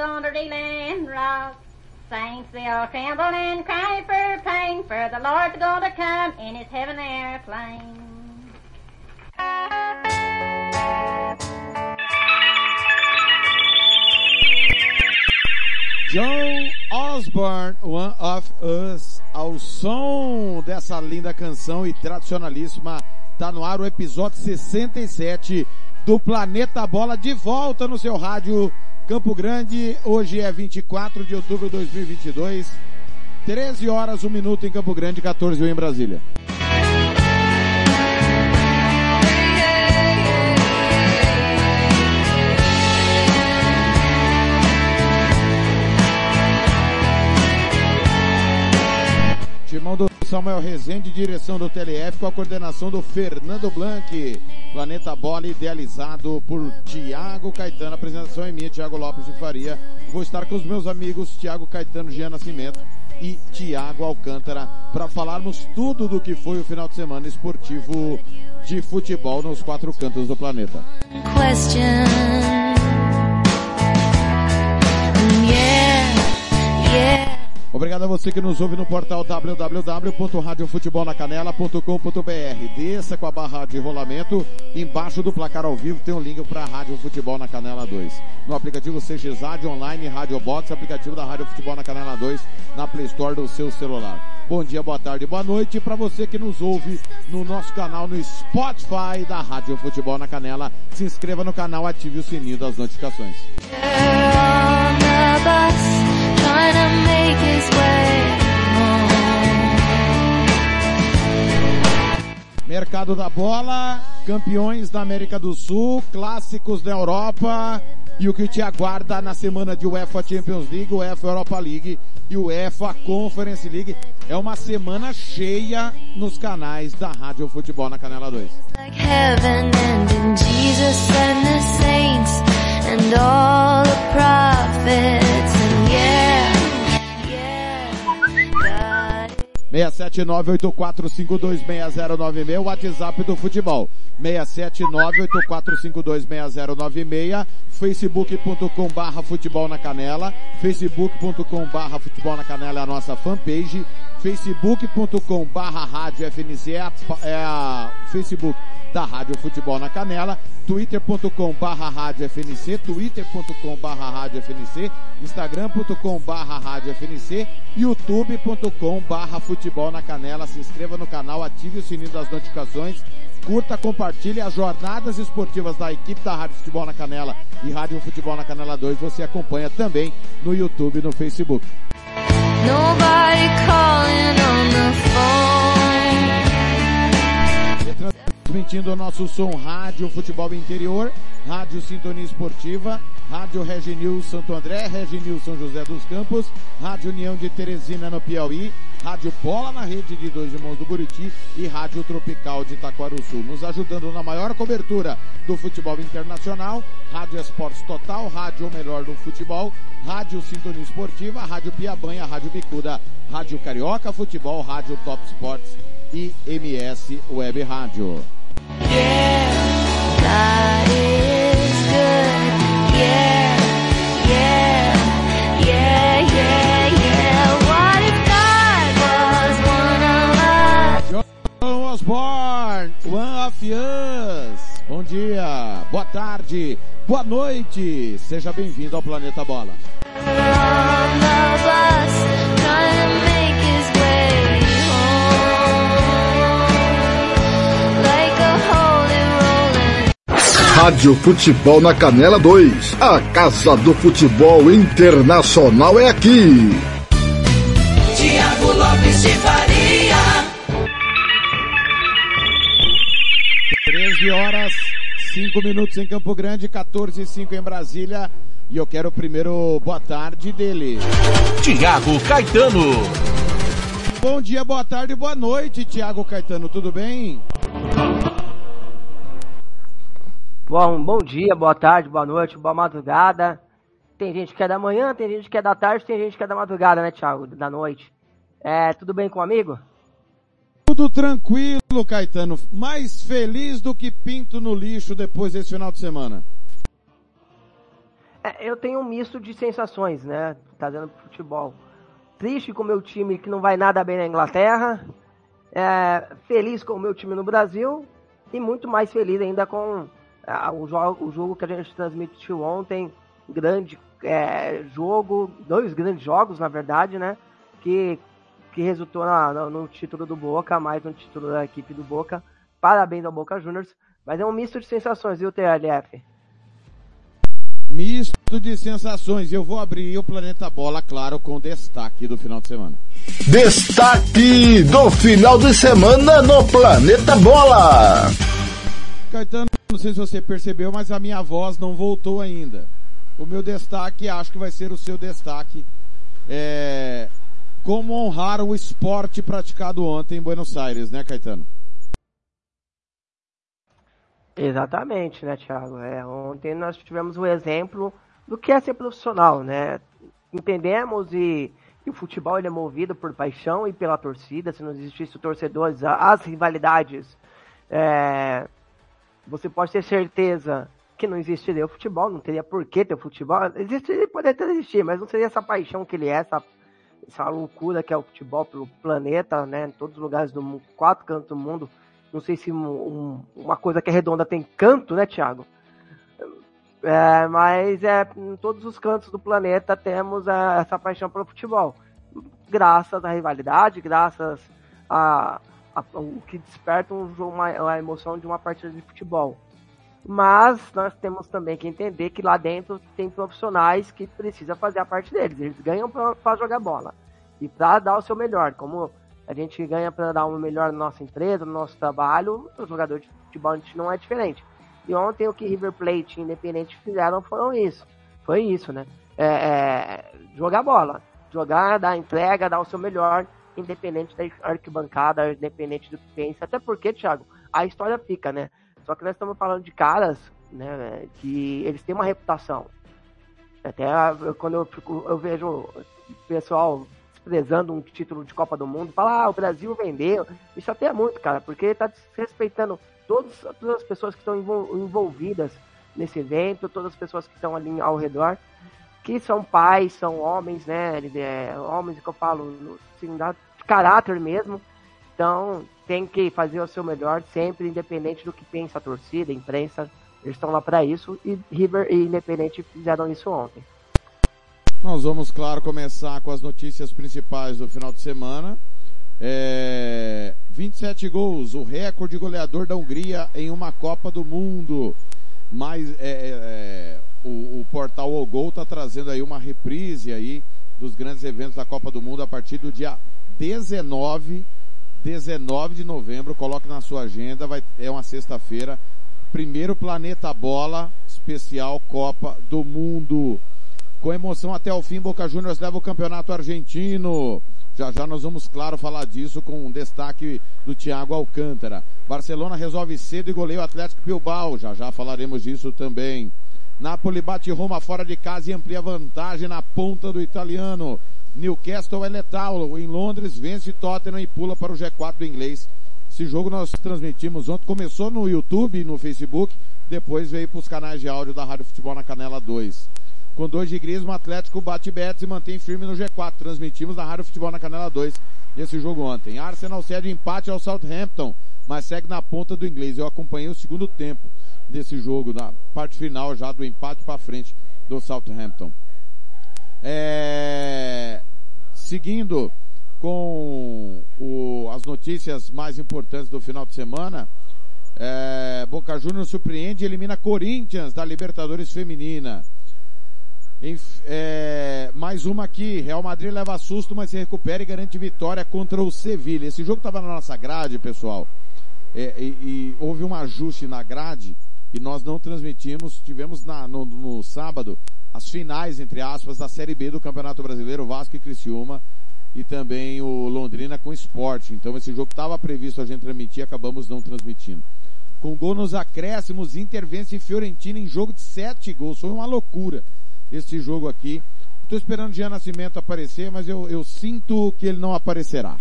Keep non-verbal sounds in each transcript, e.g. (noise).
Old world's gonna reel and rock. Saints they all tremble and cry for pain, for the Lord's gonna come in his heaven airplane. John Osborne, One of Us, ao som dessa linda canção e tradicionalíssima, tá no ar o episódio 67 do Planeta Bola de volta no seu rádio Campo Grande. Hoje é 24 de outubro de 2022. 13 horas, 1 minuto em Campo Grande, 14 em Brasília. Timão do Samuel Rezende, direção do TLF, com a coordenação do Fernando Blanc. Planeta Bola, idealizado por Tiago Caetano. apresentação é minha, Tiago Lopes de Faria. Vou estar com os meus amigos Tiago Caetano, Jean Nascimento e Tiago Alcântara para falarmos tudo do que foi o final de semana esportivo de futebol nos quatro cantos do planeta. Question. Obrigado a você que nos ouve no portal www.radiofutebolnacanela.com.br. Desça com a barra de rolamento. Embaixo do placar ao vivo tem um link para Rádio Futebol na Canela 2. No aplicativo CXAD Online Rádio Box, aplicativo da Rádio Futebol na Canela 2, na Play Store do seu celular. Bom dia, boa tarde, boa noite para você que nos ouve no nosso canal no Spotify da Rádio Futebol na Canela. Se inscreva no canal, ative o sininho das notificações. Mercado da bola, campeões da América do Sul, clássicos da Europa e o que te aguarda na semana de UEFA Champions League, UEFA Europa League e UEFA Conference League. É uma semana cheia nos canais da Rádio Futebol na Canela 2. Like 67984526096, WhatsApp do futebol. 67984526096, facebook.com barra futebol na canela, facebook.com barra futebol na canela é a nossa fanpage, facebook.com barra rádio FNC é a, é a Facebook da Rádio Futebol na Canela, twitter.com barra rádio FNC, twitter.com barra rádio FNC, instagram.com barra rádio FNC, youtube.com barra futebol na canela, se inscreva no canal, ative o sininho das notificações, curta, compartilhe as jornadas esportivas da equipe da Rádio Futebol na Canela e Rádio Futebol na Canela 2, você acompanha também no YouTube e no Facebook. Nobody transmitindo o nosso som Rádio Futebol Interior, Rádio Sintonia Esportiva, Rádio Reginil Santo André, Reginil São José dos Campos, Rádio União de Teresina no Piauí, Rádio Bola na rede de Dois Irmãos do Buriti e Rádio Tropical de Itaquaruçu. Nos ajudando na maior cobertura do futebol internacional, Rádio Esportes Total, Rádio Melhor do Futebol, Rádio Sintonia Esportiva, Rádio Piabanha, Rádio Bicuda, Rádio Carioca Futebol, Rádio Top Sports e MS Web Rádio. Osborne, One of. Bom dia, boa tarde, boa noite. Seja bem-vindo ao Planeta Bola. Rádio Futebol na Canela 2. A Casa do Futebol Internacional é aqui. Tiago Lopes de Faria. 13 horas, 5 minutos em Campo Grande, 14 e 5 em Brasília. E eu quero primeiro boa tarde dele. Tiago Caetano. Bom dia, boa tarde, boa noite, Tiago Caetano, tudo bem? Bom, bom dia, boa tarde, boa noite, boa madrugada. Tem gente que é da manhã, tem gente que é da tarde, tem gente que é da madrugada, né, Thiago? Da noite. É, tudo bem com o amigo? Tudo tranquilo, Caetano. Mais feliz do que pinto no lixo depois desse final de semana. É, eu tenho um misto de sensações, né? Trazendo pro futebol. Triste com o meu time que não vai nada bem na Inglaterra. É, feliz com o meu time no Brasil. E muito mais feliz ainda com ah, o, jogo, o jogo que a gente transmitiu ontem. Grande é, jogo, dois grandes jogos, na verdade, né? Que, que resultou na, no, no, título do Boca, mais no título da equipe do Boca. Parabéns ao Boca Juniors. Mas é um misto de sensações, viu, TLF? Misto de sensações. Eu vou abrir o Planeta Bola, claro, com destaque do final de semana. Destaque do final de semana no Planeta Bola. Caetano, não sei se você percebeu, mas a minha voz não voltou ainda. O meu destaque, acho que vai ser o seu destaque. É, como honrar o esporte praticado ontem em Buenos Aires, né, Caetano? Exatamente, né, Thiago? É, ontem nós tivemos o um exemplo do que é ser profissional, né? Entendemos e, o futebol ele é movido por paixão e pela torcida. Se não existisse torcedores, as rivalidades, é, você pode ter certeza que não existiria o futebol, não teria por que ter o futebol. Existiria, poderia existir, mas não seria essa paixão que ele é, essa, essa loucura que é o futebol pelo planeta, né? Em todos os lugares do mundo, quatro cantos do mundo não sei se um, uma coisa que é redonda tem canto, né, Thiago? É, mas é, em todos os cantos do planeta temos é, essa paixão pelo futebol. Graças à rivalidade, graças a, a, o que desperta um, uma, a emoção de uma partida de futebol. Mas nós temos também que entender que lá dentro tem profissionais que precisam fazer a parte deles. Eles ganham para jogar bola e para dar o seu melhor, como a gente ganha para dar o melhor na nossa empresa, no nosso trabalho, o jogador de futebol a gente não é diferente. E ontem o que River Plate e Independente fizeram foram isso. Foi isso, né? É, é, jogar bola. Jogar, dar entrega, dar o seu melhor, independente da arquibancada, independente do que pensa. Até porque, Thiago, a história fica, né? Só que nós estamos falando de caras, né, que eles têm uma reputação. Até quando eu, eu vejo o pessoal desprezando um título de Copa do Mundo, fala, ah, o Brasil vendeu. Isso até é muito, cara, porque ele tá desrespeitando todos, todas as pessoas que estão envolvidas nesse evento, todas as pessoas que estão ali ao redor, que são pais, são homens, né? É, homens que eu falo, assim, de caráter mesmo. Então, tem que fazer o seu melhor, sempre, independente do que pensa a torcida, a imprensa. Eles estão lá para isso e River e Independente fizeram isso ontem. Nós vamos, claro, começar com as notícias principais do final de semana. É, 27 gols, o recorde goleador da Hungria em uma Copa do Mundo. Mas é, é, é o, o, portal O Gol está trazendo aí uma reprise aí dos grandes eventos da Copa do Mundo a partir do dia 19, 19 de novembro. Coloque na sua agenda, vai, é uma sexta-feira. Primeiro Planeta Bola especial Copa do Mundo. Com emoção até o fim, Boca Juniors leva o campeonato argentino. Já já nós vamos, claro, falar disso com um destaque do Thiago Alcântara. Barcelona resolve cedo e goleia o Atlético Bilbao. Já já falaremos disso também. Napoli bate Roma fora de casa e amplia vantagem na ponta do italiano. Newcastle é letal. Em Londres vence Tottenham e pula para o G4 do inglês. Esse jogo nós transmitimos ontem. Começou no YouTube e no Facebook. Depois veio para os canais de áudio da Rádio Futebol na Canela 2. Com dois de Grisma, o Atlético bate Betis e mantém firme no G4. Transmitimos na Rádio Futebol na Canela 2 esse jogo ontem. Arsenal cede empate ao Southampton, mas segue na ponta do inglês. Eu acompanhei o segundo tempo desse jogo, na parte final já do empate para frente do Southampton. É... Seguindo com o... as notícias mais importantes do final de semana, É, Boca Juniors surpreende e elimina Corinthians da Libertadores Feminina. Enf- é, mais uma aqui, Real Madrid leva susto, mas se recupera e garante vitória contra o Sevilha. Esse jogo estava na nossa grade, pessoal. É, e, e houve um ajuste na grade e nós não transmitimos. Tivemos na- no, no sábado as finais, entre aspas, da Série B do Campeonato Brasileiro, Vasco e Criciúma, e também o Londrina com esporte. Então esse jogo estava previsto a gente transmitir, acabamos não transmitindo. Com gol nos acréscimos, Inter vence Fiorentina em jogo de sete gols. Foi uma loucura esse jogo aqui. Estou esperando o Jean Nascimento aparecer, mas eu, eu sinto que ele não aparecerá.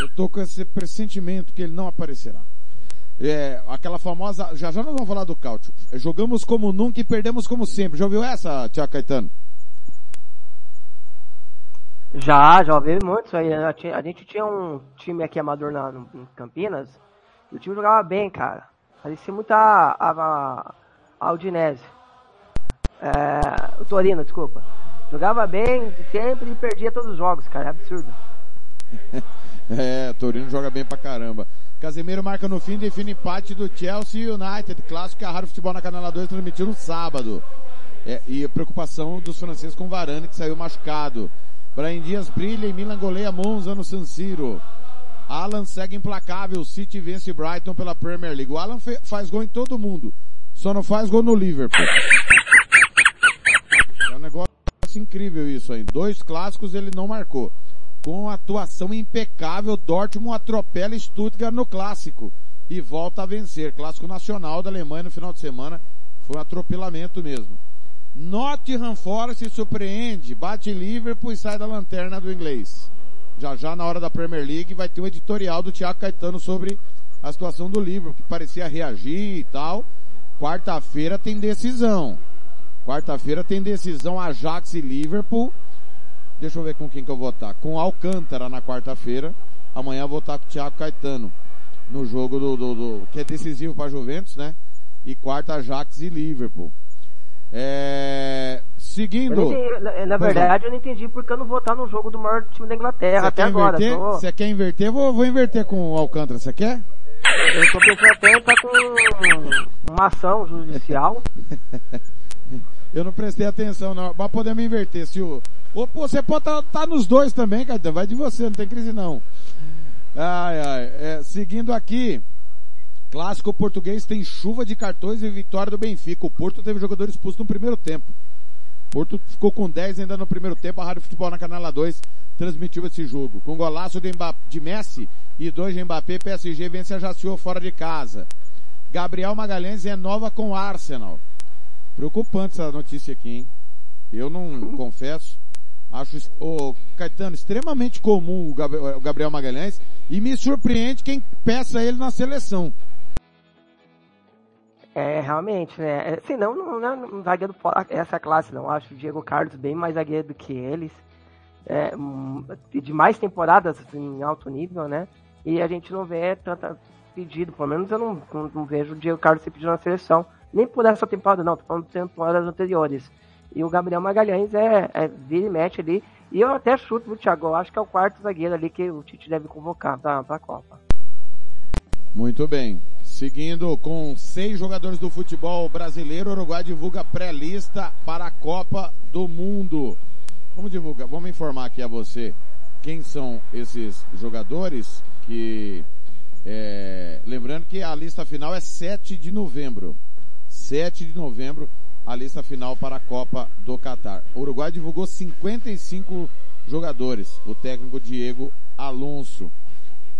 Eu tô com esse pressentimento que ele não aparecerá. É, aquela famosa, já já nós vamos falar do Cáutio. Jogamos como nunca e perdemos como sempre. Já ouviu essa, Tiago Caetano? Já, já ouvi muito isso aí. A gente- A gente tinha um time aqui amador na, no- em Campinas, e o time jogava bem, cara. Parecia muito a, a, a, a Udinese. É, o Torino, desculpa. Jogava bem sempre e perdia todos os jogos, cara. É absurdo. (laughs) É, Torino joga bem pra caramba. Casemiro marca no fim, define empate do Chelsea United, clássico que a Rádio Futebol na Canela 2 transmitiu no sábado. É, e a preocupação dos franceses com Varane, que saiu machucado. Brian Dias brilha e Milan goleia Monza no San Siro. Alan segue implacável, City vence Brighton pela Premier League. O Alan faz gol em todo mundo, só não faz gol no Liverpool. É um negócio incrível isso aí. Dois clássicos ele não marcou. Com atuação impecável, Dortmund atropela Stuttgart no clássico e volta a vencer. Clássico nacional da Alemanha no final de semana. Foi um atropelamento mesmo. Nottingham Forest surpreende, bate Liverpool e sai da lanterna do inglês. Já já na hora da Premier League vai ter um editorial do Thiago Caetano sobre a situação do Liverpool, que parecia reagir e tal. Quarta-feira tem decisão. Quarta-feira tem decisão Ajax e Liverpool. Deixa eu ver com quem que eu vou votar. Com Alcântara na quarta-feira. Amanhã vou votar com o Thiago Caetano. No jogo do, do, do- que é decisivo para Juventus, né? E quarta Ajax e Liverpool. É, seguindo. entendi- na, na verdade, eu não entendi porque eu não votar no jogo do maior time da Inglaterra Você até agora. inverter? Tô- Você quer inverter? Vou, vou inverter com o Alcântara. Você quer? eu tô pensando até em estar com uma ação judicial. (laughs) Eu não prestei atenção, não. Mas podemos inverter. Se o, ou, pô, você pode estar tá, nos dois também, Caetano. Vai de você, não tem crise não. Ai, ai. É, seguindo aqui. Clássico português tem chuva de cartões e vitória do Benfica. O Porto teve jogador expulso no primeiro tempo. Porto ficou com 10 ainda no primeiro tempo. A Rádio Futebol na Canela 2 transmitiu esse jogo. Com golaço de, Mbappé, de Messi e dois de Mbappé, PSG vence a Jaciô fora de casa. Gabriel Magalhães renova com o Arsenal. Preocupante essa notícia aqui, hein? Eu não (laughs) confesso. Acho, o Caetano, extremamente comum o Gab- o Gabriel Magalhães e me surpreende quem peça ele na seleção. É, realmente, né? É, Assim, não, não, não é um zagueiro essa classe, não. Acho o Diego Carlos bem mais zagueiro do que eles. É, hum, de mais temporadas em alto nível, né? E a gente não vê tanta pedido, pelo menos eu não, não, não vejo o Diego Carlos ser pedido na seleção. Nem por essa temporada, não, tô falando de temporadas anteriores. E o Gabriel Magalhães é, é vira e mexe ali. E eu até chuto, viu, Thiago? Eu acho que é o quarto zagueiro ali que o Tite deve convocar pra, pra Copa. Muito bem. Seguindo com seis jogadores do futebol brasileiro, o Uruguai divulga pré-lista para a Copa do Mundo. Vamos divulgar, vamos informar aqui a você quem são esses jogadores que, é, lembrando que a lista final é 7 de novembro. 7 de novembro, a lista final para a Copa do Catar. O Uruguai divulgou 55 jogadores. O técnico Diego Alonso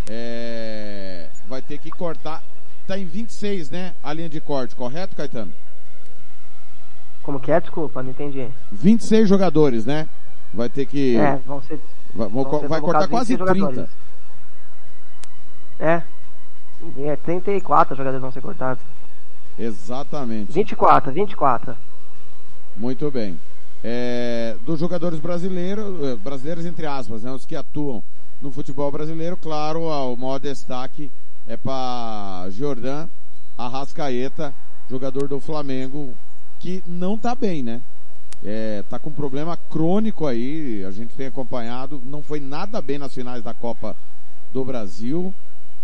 é, vai ter que cortar. Tá em 26, né? A linha de corte, correto, Caetano? Como que é? Desculpa, não entendi. 26 jogadores, né? Vai ter que. É, vão ser vai, vão co- ser vai cortar quase 26 30. jogadores. É. É, 34 jogadores vão ser cortados. Exatamente. 24, 24. Muito bem. É, dos jogadores brasileiros, eh, brasileiros entre aspas, né, os que atuam no futebol brasileiro, claro, o maior destaque é para Jordan Arrascaeta, jogador do Flamengo, que não tá bem, né? É, tá com um problema crônico aí, a gente tem acompanhado, não foi nada bem nas finais da Copa do Brasil.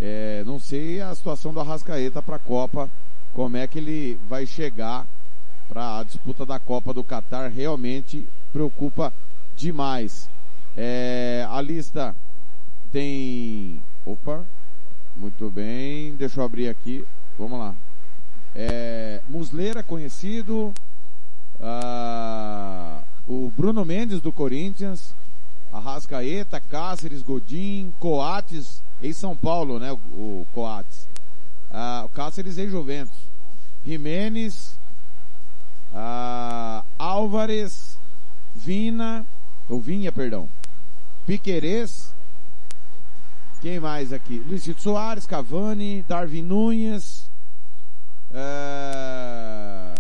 É, não sei a situação do Arrascaeta para a Copa, como é que ele vai chegar para a disputa da Copa do Catar, realmente preocupa demais. É, a lista tem. Opa, muito bem, deixa eu abrir aqui, vamos lá. É, Musleira conhecido, ah, o Bruno Mendes do Corinthians, Arrascaeta, Cáceres, Godin, Coates, em São Paulo, né, o, o Coates. Ah, o Cáceres em Juventus. Jimenez, ah, Álvares, Vina, ou Vinha, perdão. Piquerez, quem mais aqui? Luizito Soares, Cavani, Darwin Nunes, é...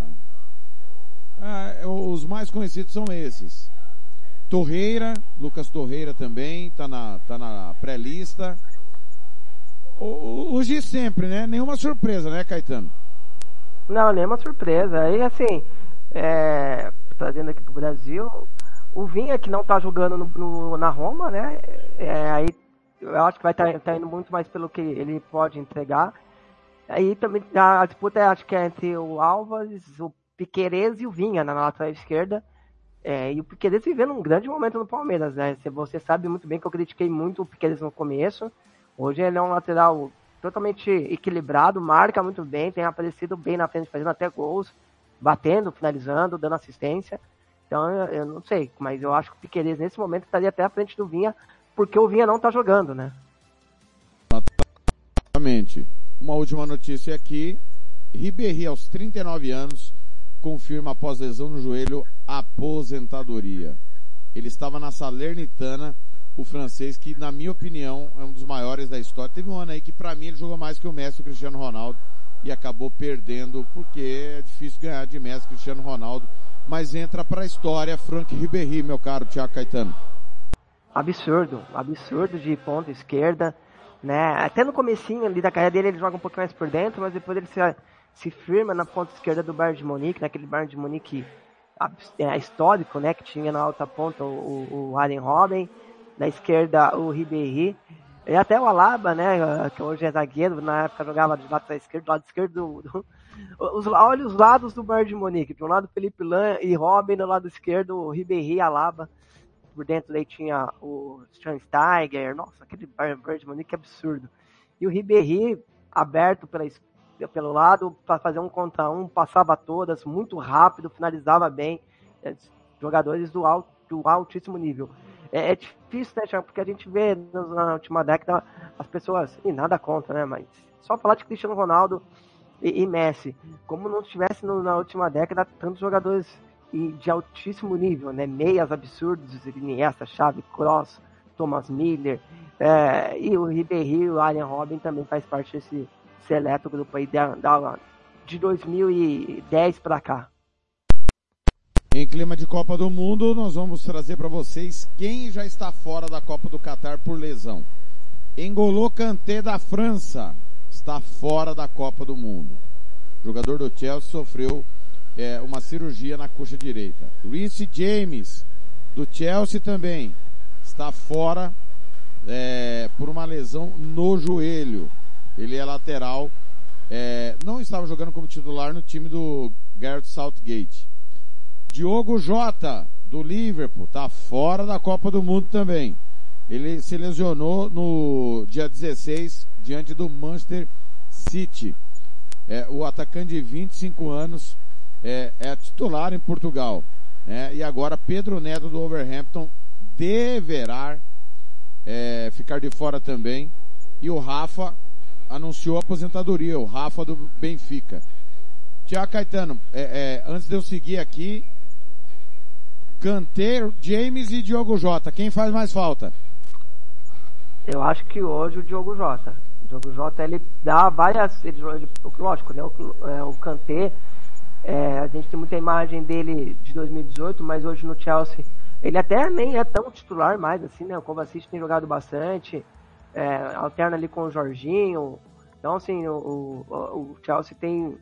É, os mais conhecidos são esses. Torreira, Lucas Torreira também, tá na, tá na pré-lista. O, de sempre, né? Nenhuma surpresa, né, Caetano? Não, nenhuma surpresa. Aí, assim, é, trazendo aqui pro Brasil, o Vinha que não tá jogando no, no, na Roma, né? É, aí eu acho que vai estar tá, tá indo muito mais pelo que ele pode entregar. Aí também a disputa acho que é entre o Alves, o Piquerez e o Vinha na lateral esquerda. É, e o Piquerez vivendo um grande momento no Palmeiras, né? Você sabe muito bem que eu critiquei muito o Piquerez no começo. Hoje ele é um lateral totalmente equilibrado, marca muito bem, tem aparecido bem na frente, fazendo até gols, batendo, finalizando, dando assistência. Então eu, eu não sei, mas eu acho que o Piquerez nesse momento estaria até à frente do Vinha porque o Vinha não está jogando, né? Exatamente. Uma última notícia aqui. Ribéry, aos 39 anos, confirma após lesão no joelho aposentadoria. Ele estava na Salernitana, o francês, que na minha opinião é um dos maiores da história. Teve um ano aí que para mim ele jogou mais que o Messi o Cristiano Ronaldo e acabou perdendo porque é difícil ganhar de Messi Cristiano Ronaldo. Mas entra para a história Frank Ribéry, meu caro Thiago Caetano absurdo, absurdo de ponta esquerda, né? Até no comecinho ali da carreira dele ele joga um pouquinho mais por dentro, mas depois ele se, se firma na ponta esquerda do Bayern de Munique, naquele Bayern de Munique é, histórico, né? Que tinha na alta ponta o, o Arjen Robben, na esquerda o Ribéry, e até o Alaba, né? Que hoje é zagueiro, na época jogava de lado esquerdo, do lado esquerdo do, os, olha os lados do Bayern de de um lado Felipe Lan e Robin, do lado esquerdo o Ribéry e Alaba por dentro daí tinha o Steiger, nossa, aquele Bayern Munique absurdo. E o Ribéry aberto pela, pelo lado para fazer um contra um, passava todas, muito rápido, finalizava bem. É, jogadores do, alto, do altíssimo nível. É, é difícil, né, Thiago? Porque a gente vê na última década as pessoas, e nada contra, né? Mas só falar de Cristiano Ronaldo e, e Messi. Como não tivesse no, na última década tantos jogadores de altíssimo nível, né? Meias absurdos, Iniesta, Chave, Cross, Thomas Miller, é, e o Ribéry o Alien Robin também faz parte desse seleto grupo aí da, da de 2010 para cá. Em clima de Copa do Mundo, nós vamos trazer para vocês quem já está fora da Copa do Catar por lesão. Engolô Kanté da França está fora da Copa do Mundo. O jogador do Chelsea sofreu é, uma cirurgia na coxa direita. Reece James, do Chelsea também, está fora é, por uma lesão no joelho. Ele é lateral, é, não estava jogando como titular no time do Gareth Southgate. Diogo Jota, do Liverpool, está fora da Copa do Mundo também. Ele se lesionou no dia 16 diante do Manchester City. É, o atacante de 25 anos é, é titular em Portugal. Né? E agora Pedro Neto do Overhampton deverá é, ficar de fora também. E o Rafa anunciou aposentadoria, o Rafa do Benfica. Tiago Caetano, é, é, antes de eu seguir aqui, Canteiro, James e Diogo Jota, quem faz mais falta? Eu acho que hoje o Diogo Jota. O Diogo Jota ele dá várias. Ele, ele, lógico, né? O, é, o Kanté é, a gente tem muita imagem dele de 2018, mas hoje no Chelsea ele até nem é tão titular mais, assim, né? O Kovacic tem jogado bastante, é, alterna ali com o Jorginho. Então, assim, o, o, o, Chelsea tem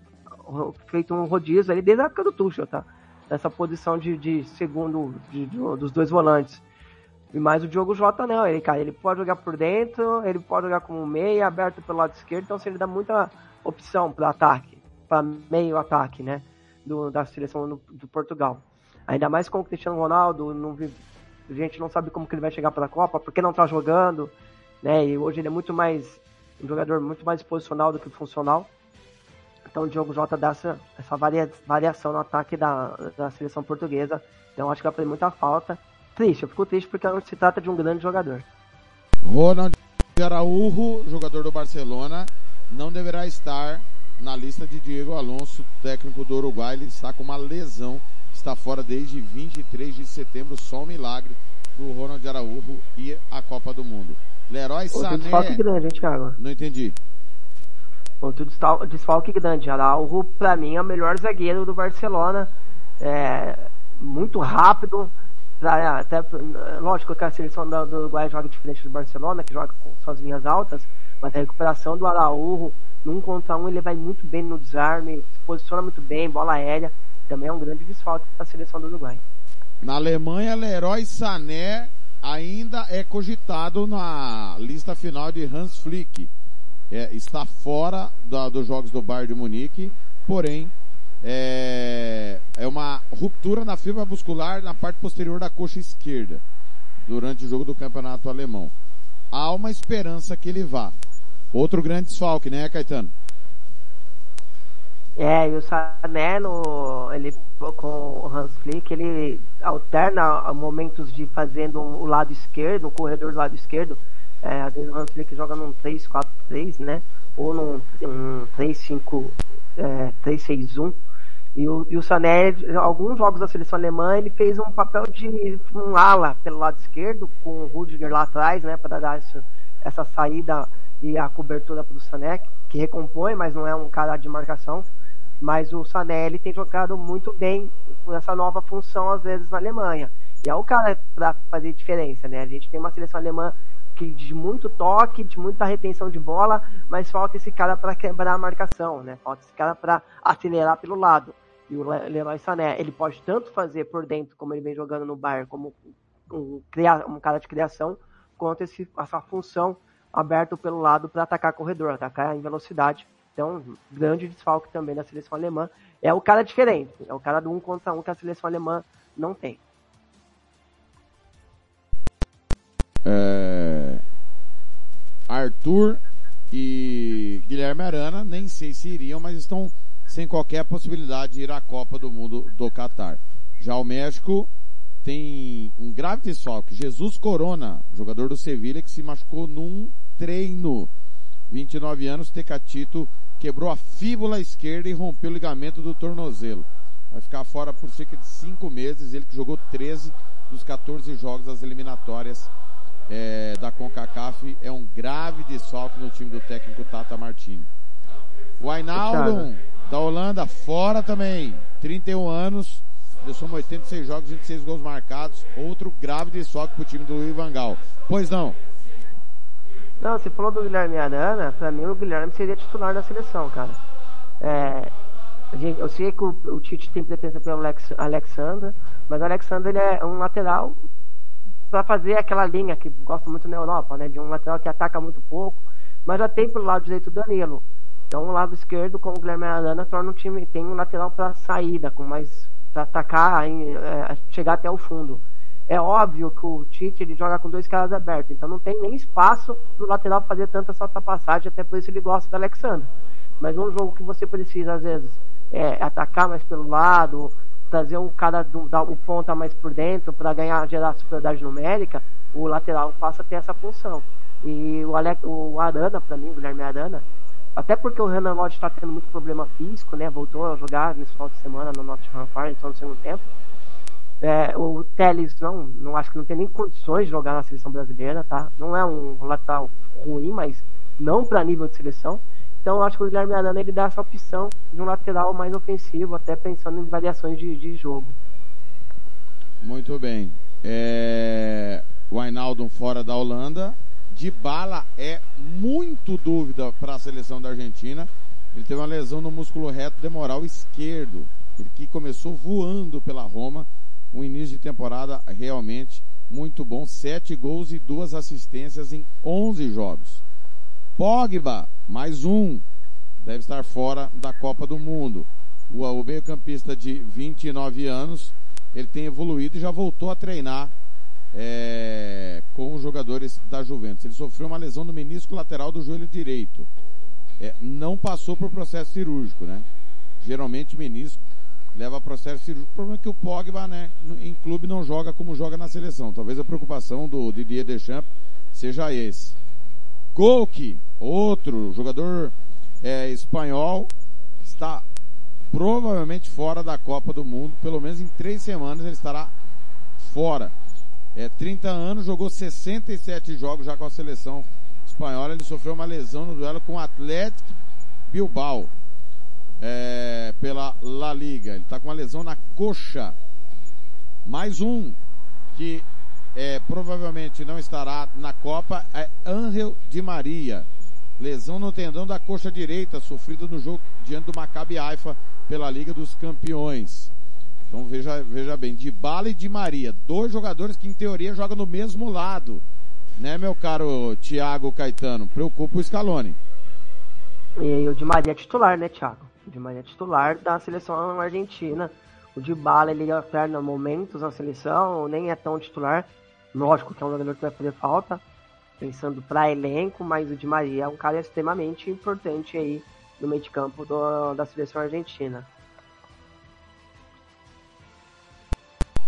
feito um rodízio ali desde a época do Tuchel, tá? Nessa posição de, de segundo de, de, dos dois volantes. E mais o Diogo Jota não, ele, cara, ele pode jogar por dentro, ele pode jogar como meia, aberto pelo lado esquerdo, então assim, ele dá muita opção para ataque, para meio ataque, né, do, da seleção do, do, Portugal. Ainda mais com o Cristiano Ronaldo, não, a gente não sabe como que ele vai chegar para a Copa, porque não tá jogando, né, e hoje ele é muito mais, um jogador muito mais posicional do que funcional. Então o Diogo Jota dá essa, essa varia, variação no ataque da, da seleção portuguesa, então acho que vai fazer muita falta triste, eu fico triste porque se trata de um grande jogador. Ronald Araújo, jogador do Barcelona, não deverá estar na lista de Diego Alonso, técnico do Uruguai. Ele está com uma lesão, está fora desde 23 de setembro, só um milagre do Ronald Araújo e a Copa do Mundo. Leroy Sané... Outro grande, hein, Thiago? Não entendi. Outro desfalque grande. Araújo, pra mim, é o melhor zagueiro do Barcelona. É, muito rápido, Pra, até, lógico que a seleção do, do Uruguai joga diferente do Barcelona, que joga com suas linhas altas, mas a recuperação do Araújo, num contra um, ele vai muito bem no desarme, se posiciona muito bem, bola aérea, também é um grande desfalque para a seleção do Uruguai. Na Alemanha, Leroy Sané ainda é cogitado na lista final de Hans Flick. É, está fora da, dos jogos do Bayern de Munique, porém é, é uma ruptura na fibra muscular na parte posterior da coxa esquerda durante o jogo do campeonato alemão. Há uma esperança que ele vá. Outro grande desfalque, né, Caetano? É, e o Sané, no, ele, com o Hans Flick, ele alterna momentos de fazendo o lado esquerdo, o corredor do lado esquerdo. É, às vezes o Hans Flick joga num 3-4-3, né? Ou num, num 3-5, é, 3-6-1. E o, e o Sané, alguns jogos da seleção alemã, ele fez um papel de um ala pelo lado esquerdo, com o Rudiger lá atrás, né, para dar essa, essa saída e a cobertura para o Sané, que recompõe, mas não é um cara de marcação. Mas o Sané ele tem jogado muito bem com essa nova função, às vezes, na Alemanha. E é o cara para fazer diferença, né? A gente tem uma seleção alemã que de muito toque, de muita retenção de bola, mas falta esse cara para quebrar a marcação, né? Falta esse cara para acelerar pelo lado. E o Leroy Sané, ele pode tanto fazer por dentro, como ele vem jogando no Bayern, como um, um cara de criação, quanto esse, essa função aberto pelo lado para atacar corredor, atacar em velocidade. Então, grande desfalque também da seleção alemã. É o cara diferente, é o cara do um contra um que a seleção alemã não tem. Arthur e Guilherme Arana, nem sei se iriam, mas estão sem qualquer possibilidade de ir à Copa do Mundo do Catar. Já o México tem um grave desfalque. Jesus Corona, jogador do Sevilha, que se machucou num treino. 29 anos, Tecatito quebrou a fíbula esquerda e rompeu o ligamento do tornozelo. Vai ficar fora por cerca de 5 meses. Ele que jogou 13 dos 14 jogos das eliminatórias é, da CONCACAF. É um grave desfalque no time do técnico Tata Martino. O Ainaldo da Holanda, fora também. 31 anos, já somos 86 jogos, 26 gols marcados. Outro grave desfoque pro time do Luiz Vangal. Pois não. Não, você falou do Guilherme Arana, pra mim o Guilherme seria titular da seleção, cara. É, eu sei que o, o Tite tem pretensão pelo Alex, Alexander, mas o Alexander ele é um lateral para fazer aquela linha que gosta muito na Europa, né? De um lateral que ataca muito pouco, mas já tem pelo lado direito o Danilo. Então o lado esquerdo com o Guilherme Arana torna um time tem um lateral para saída, com mais para atacar, em, é, chegar até o fundo. É óbvio que o Tite ele joga com dois caras abertos, então não tem nem espaço no lateral fazer tanta ultrapassagem, até por isso ele gosta do Alexandre. Mas um jogo que você precisa às vezes é, atacar mais pelo lado, trazer um cara do, da, o ponta mais por dentro para ganhar gerar superioridade numérica, o lateral passa a ter essa função. E o, Alex, o Arana, para mim, o Guilherme Arana, até porque o Renan Lodge está tendo muito problema físico, né? Voltou a jogar nesse final de semana no Nottingham Forest, então no segundo tempo. É, o Teles não, não acho que não tem nem condições de jogar na seleção brasileira, tá? Não é um lateral ruim, mas não para nível de seleção. Então acho que o Guilherme Arana ele dá essa opção de um lateral mais ofensivo, até pensando em variações de, de jogo. Muito bem. É... O Ainaldo fora da Holanda, de bala é muito dúvida para a seleção da Argentina. Ele teve uma lesão no músculo reto demoral esquerdo, ele que começou voando pela Roma, um início de temporada realmente muito bom, sete gols e duas assistências em 11 jogos. Pogba, mais um, deve estar fora da Copa do Mundo. O, o meio-campista de 29 anos, ele tem evoluído e já voltou a treinar é, com os jogadores da Juventus. Ele sofreu uma lesão no menisco lateral do joelho direito. É, não passou por processo cirúrgico, né? Geralmente menisco leva a processo cirúrgico. O problema é que o Pogba, né, em clube não joga como joga na seleção. Talvez a preocupação do Didier Deschamps seja esse. Koke, outro jogador é, espanhol, está provavelmente fora da Copa do Mundo. Pelo menos em três semanas ele estará fora. É, 30 anos, jogou 67 jogos já com a seleção espanhola. Ele sofreu uma lesão no duelo com o Atlético Bilbao é, pela La Liga. Ele está com uma lesão na coxa. Mais um que é, provavelmente não estará na Copa é Angel Di Maria. Lesão no tendão da coxa direita, sofrido no jogo diante do Maccabi Haifa pela Liga dos Campeões. Então veja, veja bem, de Bala e de Maria, dois jogadores que em teoria jogam no mesmo lado. Né, meu caro Thiago Caetano? Preocupa o Scaloni. E o de Maria é titular, né, Thiago? O de Maria é titular da seleção argentina. O de Bala, ele alterna momentos na seleção, nem é tão titular. Lógico que é um jogador que vai fazer falta, pensando para elenco, mas o de Maria é um cara extremamente importante aí no meio de campo do, da seleção argentina.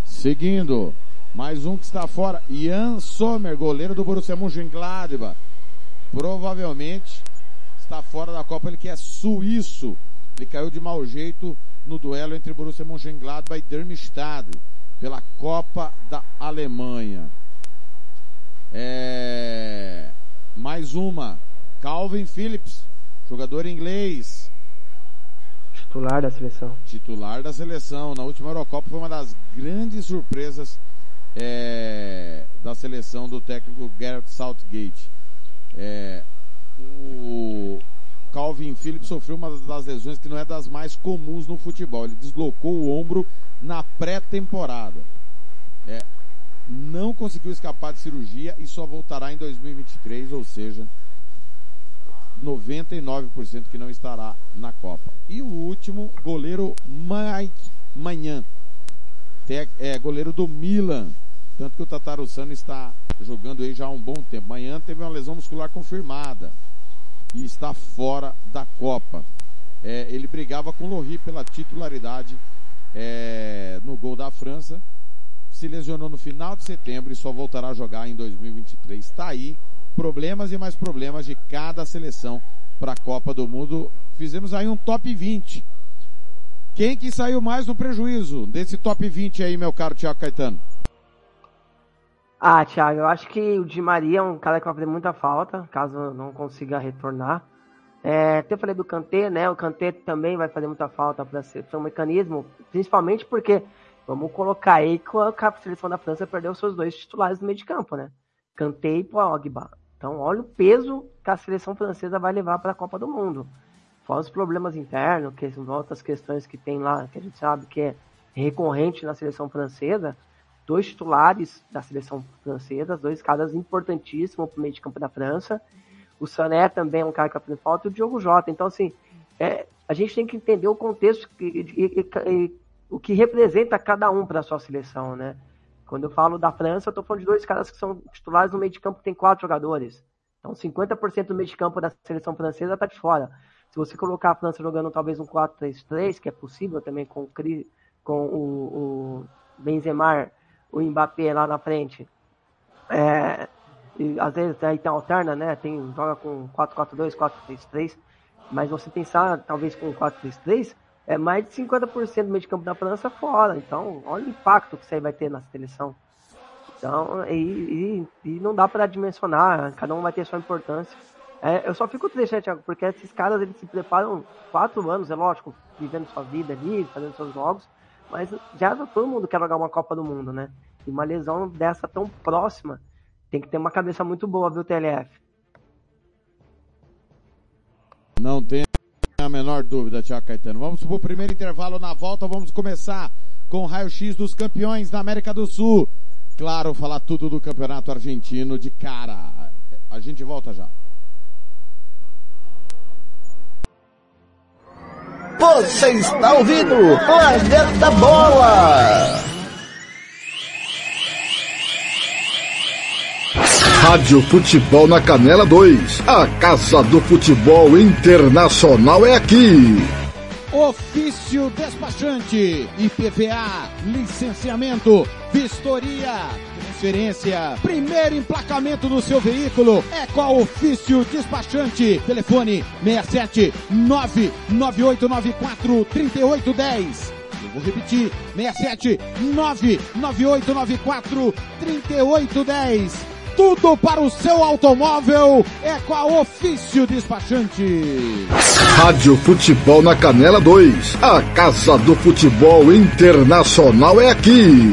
Seguindo, mais um que está fora, Ian Sommer, goleiro do Borussia Mönchengladbach. Provavelmente está fora da Copa, ele que é suíço. Ele caiu de mau jeito no duelo entre Borussia Mönchengladbach e Darmstadt pela Copa da Alemanha. É... Mais uma, Calvin Phillips, jogador inglês. Titular da seleção. Titular da seleção. Na última Eurocopa foi uma das grandes surpresas é... da seleção do técnico Gareth Southgate. É... O Calvin Phillips sofreu uma das lesões que não é das mais comuns no futebol. Ele deslocou o ombro na pré-temporada. É, não conseguiu escapar de cirurgia e só voltará em 2023, ou seja, 99% que não estará na Copa. E o último, goleiro Mike Manhã, é goleiro do Milan, tanto que o Tatarussano está jogando aí já há um bom tempo. Manhã teve uma lesão muscular confirmada e está fora da Copa. É, ele brigava com Lohri pela titularidade é, no gol da França, se lesionou no final de setembro e só voltará a jogar em 2023. Está aí problemas e mais problemas de cada seleção para a Copa do Mundo. Fizemos aí um top 20. Quem que saiu mais no prejuízo desse top 20 aí, meu caro Tiago Caetano? Ah, Thiago, eu acho que o Di Maria é um cara que vai fazer muita falta, caso não consiga retornar. É, até falei do Kanté, né? O Kanté também vai fazer muita falta para ser, um mecanismo, principalmente porque, vamos colocar aí que a seleção da França perdeu seus dois titulares no meio de campo, né? Kanté e Pogba. Então, olha o peso que a seleção francesa vai levar para a Copa do Mundo. Fora os problemas internos, que são outras questões que tem lá, que a gente sabe que é recorrente na seleção francesa, dois titulares da seleção francesa, dois caras importantíssimos para o meio de campo da França. O Sané também é um cara que vai fazer falta e o Diogo Jota. Então, assim, é, a gente tem que entender o contexto e, e, e, o que representa cada um para a sua seleção, né? Quando eu falo da França, eu estou falando de dois caras que são titulares no meio de campo que tem quatro jogadores. Então, 50% do meio de campo da seleção francesa está de fora. Se você colocar a França jogando talvez um 4-3-3, que é possível também com, com o, o Benzema o Mbappé lá na frente. É, e às vezes aí tem alterna, né? Tem, joga com 4-4-2, 4-3-3. Mas você pensar, talvez com 4-3-3, é mais de 50% do meio de campo da França fora. Então, olha o impacto que isso aí vai ter na seleção. Então, e, e, e não dá para dimensionar, cada um vai ter sua importância. É, eu só fico triste, né, Thiago, porque esses caras eles se preparam quatro anos, é lógico, vivendo sua vida ali, fazendo seus jogos, mas já todo mundo quer jogar uma Copa do Mundo, né? E uma lesão dessa tão próxima tem que ter uma cabeça muito boa, viu, TLF? Não tem a menor dúvida, Tiago Caetano. Vamos pro primeiro intervalo na volta, vamos começar com o raio-x dos campeões da América do Sul. claro, falar tudo do campeonato argentino de cara. A gente volta já. Você está ouvindo Planeta Bola! Rádio Futebol na Canela 2. A Casa do Futebol Internacional é aqui. Ofício despachante, IPVA, licenciamento, vistoria, transferência, primeiro emplacamento do seu veículo é com a Ofício Despachante. Telefone 67 99894 3810. Eu vou repetir, 67 99894 3810 tudo para o seu automóvel é com a Ofício Despachante. Rádio Futebol na Canela 2. A Casa do Futebol Internacional é aqui.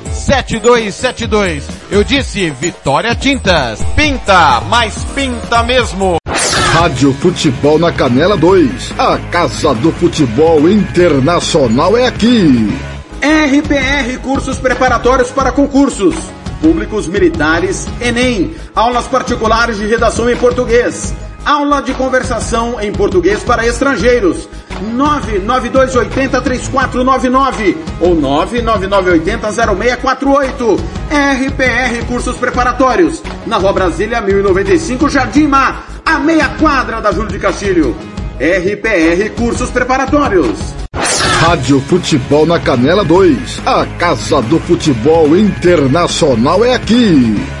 7272. Eu disse Vitória Tintas. Pinta, mas pinta mesmo. Rádio Futebol na Canela 2. A Casa do Futebol Internacional é aqui. RPR Cursos Preparatórios para Concursos. Públicos Militares, Enem. Aulas particulares de redação em português. Aula de conversação em português para estrangeiros. 992803499 ou 999800648. RPR Cursos Preparatórios. Na Rua Brasília 1095, Jardim Mar, a meia quadra da Júlio de Castilho. RPR Cursos Preparatórios. Rádio Futebol na Canela 2. A Casa do Futebol Internacional é aqui.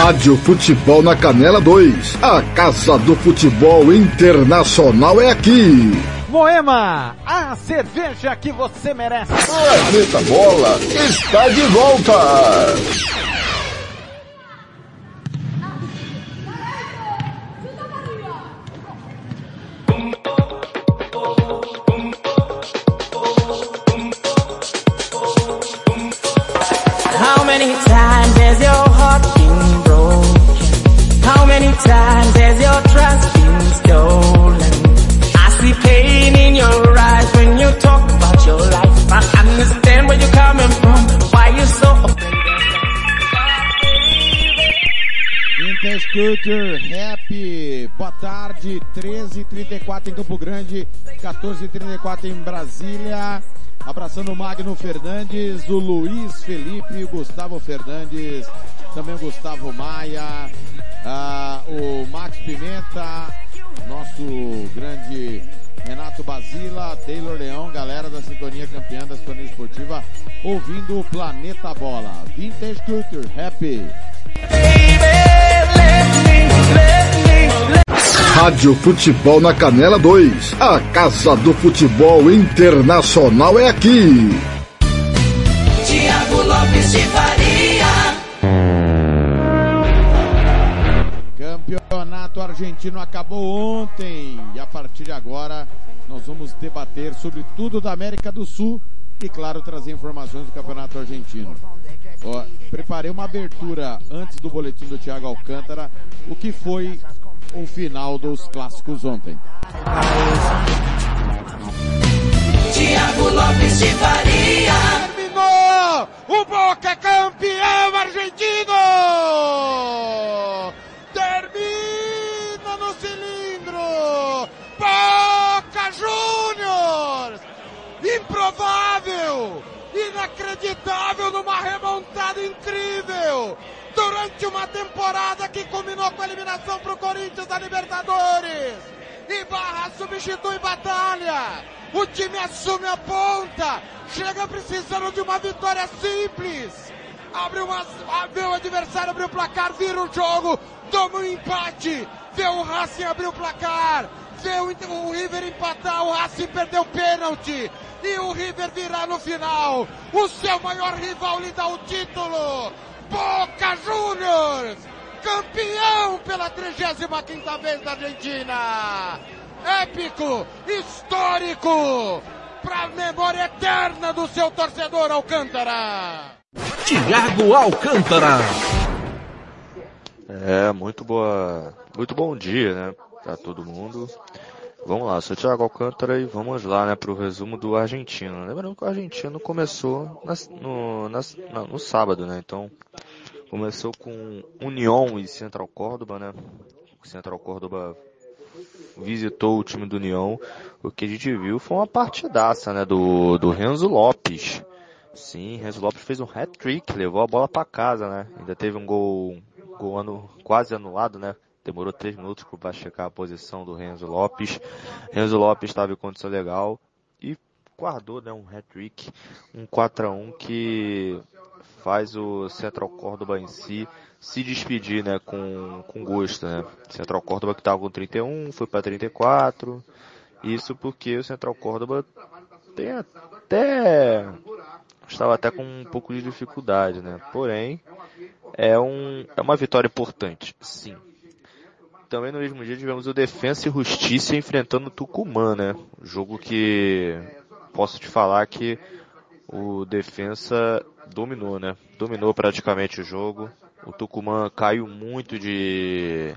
Rádio Futebol na Canela 2. A Casa do Futebol Internacional é aqui. Moema, a cerveja que você merece. Planeta Bola está de volta. 13h34 em Campo Grande, 14h34 em Brasília. Abraçando o Magno Fernandes, o Luiz Felipe, o Gustavo Fernandes, também o Gustavo Maia, ah, o Max Pimenta, nosso grande Renato Basila, Taylor Leão, galera da Sintonia Campeã da Sintonia Esportiva, ouvindo o Planeta Bola. Vintage Culture, happy. Rádio Futebol na Canela 2. A Casa do Futebol Internacional é aqui. Tiago Lopes de Faria. Campeonato campeonato argentino acabou ontem e a partir de agora nós vamos debater sobre tudo da América do Sul e, claro, trazer informações do campeonato argentino. Ó, preparei uma abertura antes do boletim do Thiago Alcântara, o que foi o final dos clássicos ontem. Tiago Lopes de Faria. Terminou! O Boca é campeão argentino! Termina no cilindro! Boca Juniors! Improvável! Inacreditável numa remontada incrível! Durante uma temporada que culminou com a eliminação para o Corinthians da Libertadores! E Barra substitui Batalha! O time assume a ponta! Chega precisando de uma vitória simples! Abre uma, vê o adversário abrir o placar, vira o jogo, toma um empate, vê o Racing abrir o placar, vê o, o River empatar, o Racing perdeu o pênalti e o River virar no final. O seu maior rival lhe dá o título. Boca Juniors, campeão pela 35 vez da Argentina. Épico, histórico, para a memória eterna do seu torcedor Alcântara. Tiago Alcântara. É, muito boa, muito bom dia, né, para todo mundo. Vamos lá, sou o Thiago Alcântara e vamos lá, né, pro resumo do argentino. Lembrando que o argentino começou no, não, no sábado, né, então começou com União e Central Córdoba, né. O Central Córdoba visitou o time do União. O que a gente viu foi uma partidaça, né, do, do Renzo Lopes. Sim, Renzo Lopes fez um hat-trick, levou a bola para casa, né. Ainda teve um gol, gol anu, quase anulado, né. Demorou três minutos para checar a posição do Renzo Lopes. Renzo Lopes estava em condição legal e guardou né, um hat-trick, um 4 a 1 que faz o Central Córdoba em si se despedir né, com, com gosto. Né? Central Córdoba que estava com 31, foi para 34. Isso porque o Central Córdoba tem até estava até com um pouco de dificuldade, né? Porém, é, um, é uma vitória importante, sim também no mesmo dia tivemos o Defensa e Justiça enfrentando o Tucumã, né? Jogo que posso te falar que o Defensa dominou, né? Dominou praticamente o jogo. O Tucumã caiu muito de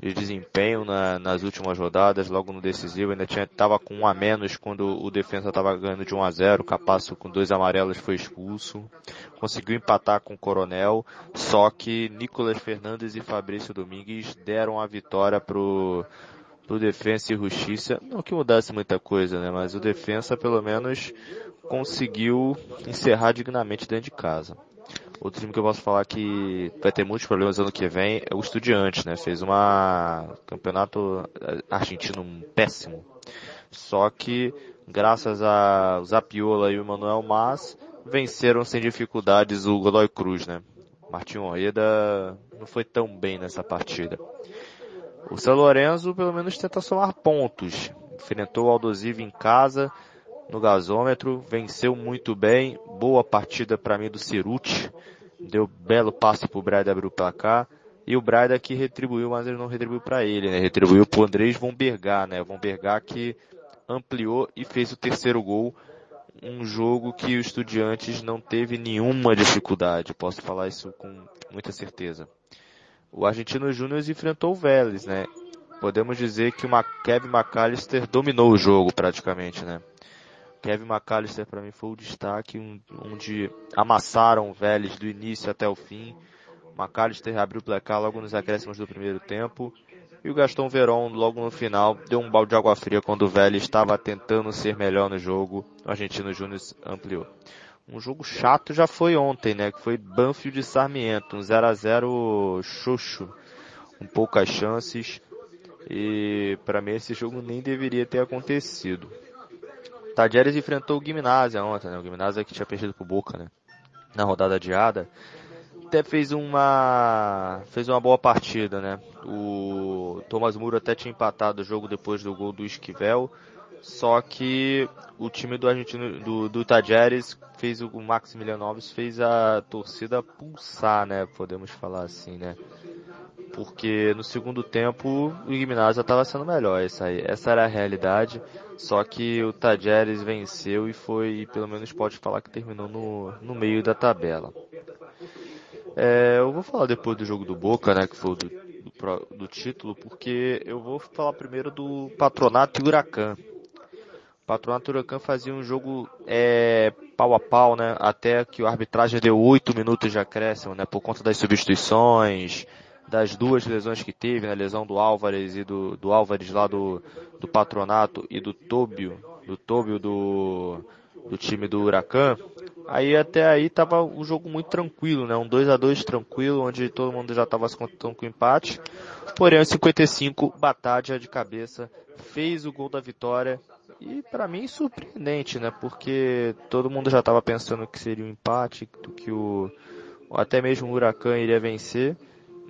de desempenho na, nas últimas rodadas, logo no decisivo, ainda tinha, tava com um a menos quando o defesa estava ganhando de 1 a 0, Capasso com dois amarelos foi expulso, conseguiu empatar com o Coronel, só que Nicolas Fernandes e Fabrício Domingues deram a vitória pro pro Defensa e Justiça, não que mudasse muita coisa, né, mas o Defensa pelo menos conseguiu encerrar dignamente dentro de casa. Outro time que eu posso falar que vai ter muitos problemas ano que vem é o Estudiantes, né? Fez uma campeonato argentino péssimo. Só que, graças a Zapiola e o Manuel Mas, venceram sem dificuldades o Godoy Cruz, né? Martinho Orreda não foi tão bem nessa partida. O São Lourenço pelo menos tenta somar pontos. Enfrentou o Aldosivo em casa, no gasômetro, venceu muito bem, boa partida para mim do Ceruti, deu belo passe pro Braida abrir o placar, e o Braida que retribuiu, mas ele não retribuiu para ele, né? Retribuiu pro Andrés Von Bergar, né? Von Bergar que ampliou e fez o terceiro gol, um jogo que o Estudiantes não teve nenhuma dificuldade, posso falar isso com muita certeza. O Argentino Júnior enfrentou o Vélez, né? Podemos dizer que o Kevin McAllister dominou o jogo praticamente, né? Kevin McAllister para mim foi o destaque, onde amassaram o Vélez do início até o fim. McAllister abriu o placar logo nos acréscimos do primeiro tempo. E o Gaston Veron, logo no final, deu um balde de água fria quando o Vélez estava tentando ser melhor no jogo. O Argentino Júnior ampliou. Um jogo chato já foi ontem, né? Que foi Banfield de Sarmiento. Um 0 a 0 xoxo. Com poucas chances. E para mim esse jogo nem deveria ter acontecido. Tadieres enfrentou o Gimnasia ontem, né? O Gimnasia que tinha perdido pro Boca, né? Na rodada adiada. Até fez uma, fez uma boa partida, né? O Thomas Muro até tinha empatado o jogo depois do gol do Esquivel. Só que o time do argentino, do, do Tadieres fez o, o Maximiliano Alves fez a torcida pulsar, né? Podemos falar assim, né? Porque no segundo tempo o Gimnasia estava sendo melhor, essa, aí, essa era a realidade, só que o Tajeres venceu e foi, pelo menos pode falar que terminou no, no meio da tabela. É, eu vou falar depois do jogo do Boca, né, que foi do, do, do título, porque eu vou falar primeiro do Patronato e Huracan. O Patronato e Huracan fazia um jogo é, pau a pau, né, até que a arbitragem deu 8 minutos de acréscimo, né, por conta das substituições, das duas lesões que teve, né, a lesão do Álvares e do, do Álvares lá do, do Patronato e do Tóbio, do Tóbio do, do time do Huracan, Aí até aí tava um jogo muito tranquilo, né? Um 2 a 2 tranquilo, onde todo mundo já estava se contando com empate. Porém, aos 55, Batadia de cabeça fez o gol da vitória. E para mim surpreendente, né? Porque todo mundo já estava pensando que seria um empate, que o até mesmo o Huracan iria vencer,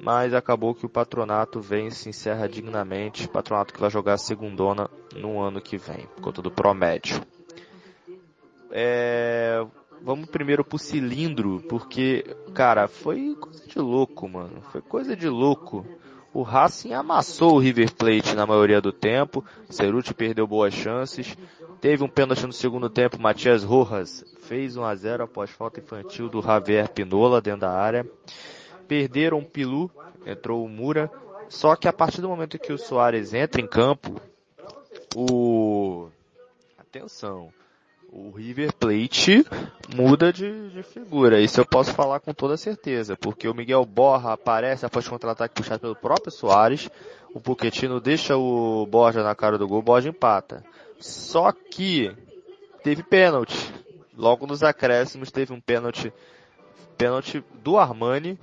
mas acabou que o Patronato vence, encerra dignamente. Patronato que vai jogar a segundona no ano que vem, por conta do promédio. É, vamos primeiro pro cilindro, porque, cara, foi coisa de louco, mano. Foi coisa de louco. O Racing amassou o River Plate na maioria do tempo. Ceruti perdeu boas chances. Teve um pênalti no segundo tempo. Matias Rojas fez 1 a 0 após falta infantil do Javier Pinola dentro da área. Perderam Pilu, entrou o Mura. Só que a partir do momento que o Soares entra em campo, o atenção, o River Plate muda de, de, figura. Isso eu posso falar com toda certeza, porque o Miguel Borra aparece após contra-ataque puxado pelo próprio Soares. O Pochettino deixa o Borja na cara do gol, o Borja empata. Só que teve pênalti. Logo nos acréscimos teve um pênalti, pênalti do Armani.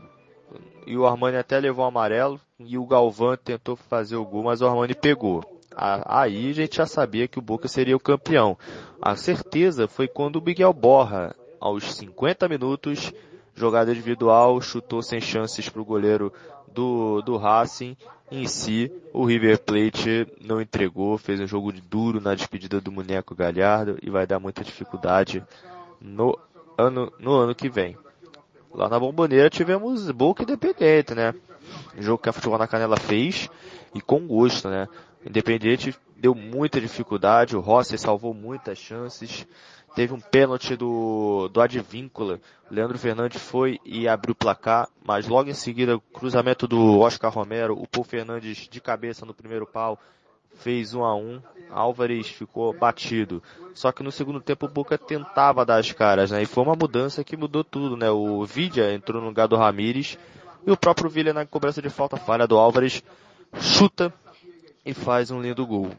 E o Armani até levou o amarelo. E o Galvão tentou fazer o gol, mas o Armani pegou. Aí a gente já sabia que o Boca seria o campeão. A certeza foi quando o Miguel Borra, aos 50 minutos, jogada individual, chutou sem chances para o goleiro do, do Racing. Em si, o River Plate não entregou, fez um jogo duro na despedida do Muneco Galhardo e vai dar muita dificuldade no ano, no ano que vem. Lá na Bomboneira tivemos Boca Independente, né? O jogo que a Futebol na Canela fez e com gosto, né? Independente deu muita dificuldade, o Rossi salvou muitas chances. Teve um pênalti do, do Advíncula. Leandro Fernandes foi e abriu o placar, mas logo em seguida, cruzamento do Oscar Romero, o Paul Fernandes de cabeça no primeiro pau, fez um a um. Álvares ficou batido. Só que no segundo tempo o Boca tentava dar as caras, né? E foi uma mudança que mudou tudo, né? O Vidia entrou no lugar do Ramires e o próprio Villa na cobrança de falta falha do Álvares chuta e faz um lindo gol.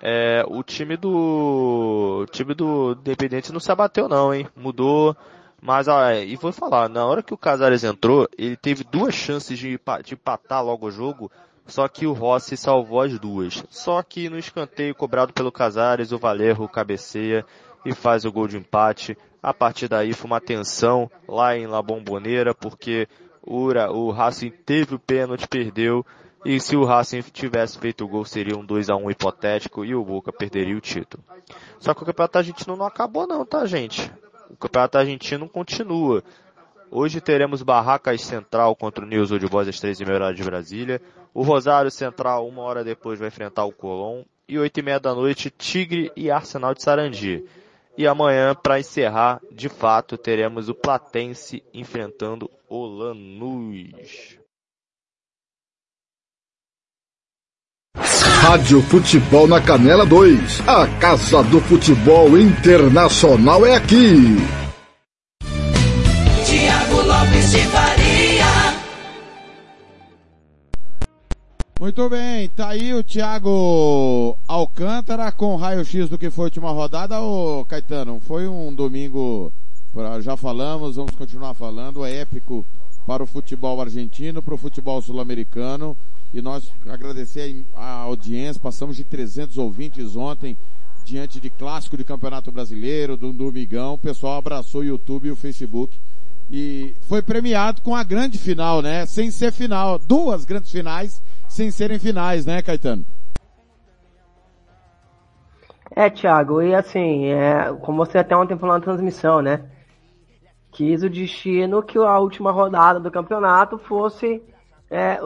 É, o time do o time do Independente não se abateu não, hein? Mudou, mas ah, e vou falar, na hora que o Casares entrou, ele teve duas chances de, de empatar logo o jogo, só que o Rossi salvou as duas. Só que no escanteio cobrado pelo Casares, o Valerro cabeceia e faz o gol de empate. A partir daí foi uma tensão lá em La Bombonera, porque o, o Racing teve o pênalti, perdeu, e se o Racing tivesse feito o gol, seria um 2 a 1 hipotético e o Boca perderia o título. Só que o Campeonato Argentino não acabou não, tá gente? O Campeonato Argentino continua. Hoje teremos Barracas Central contra o News Old Boys às 13h30 horas de Brasília. O Rosário Central, uma hora depois, vai enfrentar o Colón. E 8h30 da noite, Tigre e Arsenal de Sarandi. E amanhã, para encerrar, de fato, teremos o Platense enfrentando o Lanús. Rádio Futebol na Canela 2. A Casa do Futebol Internacional é aqui. Tiago Lopes de Muito bem, tá aí o Thiago Alcântara com raio-x do que foi a última rodada. Ô Caetano, foi um domingo, já falamos, vamos continuar falando, é épico para o futebol argentino, para o futebol sul-americano. E nós agradecer a audiência, passamos de 300 ouvintes ontem, diante de clássico de Campeonato Brasileiro, do Domingão. O pessoal abraçou o YouTube e o Facebook. E foi premiado com a grande final, né? Sem ser final. Duas grandes finais, sem serem finais, né, Caetano? É, Thiago, e assim, é, como você até ontem falou na transmissão, né? Quis o destino que a última rodada do campeonato fosse é,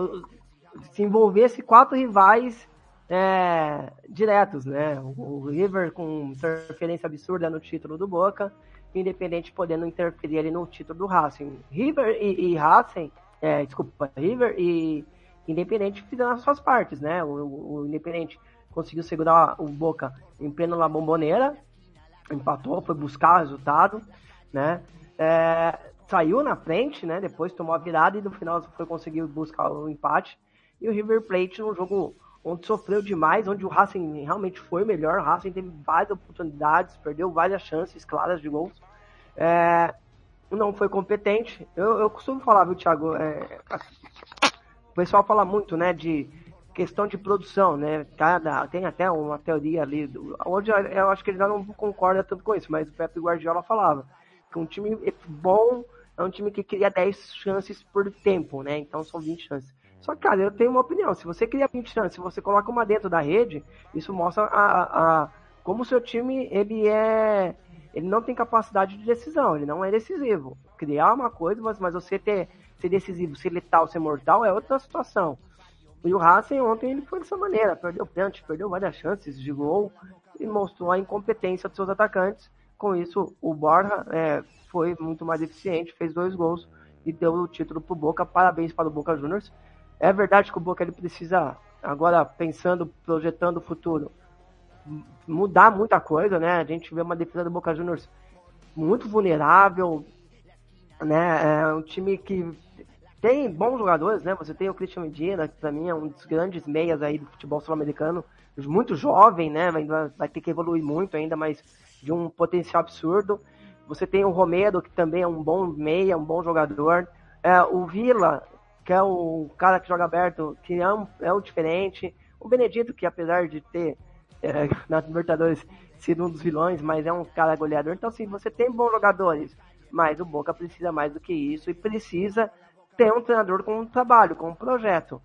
se envolvesse quatro rivais é, diretos, né? O River com interferência absurda no título do Boca, Independente podendo interferir ali no título do Racing. River e, e Racing, é, desculpa, River e Independente fizeram as suas partes, né? O, o Independente conseguiu segurar o Boca em pleno La Bombonera, empatou, foi buscar o resultado, né? É, saiu na frente, né? Depois tomou a virada e no final foi conseguir buscar o empate. E o River Plate num jogo onde sofreu demais, onde o Racing realmente foi melhor. O Racing teve várias oportunidades, perdeu várias chances claras de gols. É, não foi competente. Eu, eu costumo falar, viu, Thiago? É, pessoal fala muito, né, de questão de produção, né? Cada, tem até uma teoria ali, do, onde eu acho que ele não concorda tanto com isso, mas o Pepe Guardiola falava que um time bom é um time que cria 10 chances por tempo, né? Então são 20 chances. Só que, cara, eu tenho uma opinião. Se você cria 20 chances, se você coloca uma dentro da rede, isso mostra a, a, como o seu time ele é. Ele não tem capacidade de decisão, ele não é decisivo. Criar uma coisa, mas, mas você ter, ser decisivo, ser letal, ser mortal é outra situação. E o Racing ontem ele foi dessa maneira, perdeu pênalti, perdeu várias chances de gol e mostrou a incompetência dos seus atacantes. Com isso, o Borja é, foi muito mais eficiente, fez dois gols e deu o título pro Boca. Parabéns para o Boca Juniors. É verdade que o Boca ele precisa, agora pensando, projetando o futuro, mudar muita coisa, né? A gente vê uma defesa do Boca Juniors muito vulnerável, né? É um time que tem bons jogadores, né? Você tem o Christian Medina, que pra mim é um dos grandes meias aí do futebol sul-americano, muito jovem, né? Vai, vai ter que evoluir muito ainda, mas de um potencial absurdo. Você tem o Romero, que também é um bom meia, um bom jogador. É, o Vila, que é o cara que joga aberto, que é, um, é o diferente. O Benedito, que apesar de ter é, (laughs) na Libertadores sido um dos vilões, mas é um cara goleador. Então, assim, você tem bons jogadores, mas o Boca precisa mais do que isso e precisa ter um treinador com um trabalho, com um projeto.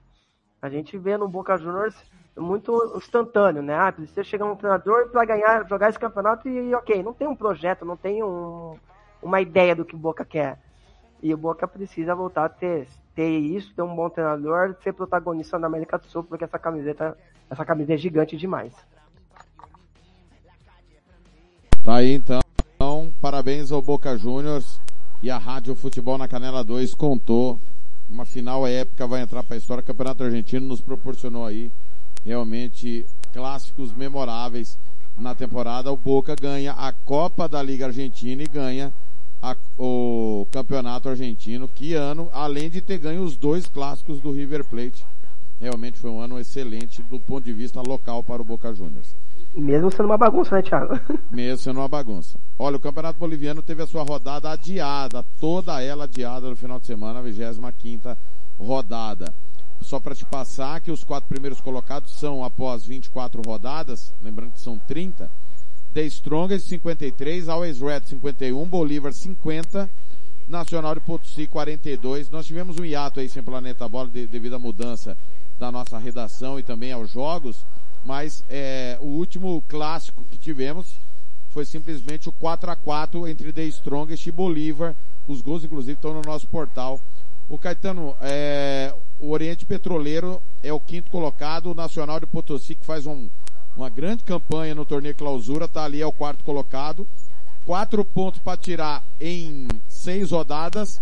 A gente vê no Boca Juniors muito instantâneo, né? Ah, precisa chegar um treinador para ganhar, jogar esse campeonato e, ok, não tem um projeto, não tem um, uma ideia do que o Boca quer. E o Boca precisa voltar a ter, ter isso, ter um bom treinador, ser protagonista na América do Sul, porque essa camiseta, essa camiseta é gigante demais. Tá aí então parabéns ao Boca Juniors e a Rádio Futebol na Canela 2 contou uma final épica, vai entrar para a história. O Campeonato Argentino nos proporcionou aí realmente clássicos memoráveis na temporada. O Boca ganha a Copa da Liga Argentina e ganha a, o Campeonato Argentino. Que ano, além de ter ganho os dois clássicos do River Plate. Realmente foi um ano excelente do ponto de vista local para o Boca Juniors. Mesmo sendo uma bagunça, né, Thiago? (laughs) Mesmo sendo uma bagunça. Olha, o Campeonato Boliviano teve a sua rodada adiada, toda ela adiada no final de semana, a 25 rodada. Só para te passar que os quatro primeiros colocados são após 24 rodadas, lembrando que são 30, The Strongest 53, Always Red 51, Bolívar 50, Nacional de Potosí 42. Nós tivemos um hiato aí sem Planeta Bola de, devido à mudança da nossa redação e também aos jogos, mas é, o último clássico que tivemos foi simplesmente o 4 a 4 entre The Strongest e Bolívar. Os gols, inclusive, estão no nosso portal. O Caetano, é, o Oriente Petroleiro é o quinto colocado, o Nacional de Potosí, que faz um, uma grande campanha no torneio clausura, está ali, é o quarto colocado. Quatro pontos para tirar em seis rodadas.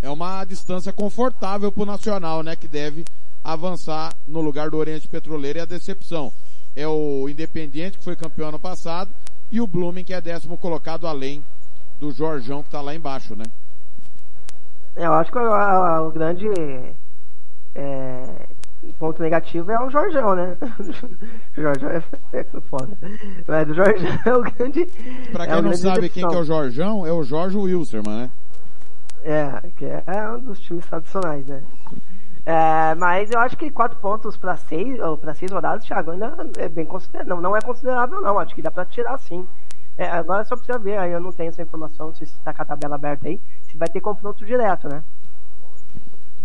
É uma distância confortável para o Nacional, né? Que deve avançar no lugar do Oriente Petroleiro. E a decepção é o Independiente, que foi campeão ano passado, e o Blooming, que é décimo colocado além do Jorjão, que está lá embaixo, né? Eu acho que o, grande é, ponto negativo é o Jorjão, né? o (laughs) Jorjão é, é foda. Mas o Jorjão é o grande. Pra quem é não sabe quem que é o Jorjão, é o Jorge Wilserman, né? É, que é um dos times tradicionais, né? É, mas eu acho que quatro pontos para seis, ou para seis rodadas, Thiago, ainda é bem considerável. Não, não é considerável, não. Acho que dá para tirar sim. É, agora só precisa ver, aí eu não tenho essa informação, se está com a tabela aberta aí, se vai ter confronto direto, né?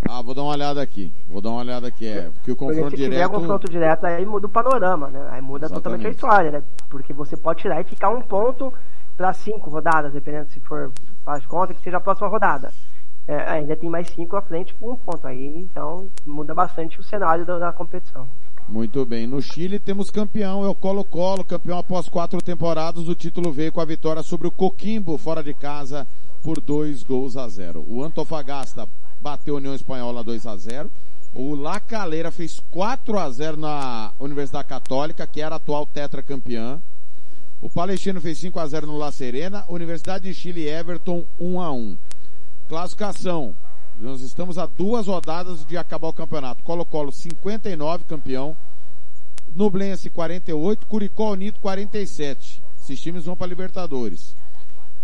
Ah, vou dar uma olhada aqui. Vou dar uma olhada aqui. É, porque o confronto se direto. tiver confronto direto, aí muda o panorama, né? Aí muda Exatamente. totalmente a história, né? Porque você pode tirar e ficar um ponto para cinco rodadas, dependendo se for faz conta que seja a próxima rodada. É, ainda tem mais cinco à frente por um ponto aí, então muda bastante o cenário da, da competição. Muito bem. No Chile temos campeão, é o Colo-Colo, campeão após quatro temporadas. O título veio com a vitória sobre o Coquimbo, fora de casa, por dois gols a zero. O Antofagasta bateu a União Espanhola 2 a 0. O La Calera fez 4 a 0 na Universidade Católica, que era a atual tetracampeã. O Palestino fez 5 a 0 no La Serena. Universidade de Chile Everton 1 a 1. Classificação. Nós estamos a duas rodadas de acabar o campeonato. Colo-Colo 59, campeão. Nublense 48, Curicó Unido 47. Esses times vão para Libertadores.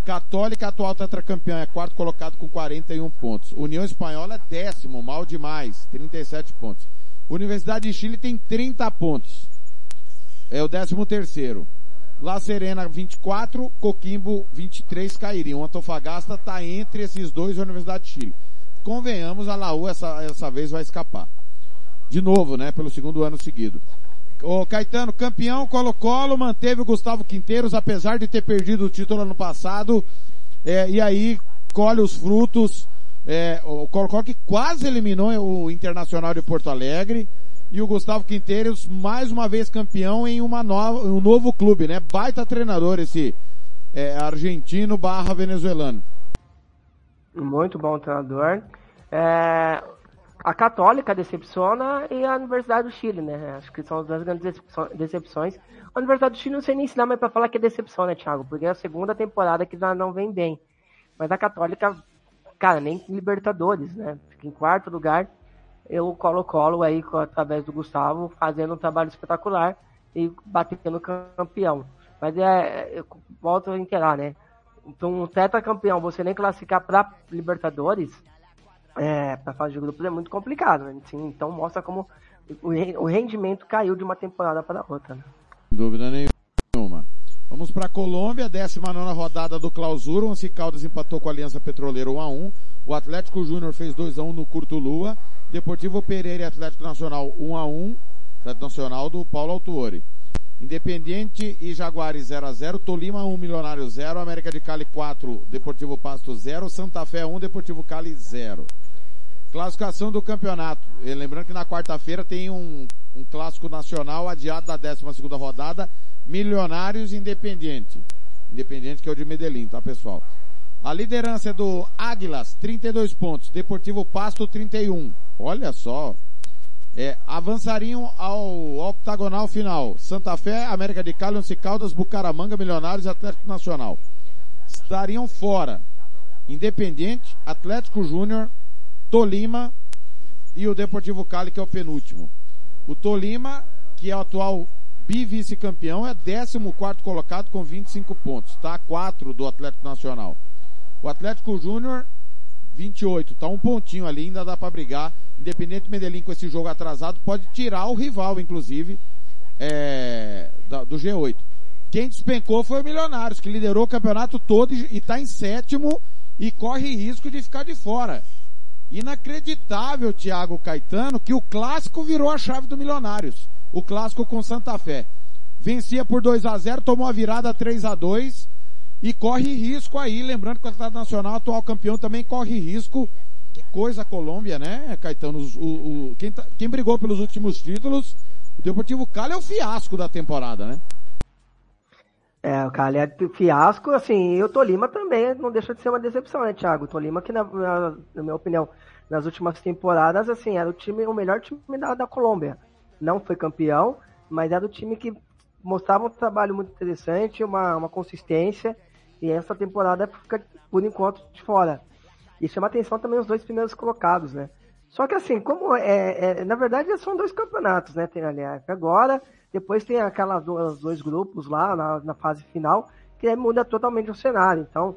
Católica, atual tetracampeã, é quarto colocado com 41 pontos. União Espanhola é décimo, mal demais, 37 pontos. Universidade de Chile tem 30 pontos. É o décimo terceiro. La Serena 24, Coquimbo 23 cairiam. Antofagasta está entre esses dois a Universidade de Chile. Convenhamos, a Laú essa, essa vez vai escapar. De novo, né? Pelo segundo ano seguido. O Caetano, campeão Colo-Colo, manteve o Gustavo Quinteiros, apesar de ter perdido o título ano passado. É, e aí colhe os frutos. É, o Colo-Colo que quase eliminou o Internacional de Porto Alegre. E o Gustavo Quinteiros, mais uma vez campeão em uma nova, um novo clube, né? Baita treinador esse é, argentino barra venezuelano. Muito bom treinador. É, a Católica decepciona e a Universidade do Chile, né? Acho que são as duas grandes decepções. A Universidade do Chile não sei nem ensinar mais para falar que é decepção, né, Thiago? Porque é a segunda temporada que já não vem bem. Mas a Católica, cara, nem Libertadores, né? Fica em quarto lugar. Eu Colo-Colo aí, através do Gustavo, fazendo um trabalho espetacular e batendo campeão. Mas é, eu volto a inteirar, né? Então, um tetracampeão, você nem classificar para Libertadores, é, para fase de grupos é muito complicado, né? Assim, então mostra como o rendimento caiu de uma temporada para outra. Né? Dúvida nenhuma. Vamos para a Colômbia, 19 rodada do Clausura. O Caldas empatou com a Aliança Petroleira 1 a 1 O Atlético Júnior fez 2 a 1 no Curto Lua. Deportivo Pereira e Atlético Nacional 1 a 1 Atlético Nacional do Paulo Autuori. Independiente e Jaguares 0 a 0 Tolima 1, Milionário 0, América de Cali 4, Deportivo Pasto 0, Santa Fé 1, Deportivo Cali 0. Classificação do campeonato. E lembrando que na quarta-feira tem um, um, clássico nacional adiado da 12 segunda rodada, Milionários Independiente. Independiente que é o de Medellín, tá pessoal? A liderança é do Águilas, 32 pontos. Deportivo Pasto, 31. Olha só. É, avançariam ao octagonal final. Santa Fé, América de Cali, Once Caldas, Bucaramanga, Milionários e Atlético Nacional. Estariam fora. Independente, Atlético Júnior, Tolima e o Deportivo Cali, que é o penúltimo. O Tolima, que é o atual bi-vice-campeão, é 14 colocado com 25 pontos. Está a 4 do Atlético Nacional. O Atlético Júnior, 28. Está um pontinho ali, ainda dá para brigar. Independente Medellín com esse jogo atrasado, pode tirar o rival, inclusive, é, do G8. Quem despencou foi o Milionários, que liderou o campeonato todo e está em sétimo e corre risco de ficar de fora. Inacreditável, Thiago Caetano, que o clássico virou a chave do Milionários. O clássico com Santa Fé. Vencia por 2 a 0 tomou a virada 3 a 2 e corre risco aí. Lembrando que o Atlético Nacional, atual campeão, também corre risco. Que coisa a Colômbia, né, Caetano? O, o, quem, tá, quem brigou pelos últimos títulos, o Deportivo Cali é o fiasco da temporada, né? É, o Cali é fiasco, assim, e o Tolima também não deixa de ser uma decepção, né, Thiago? O Tolima que, na, na, na, minha opinião, nas últimas temporadas, assim, era o time, o melhor time da, da Colômbia. Não foi campeão, mas era o time que mostrava um trabalho muito interessante, uma, uma consistência, e essa temporada fica, por enquanto, de fora. E chama atenção também os dois primeiros colocados, né? Só que assim, como é, é na verdade são dois campeonatos, né? Tem ali agora depois tem aquelas duas, dois grupos lá na, na fase final, que muda totalmente o cenário. Então,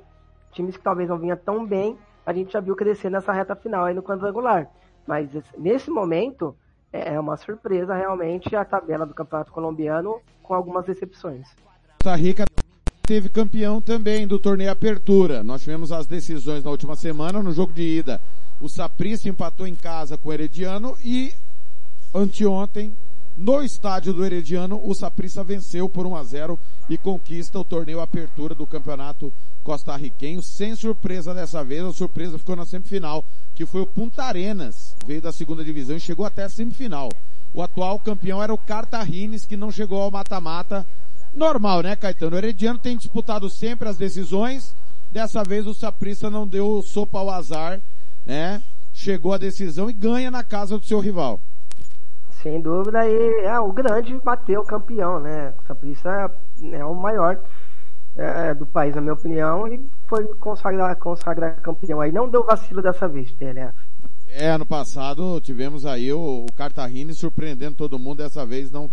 times que talvez não vinha tão bem, a gente já viu crescer nessa reta final aí no quadrangular. Mas nesse momento, é, é uma surpresa realmente a tabela do Campeonato Colombiano com algumas decepções. Costa Rica teve campeão também do torneio Apertura. Nós tivemos as decisões na última semana no jogo de ida. O Saprissa empatou em casa com o Herediano e anteontem no estádio do Herediano, o Saprissa venceu por 1 a 0 e conquista o torneio Apertura do Campeonato Costarriquenho, sem surpresa dessa vez, a surpresa ficou na semifinal, que foi o Punta Arenas, veio da segunda divisão e chegou até a semifinal. O atual campeão era o Cartagines, que não chegou ao mata-mata. Normal, né, Caetano? O Herediano tem disputado sempre as decisões, dessa vez o Saprissa não deu sopa ao azar, né? Chegou a decisão e ganha na casa do seu rival. Sem dúvida, e é, o grande bateu o campeão, né? O Saprissa é o maior é, do país, na minha opinião, e foi consagrar, consagrar campeão aí. Não deu vacilo dessa vez, TLF. É, ano passado tivemos aí o, o Cartagine surpreendendo todo mundo, dessa vez não,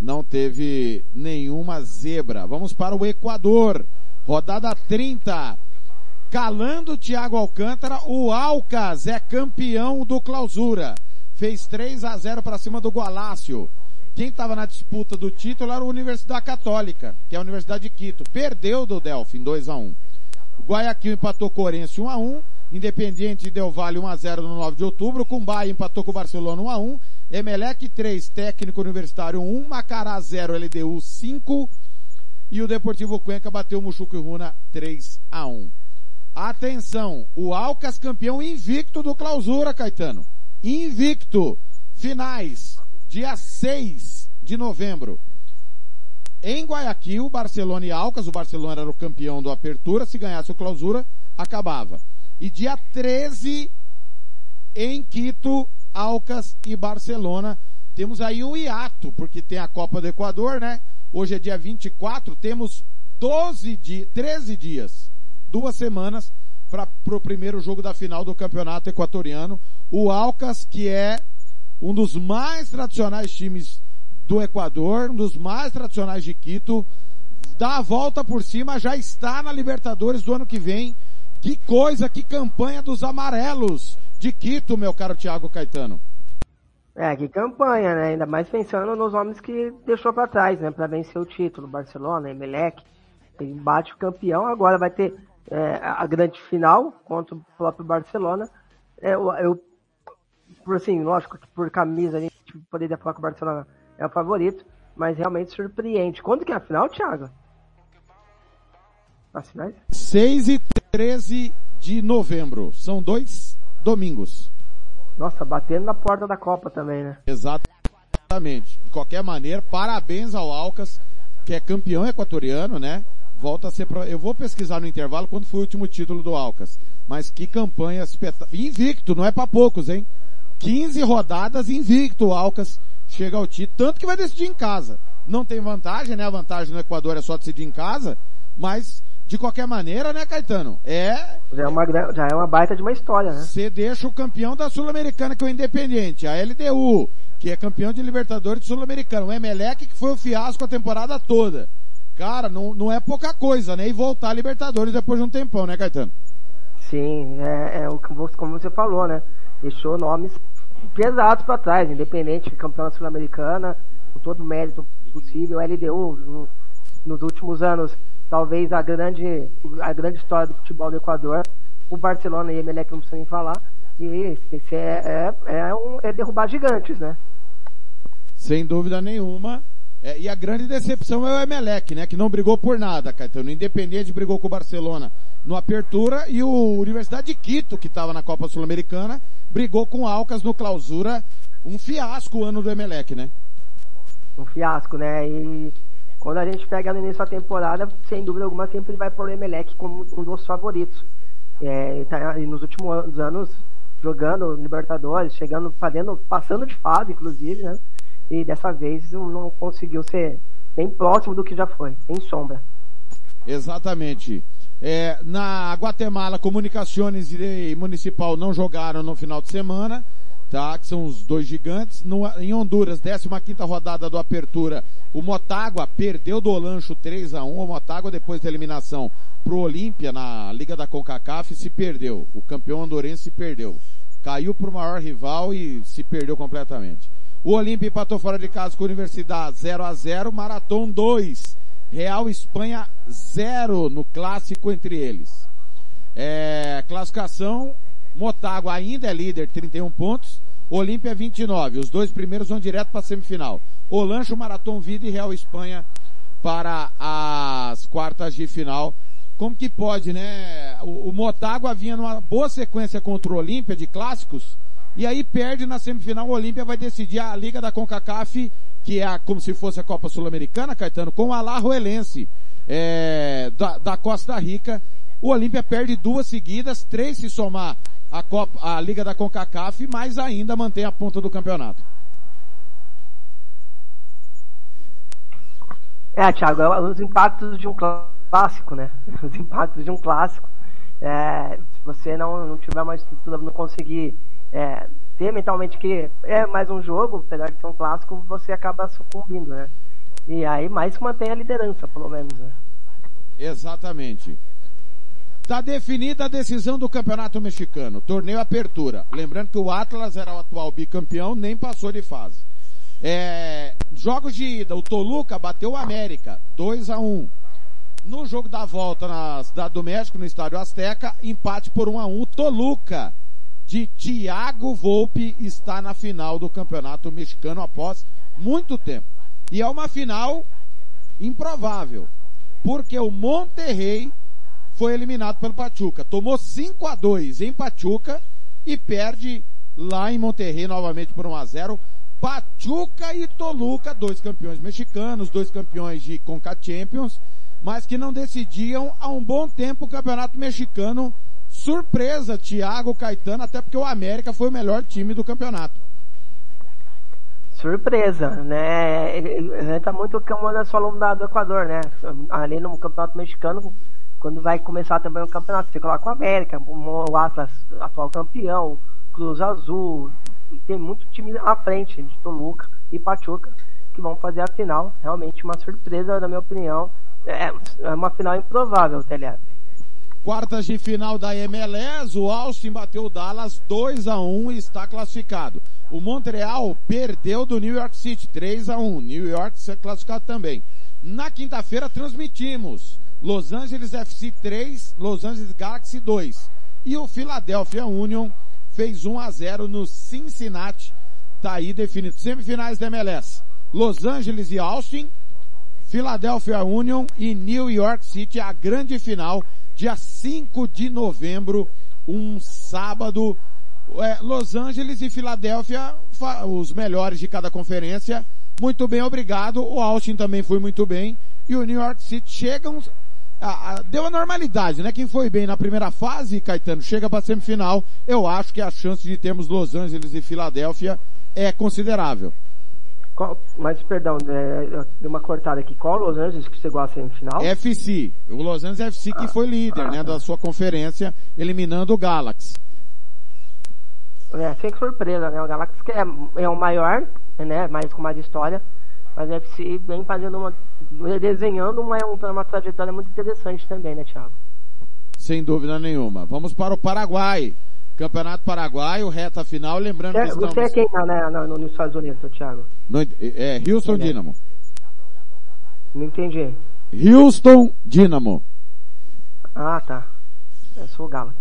não teve nenhuma zebra. Vamos para o Equador, rodada 30. Calando Thiago Alcântara, o Alcas é campeão do clausura fez 3 a 0 para cima do Gualácio. Quem estava na disputa do título era a Universidade Católica, que é a Universidade de Quito. Perdeu do Delfim 2 a 1. O Guayaquil empatou Orense 1 a 1. Independiente deu Vale 1 a 0 no 9 de outubro. Cumbai empatou com o Barcelona 1 a 1. Emelec 3, Técnico Universitário 1. Macará 0, LDU 5. E o Deportivo Cuenca bateu o Muxuco e Runa 3 a 1. Atenção, o Alcas campeão invicto do clausura, Caetano invicto. Finais, dia 6 de novembro. Em Guayaquil, Barcelona e Alcas, o Barcelona era o campeão do Apertura, se ganhasse o Clausura, acabava. E dia 13, em Quito, Alcas e Barcelona. Temos aí um hiato, porque tem a Copa do Equador, né? Hoje é dia 24, temos 12 dias, 13 dias, duas semanas para o primeiro jogo da final do campeonato equatoriano. O Alcas, que é um dos mais tradicionais times do Equador, um dos mais tradicionais de Quito, dá a volta por cima, já está na Libertadores do ano que vem. Que coisa, que campanha dos amarelos de Quito, meu caro Thiago Caetano. É, que campanha, né? Ainda mais pensando nos homens que deixou para trás, né? Para vencer o título. Barcelona, Emelec, ele bate o campeão, agora vai ter é, a grande final contra o próprio Barcelona. É, eu, eu, por assim, lógico que por camisa a gente poderia falar que o Barcelona é o favorito, mas realmente surpreende. Quando que é a final, Thiago? As finais? 6 e 13 de novembro. São dois domingos. Nossa, batendo na porta da Copa também, né? Exatamente. De qualquer maneira, parabéns ao Alcas, que é campeão equatoriano, né? volta a ser pro... eu vou pesquisar no intervalo quando foi o último título do Alcas. Mas que campanha espetacular. Invicto, não é para poucos, hein? 15 rodadas invicto o Alcas chega ao título, tanto que vai decidir em casa. Não tem vantagem, né? A vantagem no Equador é só decidir em casa, mas de qualquer maneira, né, Caetano? É. Já é uma, já é uma baita de uma história, né? Você deixa o campeão da Sul-Americana, que é o Independente, a LDU, que é campeão de Libertadores Sul-Americano, o Emelec, que foi o fiasco a temporada toda. Cara, não, não é pouca coisa, né? E voltar a Libertadores depois de um tempão, né, Caetano? Sim, é, é o como você falou, né? Deixou nomes pesados para trás, independente, campeão sul-americana, com todo o mérito possível, LDU, no, nos últimos anos, talvez a grande, a grande história do futebol do Equador, o Barcelona e Emelec não precisam nem falar, e esse é, é, é, um, é derrubar gigantes, né? Sem dúvida nenhuma. É, e a grande decepção é o Emelec, né? Que não brigou por nada, Caetano. Independente brigou com o Barcelona no Apertura e o Universidade de Quito, que estava na Copa Sul-Americana, brigou com o Alcas no Clausura. Um fiasco o ano do Emelec, né? Um fiasco, né? E quando a gente pega no início da temporada, sem dúvida alguma, sempre vai por o Emelec como um dos favoritos. É, tá, nos últimos anos, jogando Libertadores, chegando, fazendo, passando de fase, inclusive, né? e dessa vez não conseguiu ser bem próximo do que já foi, em sombra. Exatamente. É, na Guatemala, Comunicações e Municipal não jogaram no final de semana, tá? Que são os dois gigantes. No, em Honduras, 15 quinta rodada do Apertura, o Motagua perdeu do Olancho 3 a 1 O Motagua, depois da eliminação pro Olímpia na Liga da CONCACAF, se perdeu. O campeão hondurense se perdeu. Caiu pro maior rival e se perdeu completamente. O Olímpia empatou fora de casa com a Universidade 0 a 0 Marathon 2. Real Espanha 0 no clássico entre eles. É, classificação, Motago ainda é líder, 31 pontos. Olímpia 29. Os dois primeiros vão direto para a semifinal. Olancho, Marathon Vida e Real Espanha para as quartas de final. Como que pode, né? O, o Motagua vinha numa boa sequência contra o Olímpia de clássicos e aí perde na semifinal. O Olímpia vai decidir a Liga da CONCACAF, que é a, como se fosse a Copa Sul-Americana, Caetano, com o Alajuelense é, da, da Costa Rica. O Olímpia perde duas seguidas, três se somar a, Copa, a Liga da CONCACAF, mas ainda mantém a ponta do campeonato. É, Thiago, é os impactos de um clássico, né? (laughs) Os impactos de um clássico. É, se você não, não tiver uma estrutura, não conseguir é, ter mentalmente que é mais um jogo, apesar de ser um clássico, você acaba sucumbindo, né? E aí mais mantém a liderança, pelo menos, né? Exatamente. Está definida a decisão do Campeonato Mexicano, torneio Apertura. Lembrando que o Atlas era o atual bicampeão, nem passou de fase. É, jogos de ida, o Toluca bateu o América, 2 a 1 No jogo da volta na Cidade do México, no Estádio Azteca, empate por 1 a 1 O Toluca, de Thiago Volpe, está na final do Campeonato Mexicano após muito tempo. E é uma final improvável, porque o Monterrey foi eliminado pelo Pachuca. Tomou 5 a 2 em Pachuca e perde lá em Monterrey novamente por 1 a 0. Pachuca e Toluca, dois campeões mexicanos, dois campeões de Conca Champions, mas que não decidiam há um bom tempo o campeonato mexicano. Surpresa, Thiago Caetano, até porque o América foi o melhor time do campeonato. Surpresa, né? Entra muito como nós falamos da, do Equador, né? Ali no campeonato mexicano, quando vai começar também o campeonato, você coloca o América, o Atlas, atual campeão, Cruz Azul, tem muito time à frente de Toluca e Pachuca que vão fazer a final. Realmente uma surpresa, na minha opinião. É, é uma final improvável, Telhado. Quartas de final da MLS, o Austin bateu o Dallas 2 a 1 e está classificado. O Montreal perdeu do New York City 3 a 1. New York se classificado também. Na quinta-feira transmitimos Los Angeles FC 3, Los Angeles Galaxy 2. E o Philadelphia Union fez 1 a 0 no Cincinnati. Tá aí definido. Semifinais da MLS. Los Angeles e Austin, Philadelphia Union e New York City, a grande final, dia 5 de novembro, um sábado. É, Los Angeles e Filadélfia, os melhores de cada conferência. Muito bem, obrigado. O Austin também foi muito bem. E o New York City chegam a, a, deu a normalidade, né? Quem foi bem na primeira fase, Caetano, chega para semifinal. Eu acho que a chance de termos Los Angeles e Filadélfia é considerável. Qual, mas, perdão, é, deu uma cortada aqui. Qual Los Angeles que chegou à semifinal? FC. O Los Angeles FC que ah, foi líder, ah, né, da sua conferência, eliminando o Galaxy. É, sem surpresa, né? O Galaxy que é, é o maior, né? Mais com mais história. Mas o FC vem fazendo uma. desenhando uma, uma trajetória muito interessante também, né, Thiago? Sem dúvida nenhuma. Vamos para o Paraguai. Campeonato Paraguaio, reta final, lembrando é, que estamos... Você é quem tá né, no, nos Estados Unidos, Thiago? No, é, Houston é. Dynamo. Não entendi. Houston Dynamo. Ah, tá. Eu sou o Galo.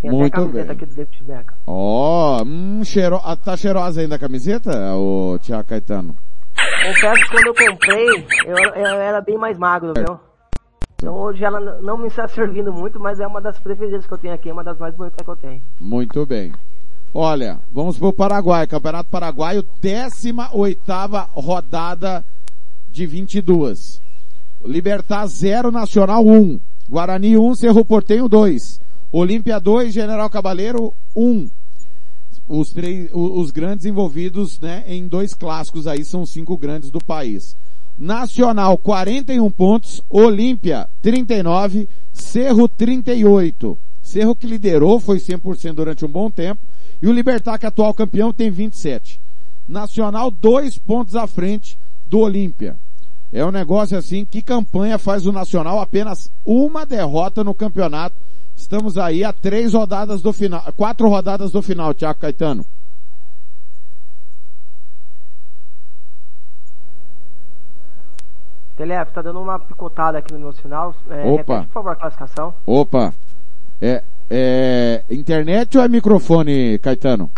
Tem Muito até a camiseta bem. aqui do David Beckham. Ó, oh, hum, cheiro... ah, tá cheirosa ainda a camiseta, o Thiago Caetano? Confesso que quando eu comprei, eu, eu era bem mais magro, viu? Então hoje ela não me está (laughs) servindo muito, mas é uma das preferidas que eu tenho aqui, é uma das mais bonitas que eu tenho. Muito bem. Olha, vamos pro Paraguai, Campeonato Paraguaio, 18 rodada de 22. Libertar 0, Nacional 1. Guarani 1, Cerro Portenho 2. Olímpia 2, General Cabaleiro 1. Os, três, os grandes envolvidos né, em dois clássicos aí são cinco grandes do país. Nacional 41 pontos, Olímpia 39, Cerro 38. Cerro que liderou, foi 100% durante um bom tempo, e o Libertar, que é atual campeão, tem 27. Nacional dois pontos à frente do Olímpia. É um negócio assim, que campanha faz o Nacional? Apenas uma derrota no campeonato. Estamos aí a três rodadas do final, quatro rodadas do final, Tiago Caetano. Telef, tá dando uma picotada aqui no meu sinal. É, Opa. Repete, por favor, a classificação. Opa. É, é internet ou é microfone, Caetano?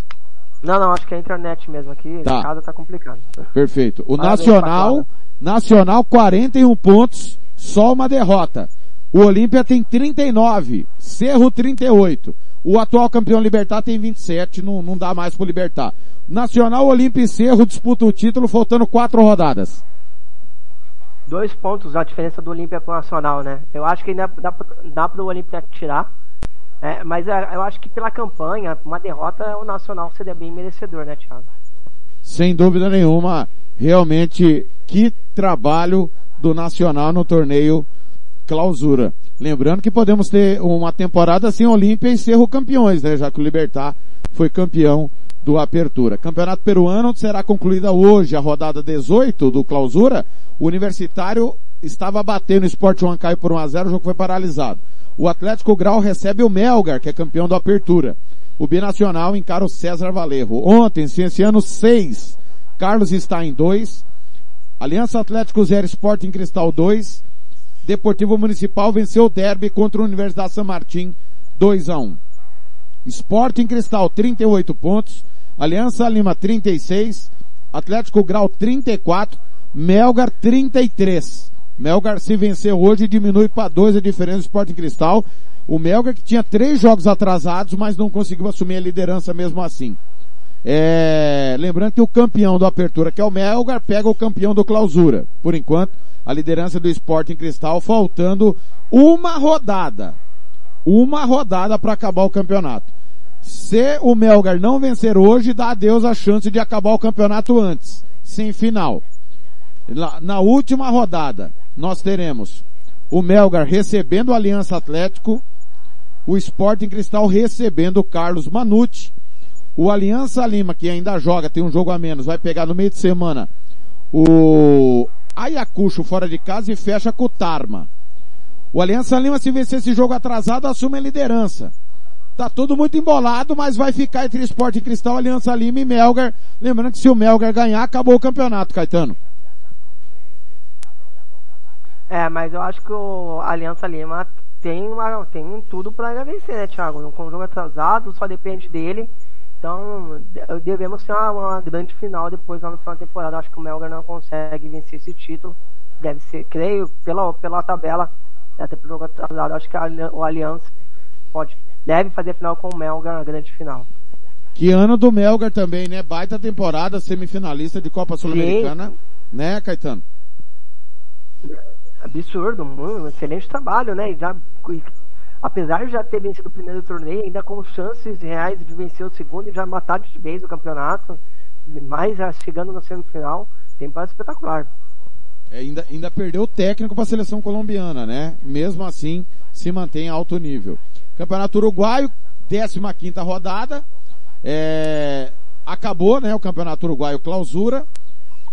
Não, não, acho que é a internet mesmo aqui. Tá. Casa tá complicado. Perfeito. O Parabéns, Nacional. Nacional 41 pontos, só uma derrota. O Olímpia tem 39, Cerro 38. O atual campeão Libertar tem 27, não, não dá mais pro Libertar. Nacional, Olímpia e Cerro disputam o título faltando quatro rodadas. Dois pontos a diferença do Olímpia pro Nacional, né? Eu acho que ainda dá, dá pro Olímpia tirar. É, mas é, eu acho que pela campanha, uma derrota, o Nacional seria bem merecedor, né, Thiago? Sem dúvida nenhuma, realmente, que trabalho do Nacional no torneio clausura. Lembrando que podemos ter uma temporada sem Olímpia e Cerro campeões, né? Já que o Libertar foi campeão do Apertura. Campeonato Peruano será concluída hoje a rodada 18 do clausura. O Universitário estava batendo o Sport Huancaio por 1 a 0 o jogo foi paralisado. O Atlético Grau recebe o Melgar, que é campeão do Apertura. O Binacional encara o César Valerro. Ontem, Cienciano 6, Carlos está em 2, Aliança Atlético 0, Sporting Cristal 2, Deportivo Municipal venceu o derby contra a Universidade São Martim 2 a 1. Sporting Cristal 38 pontos, Aliança Lima 36, Atlético Grau 34, Melgar 33. Melgar se vencer hoje diminui para 2 a diferença do Sporting Cristal. O Melgar que tinha três jogos atrasados, mas não conseguiu assumir a liderança mesmo assim. É, lembrando que o campeão do Apertura, que é o Melgar, pega o campeão do Clausura. Por enquanto, a liderança do Sporting Cristal, faltando uma rodada. Uma rodada para acabar o campeonato. Se o Melgar não vencer hoje, dá a Deus a chance de acabar o campeonato antes, sem final. Na última rodada, nós teremos o Melgar recebendo o Aliança Atlético, o Sporting Cristal recebendo o Carlos Manucci, o Aliança Lima, que ainda joga, tem um jogo a menos, vai pegar no meio de semana o Ayacucho fora de casa e fecha com o Tarma. O Aliança Lima, se vencer esse jogo atrasado, assume a liderança. Tá tudo muito embolado, mas vai ficar entre Esporte Cristal, Aliança Lima e Melgar. Lembrando que se o Melgar ganhar, acabou o campeonato, Caetano. É, mas eu acho que o Aliança Lima tem, uma, tem tudo para vencer, né, Thiago? Com o jogo atrasado, só depende dele. Então, de- devemos ter uma, uma grande final depois lá no final da temporada. Acho que o Melgar não consegue vencer esse título. Deve ser, creio, pela, pela tabela, até pelo jogo atrasado, acho que a o Aliança pode, deve fazer final com o Melgar na grande final. Que ano do Melgar também, né? Baita temporada, semifinalista de Copa Sul-Americana. Né, Caetano? Absurdo, um excelente trabalho, né? E já, e, apesar de já ter vencido o primeiro torneio, ainda com chances reais de vencer o segundo e já matar de vez o campeonato, já chegando na semifinal, temporada espetacular. É, ainda, ainda perdeu o técnico para a seleção colombiana, né? Mesmo assim, se mantém alto nível. Campeonato Uruguaio, 15 rodada. É, acabou, né? O Campeonato Uruguaio clausura.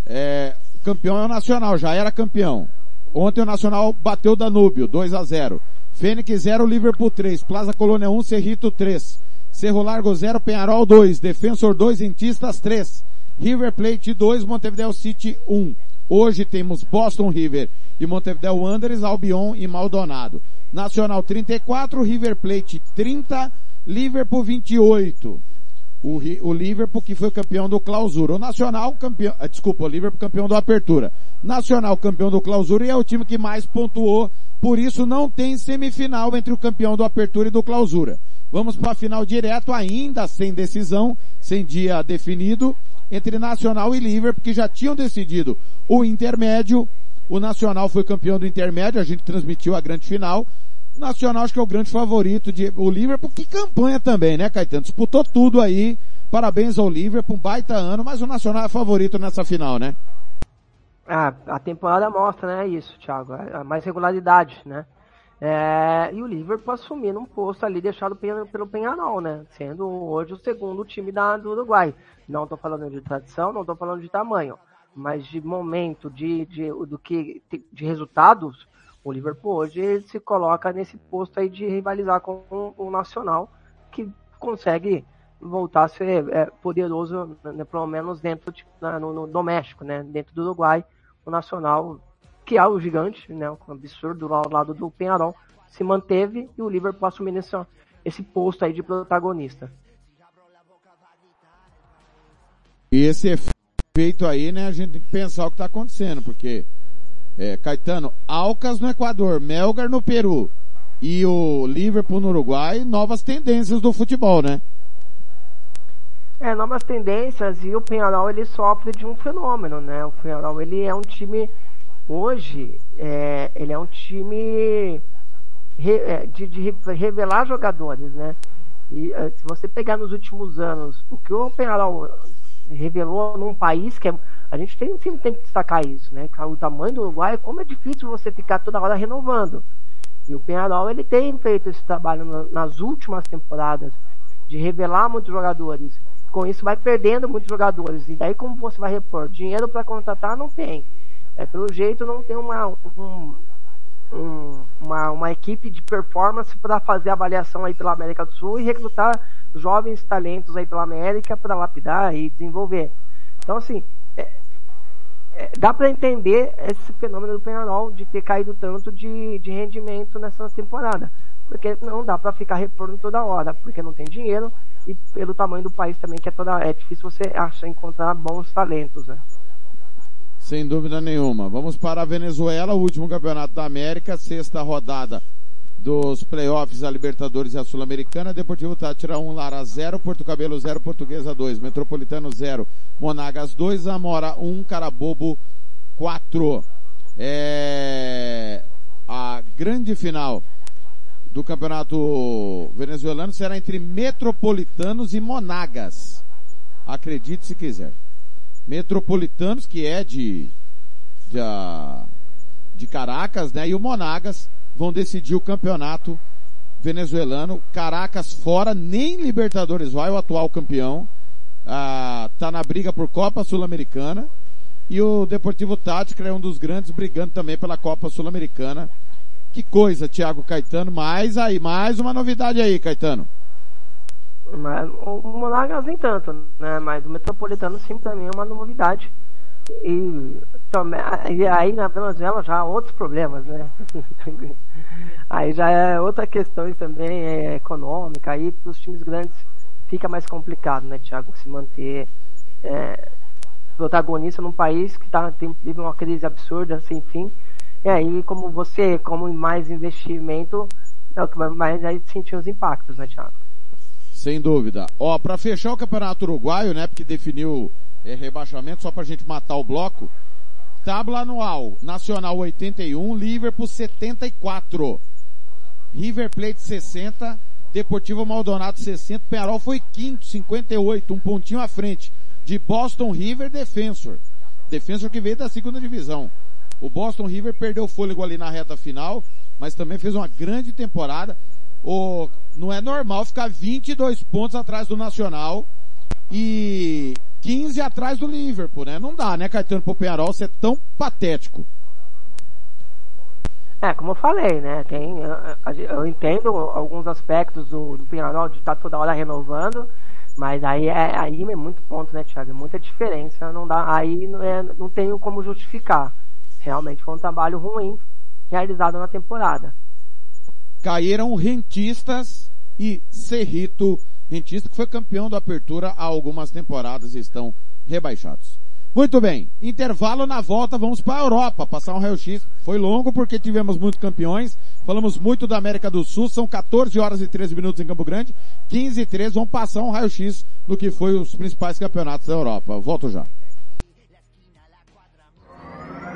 É, campeão é o Nacional, já era campeão. Ontem o Nacional bateu Danúbio, 2 a 0 Fênix 0, Liverpool 3. Plaza Colônia 1, Cerrito 3. Cerro Largo 0, Penharol 2. Defensor 2, Rentistas 3. River Plate 2, Montevideo City 1. Hoje temos Boston River e Montevideo Wanderers, Albion e Maldonado. Nacional 34, River Plate 30, Liverpool 28. O, o Liverpool que foi campeão do Clausura. O Nacional campeão, ah, desculpa, o Liverpool campeão do Apertura. Nacional campeão do Clausura e é o time que mais pontuou. Por isso não tem semifinal entre o campeão do Apertura e do Clausura. Vamos para a final direto ainda sem decisão, sem dia definido entre Nacional e Liverpool que já tinham decidido o intermédio. O Nacional foi campeão do intermédio, a gente transmitiu a grande final. Nacional acho que é o grande favorito de o Liverpool, que campanha também, né, Caetano? Disputou tudo aí. Parabéns ao Liverpool, um baita ano, mas o Nacional é favorito nessa final, né? Ah, a temporada mostra, né, isso, Thiago, é mais regularidade, né? É, e o Liverpool assumindo um posto ali deixado pelo, pelo Penharol, né? Sendo hoje o segundo time da, do Uruguai. Não estou falando de tradição, não estou falando de tamanho, mas de momento, de, de, do que, de resultados, o Liverpool hoje se coloca nesse posto aí de rivalizar com o, o Nacional, que consegue voltar a ser é, poderoso, né, pelo menos dentro de, na, no, no doméstico, né? Dentro do Uruguai, o Nacional, que é o gigante, né? Um absurdo ao lado do Penharol, se manteve e o Liverpool assumindo esse, esse posto aí de protagonista. E esse efeito aí, né, a gente tem que pensar o que está acontecendo, porque é, Caetano, Alcas no Equador, Melgar no Peru e o Liverpool no Uruguai, novas tendências do futebol, né? É, novas tendências e o Penharol ele sofre de um fenômeno, né? O Penharol ele é um time hoje, é, ele é um time re, é, de, de, revelar jogadores, né? E é, se você pegar nos últimos anos, o que o Penharol revelou num país que é, a gente tem, sempre tem que destacar isso, né? O tamanho do Uruguai, como é difícil você ficar toda hora renovando. E o Penharol ele tem feito esse trabalho nas últimas temporadas de revelar muitos jogadores. Com isso vai perdendo muitos jogadores. E daí como você vai repor? Dinheiro para contratar não tem. É, pelo jeito não tem uma, um, um, uma, uma equipe de performance para fazer avaliação aí pela América do Sul e recrutar jovens talentos aí pela América para lapidar e desenvolver. Então, assim, é, dá para entender esse fenômeno do Penarol de ter caído tanto de, de rendimento nessa temporada. Porque não dá para ficar repondo toda hora, porque não tem dinheiro e pelo tamanho do país também, que é, toda, é difícil você achar, encontrar bons talentos. Né? Sem dúvida nenhuma. Vamos para a Venezuela, o último campeonato da América, sexta rodada dos playoffs a Libertadores e a Sul-Americana. Deportivo Tátira 1, Lara 0, Porto Cabelo 0, Portuguesa 2, Metropolitano 0, Monagas 2, Amora 1, Carabobo 4. É... A grande final do campeonato venezuelano será entre Metropolitanos e Monagas. Acredite se quiser. Metropolitanos, que é de, de, de Caracas, né? E o Monagas, vão decidir o campeonato venezuelano. Caracas fora, nem Libertadores vai, o atual campeão. Ah, tá na briga por Copa Sul-Americana. E o Deportivo Tática é um dos grandes brigando também pela Copa Sul-Americana. Que coisa, Thiago Caetano. Mais aí, mais uma novidade aí, Caetano. Mas, o Monagas nem tanto, né? Mas o Metropolitano sim pra mim é uma novidade. E, e aí na Venezuela já há outros problemas, né? (laughs) aí já é outra questão também é econômica, aí para os times grandes fica mais complicado, né, Thiago, se manter é, protagonista num país que tá, tem, vive uma crise absurda, sem fim. E aí, como você, como mais investimento, é o que mais aí sentir os impactos, né, Thiago? Sem dúvida. Ó, para fechar o Campeonato Uruguaio, né, porque definiu é, rebaixamento, só pra gente matar o bloco. Tábula anual, Nacional 81, Liverpool 74. River Plate 60, Deportivo Maldonado 60, Penarol foi quinto, 58, um pontinho à frente de Boston River Defensor. Defensor que veio da segunda divisão. O Boston River perdeu fôlego ali na reta final, mas também fez uma grande temporada. O, não é normal ficar 22 pontos atrás do Nacional e 15 atrás do Liverpool, né? Não dá, né, Caetano, pro Penharol ser tão patético. É, como eu falei, né? Tem, eu, eu entendo alguns aspectos do, do Penharol de estar tá toda hora renovando, mas aí é, aí é muito ponto, né, Thiago? É muita diferença, não dá, aí não, é, não tenho como justificar. Realmente foi um trabalho ruim realizado na temporada. Caíram rentistas e Cerrito Rentista que foi campeão da apertura há algumas temporadas e estão rebaixados. Muito bem, intervalo na volta, vamos para a Europa, passar um raio-x. Foi longo porque tivemos muitos campeões, falamos muito da América do Sul, são 14 horas e 13 minutos em Campo Grande, 15 e 13, vamos passar um raio-x do que foi os principais campeonatos da Europa. Volto já.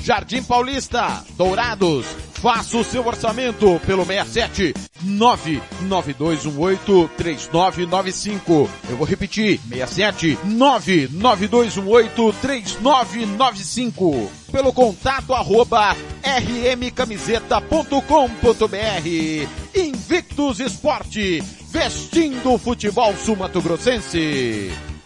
Jardim Paulista, Dourados. Faça o seu orçamento pelo 67 99218 3995. Eu vou repetir, 67 99218 3995. Pelo contato arroba rmcamiseta.com.br. Invictus Esporte, vestindo o futebol sumatogrossense.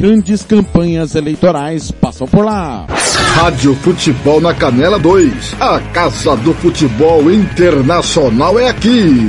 Grandes campanhas eleitorais passam por lá. Rádio Futebol na Canela 2. A Casa do Futebol Internacional é aqui.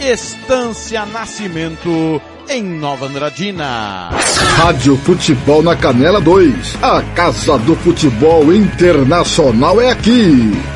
Estância Nascimento em Nova Andradina. Rádio Futebol na Canela 2. A Casa do Futebol Internacional é aqui.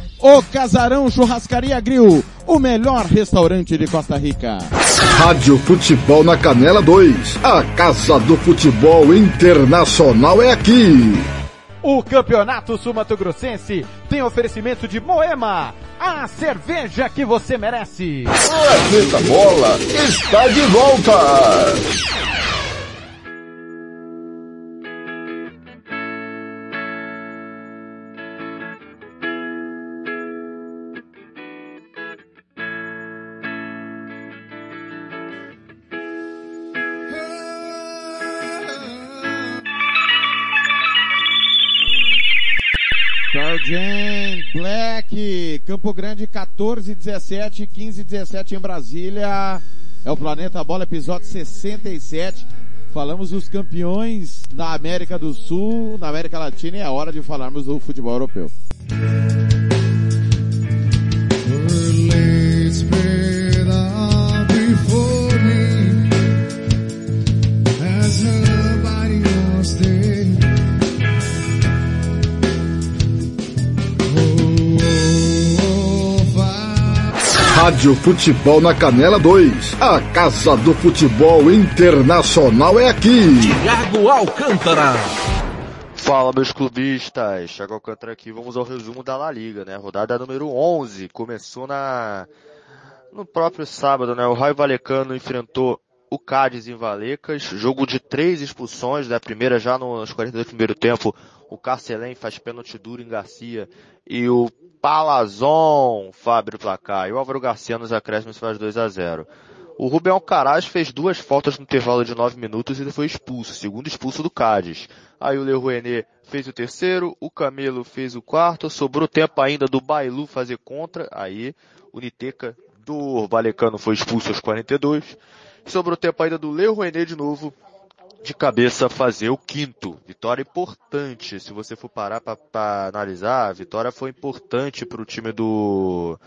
O Casarão Churrascaria Grill, o melhor restaurante de Costa Rica. Rádio Futebol na Canela 2. A Casa do Futebol Internacional é aqui. O Campeonato Sul-Mato Grossense tem oferecimento de Moema, a cerveja que você merece. Planeta Bola está de volta. Black, Campo Grande 14, 17, 15, 17 em Brasília. É o Planeta Bola, episódio 67. Falamos dos campeões da América do Sul, na América Latina e é hora de falarmos do futebol europeu. Rádio Futebol na Canela 2. A Casa do Futebol Internacional é aqui. Thiago Alcântara. Fala meus clubistas, Thiago Alcântara aqui, vamos ao resumo da La Liga, né? Rodada número 11, começou na no próprio sábado, né? O Raio Valecano enfrentou o Cádiz em Valecas, jogo de três expulsões, né? A primeira já nos 42 do primeiro tempo, o Carcelém faz pênalti duro em Garcia e o Palazon Fábio placar e o Álvaro Garcia nos acréscimos faz 2 a 0. O Rubem Alcaraz fez duas faltas no intervalo de 9 minutos e foi expulso, segundo expulso do Cádiz. Aí o Leroy René fez o terceiro, o Camelo fez o quarto, sobrou tempo ainda do Bailu fazer contra, aí o Niteca do Valecano foi expulso aos 42. Sobrou tempo ainda do Leroy René de novo, de cabeça fazer o quinto. Vitória importante. Se você for parar para analisar, a vitória foi importante para o time do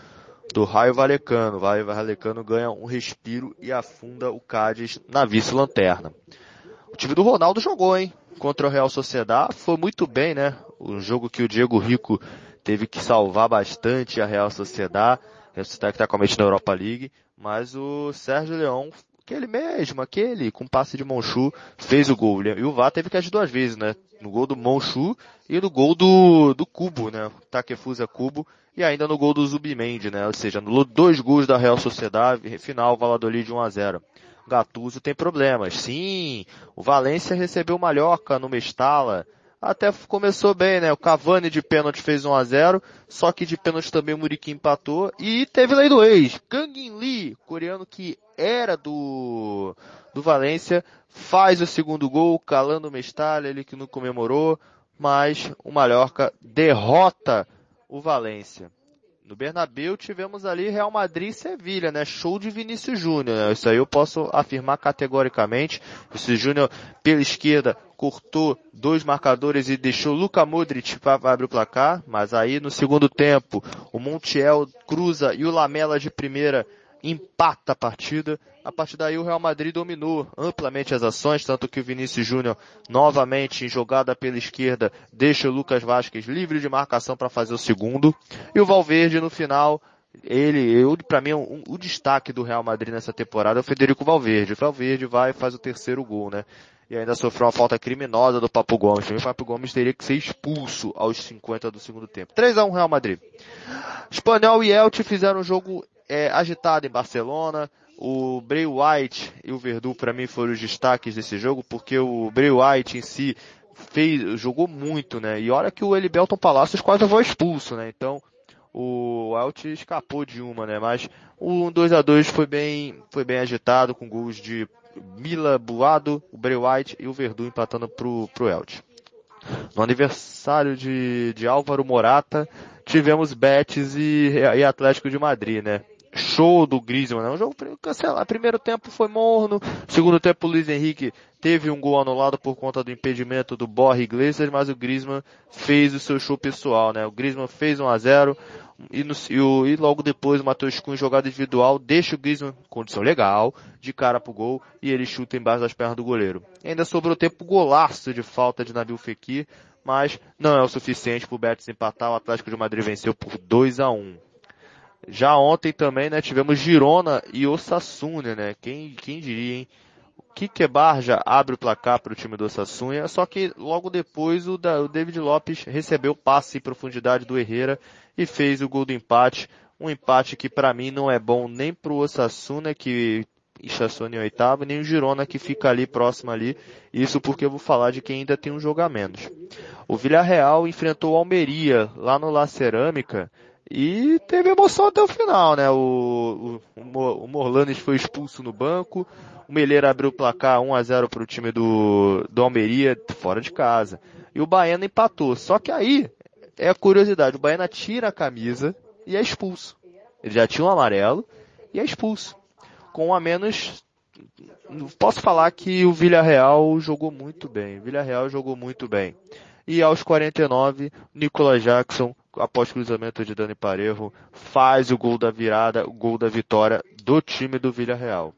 do Raio Valecano. O Raio Valecano ganha um respiro e afunda o Cádiz na vice-lanterna. O time do Ronaldo jogou, hein? Contra o Real Sociedad. Foi muito bem, né? O jogo que o Diego Rico teve que salvar bastante a Real Sociedad. Real Sociedad que está com a mente na Europa League. Mas o Sérgio Leão aquele mesmo, aquele, com passe de Monchu, fez o gol. E o VAR teve que agir duas vezes, né? No gol do Monchu e no gol do, do Cubo, né? Takefusa Cubo. E ainda no gol do Zubimendi, né? Ou seja, anulou dois gols da Real Sociedade, final Valladolid 1 a 0 Gattuso tem problemas. Sim, o Valência recebeu Malhoca no Mestala. até começou bem, né? O Cavani de pênalti fez 1 a 0 só que de pênalti também o Muriqui empatou e teve lei do ex. Kang In Lee, coreano que era do, do Valência, faz o segundo gol, calando o Mestalha, ele que não comemorou, mas o Mallorca derrota o Valência. No Bernabéu tivemos ali Real Madrid e Sevilha, né? Show de Vinícius Júnior, né? Isso aí eu posso afirmar categoricamente. Vinícius Júnior pela esquerda cortou dois marcadores e deixou Luka Modric para abrir o placar, mas aí no segundo tempo o Montiel cruza e o Lamela de primeira empata a partida. A partir daí o Real Madrid dominou amplamente as ações, tanto que o Vinícius Júnior, novamente em jogada pela esquerda, deixa o Lucas Vasquez livre de marcação para fazer o segundo. E o Valverde no final, ele, eu, para mim, um, o destaque do Real Madrid nessa temporada é o Federico Valverde. O Valverde vai e faz o terceiro gol, né? E ainda sofreu uma falta criminosa do Papo Gomes. O Papo Gomes teria que ser expulso aos 50 do segundo tempo. 3 a 1 Real Madrid. Espanhol e Elche fizeram um jogo é, agitado em Barcelona. O Bray White e o Verdun para mim foram os destaques desse jogo, porque o Bray White em si fez, jogou muito, né? E olha que o Elibelton Palacios quase foi expulso, né? Então o White escapou de uma, né? Mas o 2 a 2 foi bem, foi bem agitado com gols de Mila Buado, o Bray White e o Verdun empatando pro, pro Elche. No aniversário de, de Álvaro Morata, tivemos Betis e, e Atlético de Madrid, né? Show do Griezmann, né? Um jogo cancelado. Primeiro tempo foi morno, segundo tempo o Luiz Henrique teve um gol anulado por conta do impedimento do Borja Iglesias, mas o Griezmann fez o seu show pessoal, né? O Griezmann fez 1 a 0 e, no, e, o, e logo depois o Matheus Cunha jogada individual deixa o Griezmann condição legal, de cara pro gol e ele chuta embaixo das pernas do goleiro. Ainda sobrou tempo golaço de falta de Nabil Fekir, mas não é o suficiente para o Betis empatar. O Atlético de Madrid venceu por 2 a 1 já ontem também, né, tivemos Girona e Osasuna, né? Quem, quem diria, hein? Kike Barja abre o placar para o time do Osasuna, só que logo depois o, da, o David Lopes recebeu passe em profundidade do Herrera e fez o gol do empate. Um empate que para mim não é bom nem para o Osasuna, que estaciona em oitavo, nem o Girona que fica ali próximo ali. Isso porque eu vou falar de quem ainda tem um jogo a menos. O Villarreal enfrentou o Almeria lá no La Cerâmica e teve emoção até o final, né? O, o, o Morlanes foi expulso no banco, o Meleira abriu o placar 1 a 0 para o time do, do Almeria fora de casa. E o Baiano empatou. Só que aí é a curiosidade, o Baiano tira a camisa e é expulso. Ele já tinha um amarelo e é expulso. Com a menos, posso falar que o Villarreal jogou muito bem. O Villarreal jogou muito bem. E aos 49, Nicolas Jackson após cruzamento de Dani Parejo, faz o gol da virada, o gol da vitória do time do Villarreal.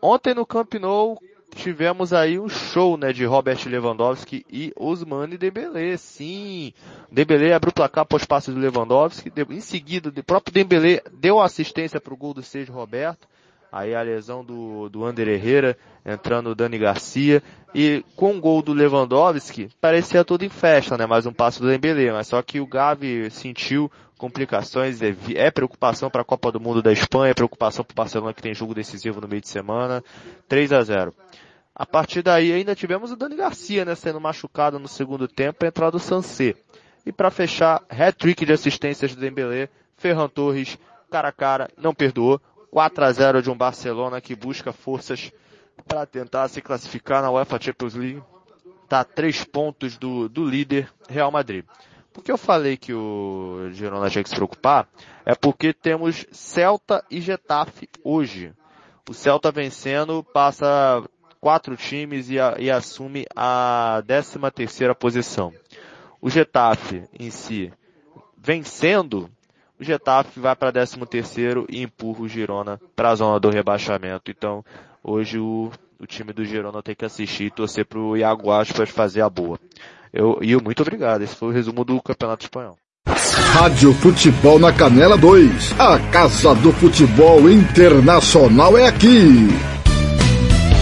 Ontem no Camp Nou tivemos aí um show, né, de Robert Lewandowski e Osmane Dembélé. Sim, Dembélé abriu o placar após passe do Lewandowski. Em seguida, o próprio Dembélé deu assistência para o gol do Sérgio Roberto. Aí a lesão do, do Ander Herrera, entrando o Dani Garcia. E com o gol do Lewandowski, parecia tudo em festa, né? Mais um passo do Dembélé. Mas só que o Gavi sentiu complicações, é, é preocupação para a Copa do Mundo da Espanha, é preocupação para o Barcelona que tem jogo decisivo no meio de semana. 3 a 0 A partir daí ainda tivemos o Dani Garcia, né? Sendo machucado no segundo tempo, a entrada do Sansê. E para fechar, hat-trick de assistências do Dembélé, Ferran Torres, cara a cara, não perdoou. 4 a 0 de um Barcelona que busca forças para tentar se classificar na UEFA Champions League. Está a três pontos do, do líder Real Madrid. Por que eu falei que o Girona tinha que se preocupar? É porque temos Celta e Getafe hoje. O Celta vencendo passa quatro times e, a, e assume a 13 terceira posição. O Getafe em si vencendo o Getafe vai para 13 terceiro e empurra o Girona para a zona do rebaixamento. Então, hoje o, o time do Girona tem que assistir e torcer para o Iago Aspas fazer a boa. Eu, e eu muito obrigado. Esse foi o resumo do Campeonato Espanhol. Rádio Futebol na Canela 2. A Casa do Futebol Internacional é aqui.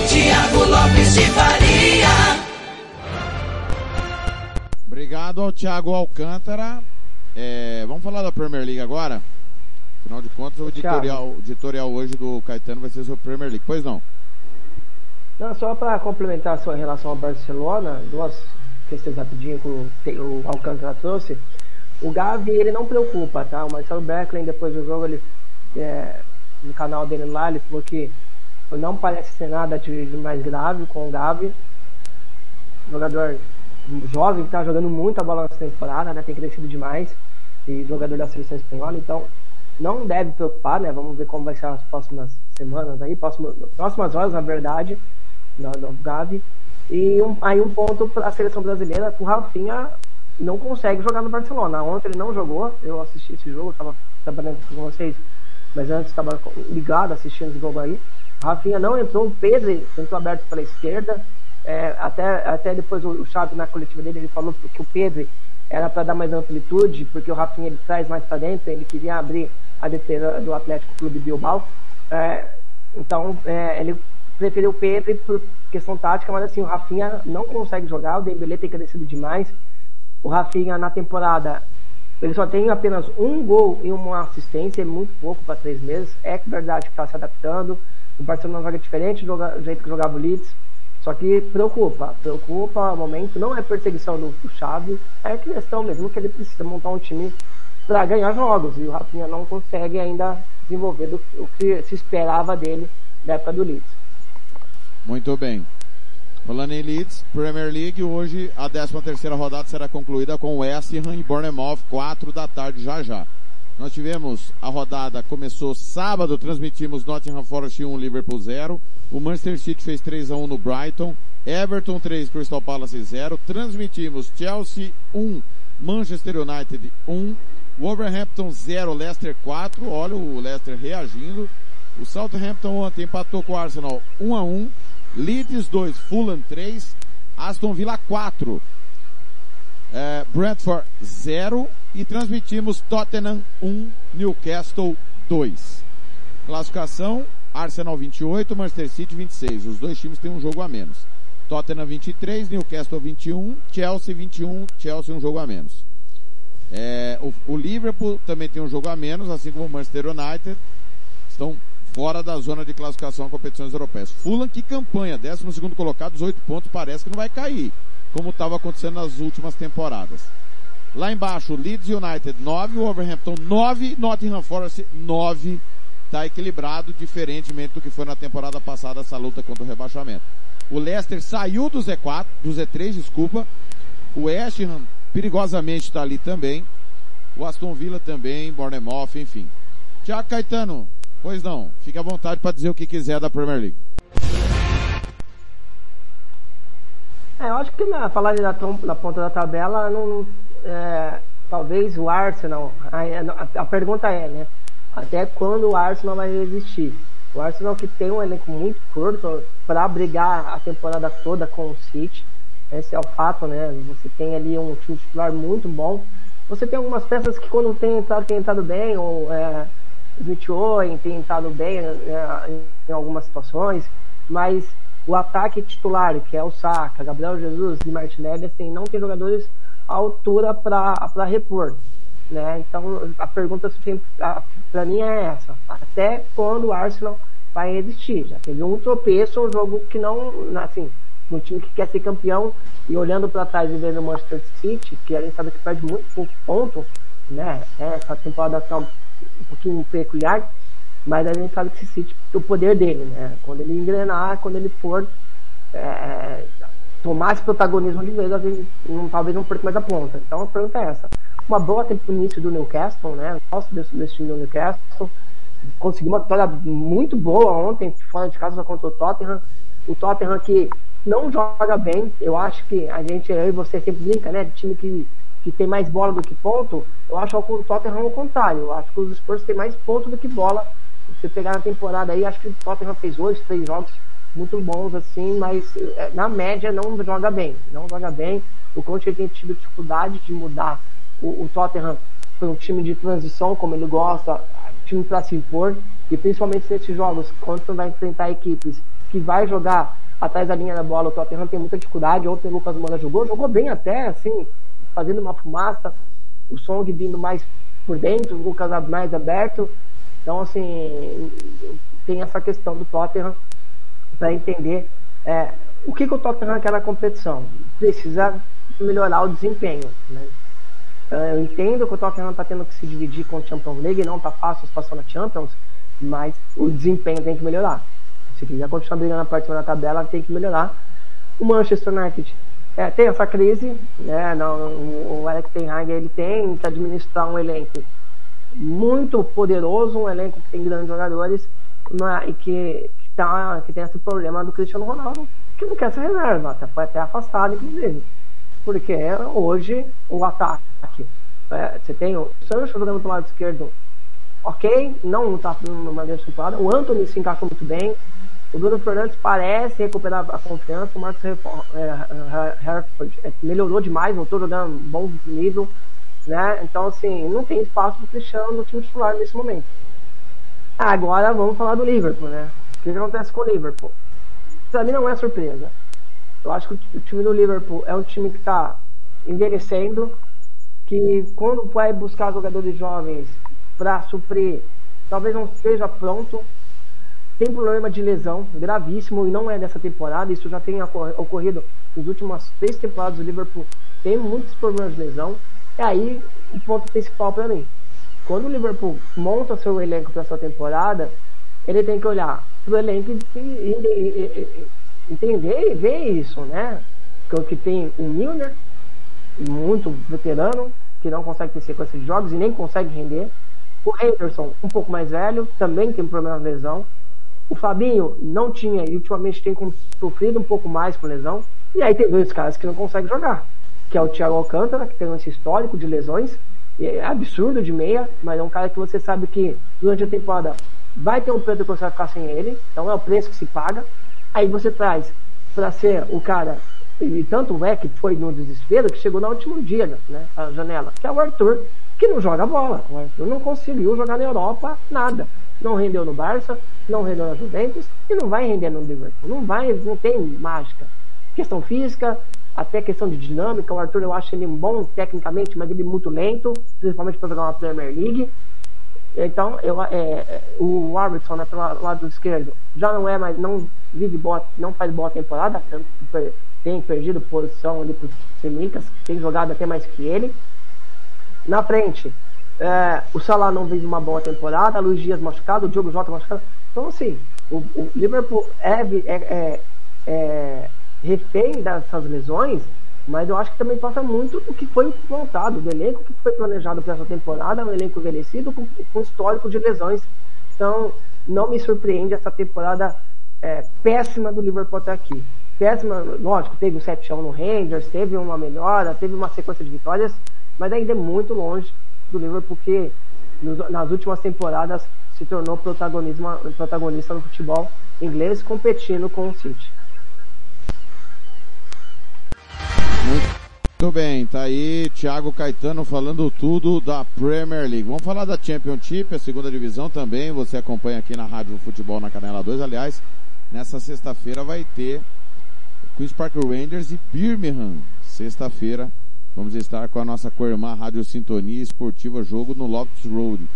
Tiago Lopes de Faria. Obrigado ao Thiago Alcântara. É, vamos falar da Premier League agora? Afinal de contas, o editorial, o editorial hoje do Caetano vai ser sobre Premier League. Pois não? Não, só para complementar a sua relação ao Barcelona, duas esquecer rapidinho que o, o Alcântara trouxe, o Gavi ele não preocupa, tá? O Marcelo Beckley depois do jogo, ele, é, no canal dele lá, ele falou que não parece ser nada de, mais grave com o Gavi. Jogador jovem que tá jogando muita bola nessa temporada, né? Tem crescido demais. E jogador da seleção espanhola, então não deve preocupar, né? Vamos ver como vai ser as próximas semanas aí, próximas, próximas horas, na verdade, no, Gavi. E um, aí um ponto para a seleção brasileira, o Rafinha não consegue jogar no Barcelona. Ontem ele não jogou, eu assisti esse jogo, estava trabalhando com vocês, mas antes estava ligado assistindo esse jogo aí. Rafinha não entrou, o Pedro entrou aberto pela esquerda. É, até, até depois o, Chaves na coletiva dele ele falou que o Pedro era para dar mais amplitude, porque o Rafinha ele traz mais para dentro, ele queria abrir a defesa do Atlético Clube Bilbao. É, então é, ele preferiu o Pedro por questão tática, mas assim, o Rafinha não consegue jogar, o Dembélé tem crescido demais. O Rafinha na temporada ele só tem apenas um gol e uma assistência, é muito pouco para três meses. É verdade que está se adaptando. O Barcelona joga diferente do jeito que jogava o Leeds. Só que preocupa, preocupa o momento. Não é perseguição do, Xavi, é questão mesmo que ele precisa montar um time para ganhar jogos. E o Rafinha não consegue ainda desenvolver do, o que se esperava dele na época do Leeds. Muito bem. Falando em Leeds, Premier League, hoje a 13 terceira rodada será concluída com West Ham e Bournemouth, 4 da tarde já já. Nós tivemos a rodada, começou sábado, transmitimos Nottingham Forest 1, Liverpool 0. O Manchester City fez 3 a 1 no Brighton. Everton 3, Crystal Palace 0. Transmitimos Chelsea 1, Manchester United 1. Wolverhampton 0, Leicester 4. Olha o Leicester reagindo. O Southampton ontem empatou com o Arsenal 1 a 1. Leeds 2, Fulham 3, Aston Villa 4, é, Brentford 0 e transmitimos Tottenham 1, Newcastle 2. Classificação, Arsenal 28, Manchester City 26. Os dois times têm um jogo a menos. Tottenham 23, Newcastle 21, Chelsea 21, Chelsea um jogo a menos. É, o, o Liverpool também tem um jogo a menos, assim como o Manchester United. Estão fora da zona de classificação a competições europeias. Fulham, que campanha, 12 colocado, 18 pontos, parece que não vai cair, como estava acontecendo nas últimas temporadas. Lá embaixo, Leeds United 9, Wolverhampton 9, Nottingham Forest 9. Está equilibrado, diferentemente do que foi na temporada passada essa luta contra o rebaixamento. O Leicester saiu do Z4, do Z3, desculpa. O West Ham perigosamente está ali também. O Aston Villa também, Bournemouth, enfim. Tiago Caetano, Pois não, fique à vontade para dizer o que quiser da Premier League. É, eu acho que na falar na, ponta da tabela, não, é, talvez o Arsenal, a, a, pergunta é, né? Até quando o Arsenal vai resistir? O Arsenal que tem um elenco muito curto para brigar a temporada toda com o City. Esse é o fato, né? Você tem ali um time titular muito bom. Você tem algumas peças que quando tem entrado, tem entrado bem, ou é, Smith Owen tem estado bem né, em algumas situações, mas o ataque titular, que é o Saka, Gabriel Jesus e Martinelli, assim, não tem jogadores à altura para repor. Né? Então a pergunta para mim é essa: até quando o Arsenal vai existir? Já teve um tropeço, um jogo que não, assim, um time que quer ser campeão e olhando para trás e vendo o Manchester City, que a gente sabe que perde muito pouco ponto, né? Essa temporada tá um pouquinho peculiar, mas a gente sabe que esse City, o poder dele, né? Quando ele engrenar, quando ele for é, tomar esse protagonismo de vez, talvez não perca mais a ponta. Então a pergunta é essa. Uma boa tempo início do Newcastle, né? Desse time do Newcastle. Conseguiu uma vitória muito boa ontem, fora de casa contra o Tottenham. O Tottenham que não joga bem. Eu acho que a gente, eu e você sempre brinca, né? De time que que tem mais bola do que ponto, eu acho que o Tottenham é o contrário. Eu acho que os Spurs têm mais ponto do que bola. Se pegar na temporada aí, acho que o Tottenham fez dois, três jogos muito bons assim, mas é, na média não joga bem. Não joga bem. O Conte tem tido dificuldade de mudar o, o Tottenham para um time de transição, como ele gosta, time para se impor. E principalmente nesses jogos, quando você vai enfrentar equipes que vai jogar atrás da linha da bola, o Tottenham tem muita dificuldade. Ontem o Lucas Moura jogou, jogou bem até, assim, fazendo uma fumaça, o Song vindo mais por dentro, o Lucas mais aberto. Então, assim, tem essa questão do Tottenham para entender é, o que, que o Tottenham quer na competição. Precisa melhorar o desempenho. Né? Eu entendo que o Tottenham está tendo que se dividir com a Champions League, não está fácil a situação na Champions, mas o desempenho tem que melhorar. Se quiser continuar brigando na parte da tabela, tem que melhorar. O Manchester United é, tem essa crise, né? Não, o Alex Ten Hag ele tem que administrar um elenco muito poderoso, um elenco que tem grandes jogadores uma, e que, que, tá, que tem esse problema do Cristiano Ronaldo, que não quer ser reserva, até, foi até afastado, inclusive. Porque hoje o ataque, é, você tem o Sancho jogando do lado esquerdo, ok, não está fazendo uma grande temporada, o Anthony se encaixou muito bem, o Bruno Fernandes parece recuperar a confiança, o Marcos Herford é, melhorou demais, voltou jogando um bom nível, né? Então, assim, não tem espaço para o Cristiano no time titular nesse momento. Agora vamos falar do Liverpool, né? O que acontece com o Liverpool? Para mim não é surpresa. Eu acho que o time do Liverpool é um time que está envelhecendo, que quando vai buscar jogadores jovens para suprir, talvez não esteja pronto tem problema de lesão gravíssimo e não é dessa temporada, isso já tem ocorrido nas últimas três temporadas do Liverpool, tem muitos problemas de lesão. E aí, o ponto principal para mim. Quando o Liverpool monta seu elenco para essa temporada, ele tem que olhar pro elenco e entender e ver isso, né? Que tem um Milner, muito veterano, que não consegue ter sequência de jogos e nem consegue render. O Henderson, um pouco mais velho, também tem problema de lesão. O Fabinho não tinha e ultimamente tem sofrido um pouco mais com lesão. E aí tem dois caras que não conseguem jogar, que é o Thiago Alcântara, que tem esse histórico de lesões, é absurdo de meia, mas é um cara que você sabe que durante a temporada vai ter um Pedro que você vai ficar sem ele, então é o preço que se paga. Aí você traz para ser o cara, e tanto é que foi no desespero que chegou no último dia, né, a janela, que é o Arthur, que não joga bola. O Arthur não conseguiu jogar na Europa nada não rendeu no Barça, não rendeu na Juventus e não vai render no Liverpool. Não vai, não tem mágica. Questão física, até questão de dinâmica. O Arthur eu acho ele bom tecnicamente, mas ele muito lento, principalmente para jogar uma Premier League. Então, eu, é, é o Robertson, né, pelo lado esquerdo, já não é mais, não vive boa, não faz boa temporada, tem perdido posição ali para os que tem jogado até mais que ele. Na frente, é, o Salah não vive uma boa temporada, Luiz Dias machucado, o Diogo Jota machucado. Então, assim, o, o Liverpool é, é, é, é, refém dessas lesões, mas eu acho que também passa muito do que foi montado, do elenco que foi planejado para essa temporada, um elenco envelhecido com, com histórico de lesões. Então, não me surpreende essa temporada é, péssima do Liverpool até aqui. Péssima, lógico, teve o 7 no Rangers, teve uma melhora, teve uma sequência de vitórias, mas ainda é muito longe do Liverpool que nas últimas temporadas se tornou protagonista no futebol inglês competindo com o City. Muito bem, tá aí Thiago Caetano falando tudo da Premier League. Vamos falar da Championship, a segunda divisão também. Você acompanha aqui na Rádio Futebol na Canela 2. Aliás, nessa sexta-feira vai ter Queen's Park Rangers e Birmingham. Sexta-feira, Vamos estar com a nossa co-irmã Rádio Sintonia Esportiva Jogo no Loftus Road.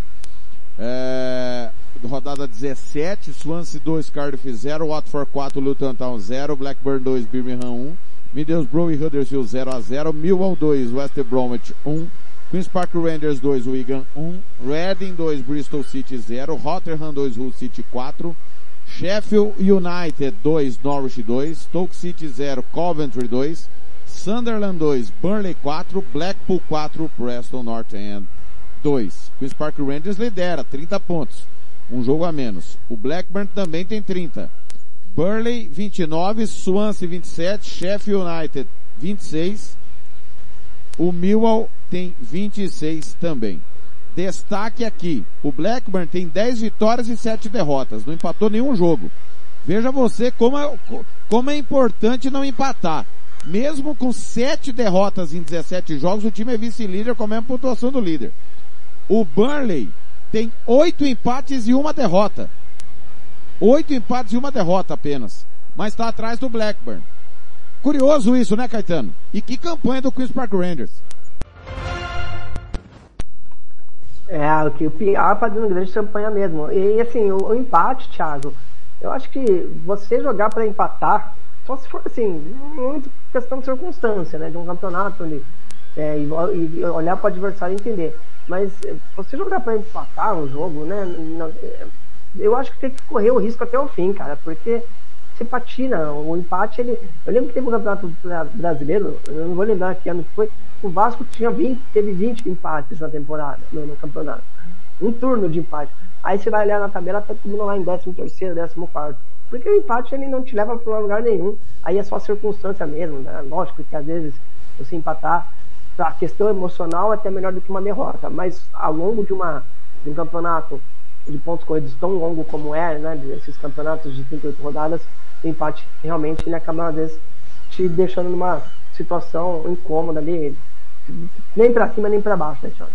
É, rodada 17, Swansea 2, Cardiff 0, Watford 4, Luton Town 0, Blackburn 2, Birmingham 1, Middlesbrough e Huddersfield 0 a 0, Millwall 2, West Bromwich 1, Queen's Park Rangers 2, Wigan 1, Reading 2, Bristol City 0, Rotterdam 2, Hull City 4, Sheffield United 2, Norwich 2, Stoke City 0, Coventry 2, Sunderland 2, Burnley 4, Blackpool 4, Preston North End 2. Queen's Park Rangers lidera, 30 pontos. Um jogo a menos. O Blackburn também tem 30. Burnley 29, Swansea 27, Sheffield United 26. O Millwall tem 26 também. Destaque aqui, o Blackburn tem 10 vitórias e 7 derrotas, não empatou nenhum jogo. Veja você como é, como é importante não empatar. Mesmo com sete derrotas em 17 jogos, o time é vice-líder com a mesma pontuação do líder. O Burnley tem oito empates e uma derrota. Oito empates e uma derrota apenas. Mas está atrás do Blackburn. Curioso isso, né, Caetano? E que campanha do Queen's Park Rangers. É, o que o PR fazendo grande campanha mesmo. E assim, o, o empate, Thiago, eu acho que você jogar para empatar Só se for assim, muito questão de circunstância, né? De um campeonato ali. É, e, e olhar para o adversário e entender. Mas eh, você jogar para empatar um jogo, né? Eu acho que tem que correr o risco até o fim, cara, porque você patina. O empate, ele. Eu lembro que teve um campeonato brasileiro, eu não vou lembrar que ano que foi. O Vasco tinha 20, teve 20 empates na temporada, no, no campeonato. Um turno de empate. Aí você vai olhar na tabela, tá mundo lá em 13 terceiro, 14 quarto. Porque o empate ele não te leva para lugar nenhum. Aí é só circunstância mesmo, né? Lógico que às vezes você empatar, a questão emocional é até melhor do que uma derrota. Mas ao longo de, uma, de um campeonato de pontos corridos tão longo como é, né? Esses campeonatos de 38 rodadas, o empate realmente ele acaba às vezes te deixando numa situação incômoda ali, nem para cima nem para baixo, né, Thiago?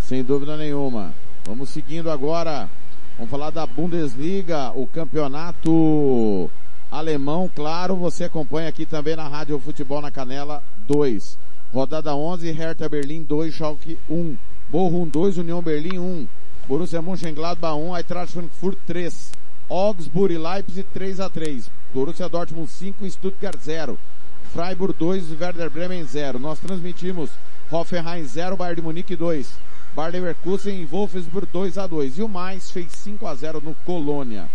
Sem dúvida nenhuma. Vamos seguindo agora. Vamos falar da Bundesliga, o campeonato alemão, claro, você acompanha aqui também na Rádio Futebol na Canela 2. Rodada 11, Hertha Berlim 2, Schalke 1. Bochum 2, União Berlim 1. Borussia Mönchengladbach 1, Eintracht Frankfurt 3. Augsburg e Leipzig 3 a 3. Borussia Dortmund 5, Stuttgart 0. Freiburg 2, Werder Bremen 0. Nós transmitimos Hoffenheim 0, Bayern de Munique 2. Bayer Leverkusen e Wolfsburg 2 a 2. E o mais fez 5 a 0 no Colônia.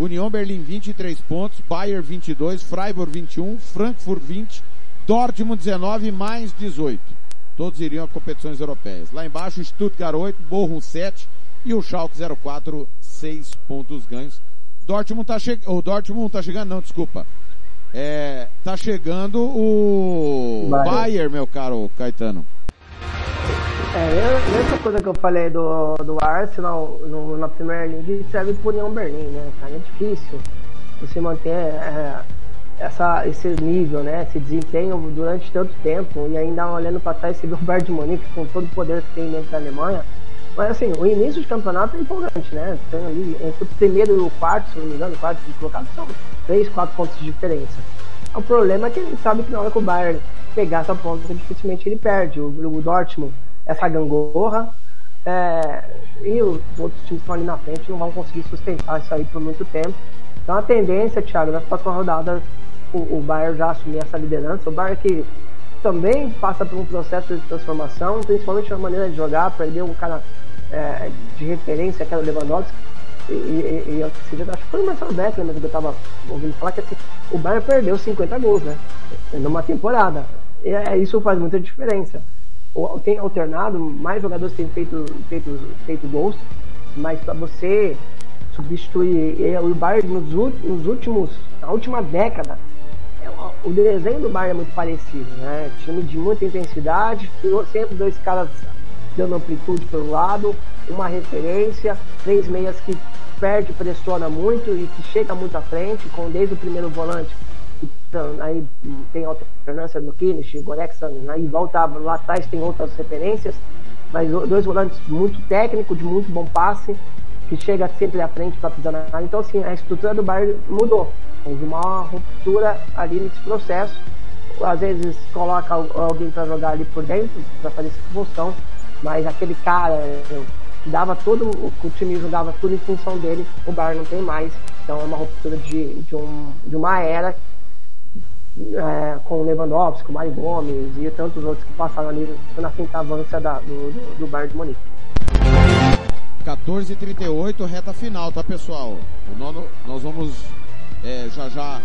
União Berlim 23 pontos, Bayern 22, Freiburg 21, Frankfurt 20, Dortmund 19 mais 18. Todos iriam a competições europeias. Lá embaixo, Stuttgart 8, Bochum 7 e o Schalke 04, 6 pontos ganhos. Dortmund tá chegando, o Dortmund tá chegando, não, desculpa. É, tá chegando o Bayern, Bayern meu caro Caetano. É, essa coisa que eu falei do, do Arsenal no, na Premier League serve por União Berlim, né, cara? É difícil você manter é, essa, esse nível, né, esse desempenho durante tanto tempo e ainda olhando para trás você vê o Bayern de Munique com todo o poder que tem dentro da Alemanha mas assim, o início de campeonato é empolgante, né? Tem ali, entre o primeiro e o quarto, se não me engano, o quarto colocado são 3, 4 pontos de diferença. O problema é que a gente sabe que na hora que o Bayern pegar essa ponta, dificilmente ele perde. O, o Dortmund, essa gangorra, é, e os outros times que estão ali na frente não vão conseguir sustentar isso aí por muito tempo. Então a tendência, Thiago, nas próximas rodadas, o, o Bayern já assumir essa liderança. O Bayern que também passa por um processo de transformação, principalmente na maneira de jogar, perdeu um cara é, de referência, que era o Lewandowski, e, e, e acho que foi o Marcelo Beckler mesmo que eu tava ouvindo falar que assim, o Bayern perdeu 50 gols, né? Numa temporada. E é, isso faz muita diferença. Tem alternado, mais jogadores têm feito, feito, feito gols, mas para você substituir o Bayern nos, nos últimos, na última década, é, o desenho do Bayern é muito parecido, né? Time de muita intensidade, sempre dois caras dando amplitude pelo lado, uma referência, três meias que perde, pressiona muito e que chega muito à frente, com desde o primeiro volante, então, aí tem alternância no Kinish, Gorexan, aí volta lá atrás tem outras referências, mas dois volantes muito técnicos, de muito bom passe, que chega sempre à frente para pisar na área. Então, assim, a estrutura do Bayern mudou. Houve uma ruptura ali nesse processo. Às vezes coloca alguém para jogar ali por dentro, para fazer essa função, mas aquele cara dava todo o time jogava tudo em função dele, o Bayern não tem mais. Então é uma ruptura de, de, um, de uma era é, com o Lewandowski, com o Mário Gomes e tantos outros que passaram ali na centavância da, do, do, do de Munique. 14h38, reta final, tá pessoal? O nono, nós vamos é, já já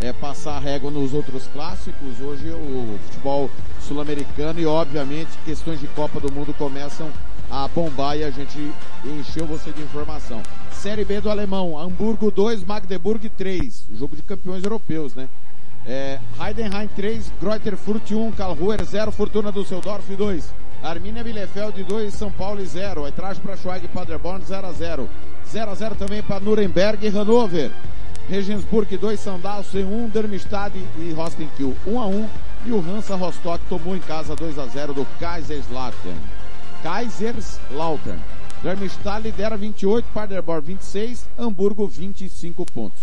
é, passar a régua nos outros clássicos. Hoje o futebol sul-americano e obviamente questões de Copa do Mundo começam a bombar e a gente encheu você de informação. Série B do alemão, Hamburgo 2, Magdeburg 3, jogo de campeões europeus, né? É, Heidenheim 3, Greuther Furt 1, Karlsruher 0, Fortuna Düsseldorf 2, Arminia Bielefeld 2, São Paulo 0, Eintracht Braunschweig Paderborn 0 a 0, 0 a 0 também para Nuremberg e Hannover. Regensburg 2, Sandalsen 1, Darmstadt e Rostenkiel 1 a 1 e o Hansa Rostock tomou em casa 2 a 0 do Kaiserslautern. Kaiserslautern. Darmstadt lidera 28, Paderborn 26, Hamburgo 25 pontos.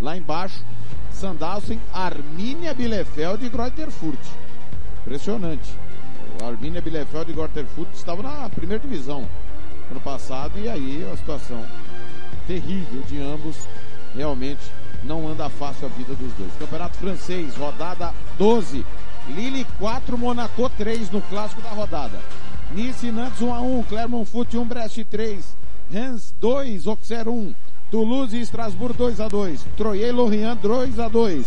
Lá embaixo, Sandalsen, Arminia Bielefeld e Greuther Furt. Impressionante. Arminia Bielefeld e Greuther Furt estavam na primeira divisão ano passado e aí a situação terrível de ambos realmente não anda fácil a vida dos dois. Campeonato francês, rodada 12. Lille 4, Monaco 3 no clássico da rodada. Nice Nantes 1 a 1, Clermont Foot 1, Brest 3, Rennes 2, Auxerre 1, Toulouse e Strasbourg 2 a 2, Troyes e Lorient 2 a 2,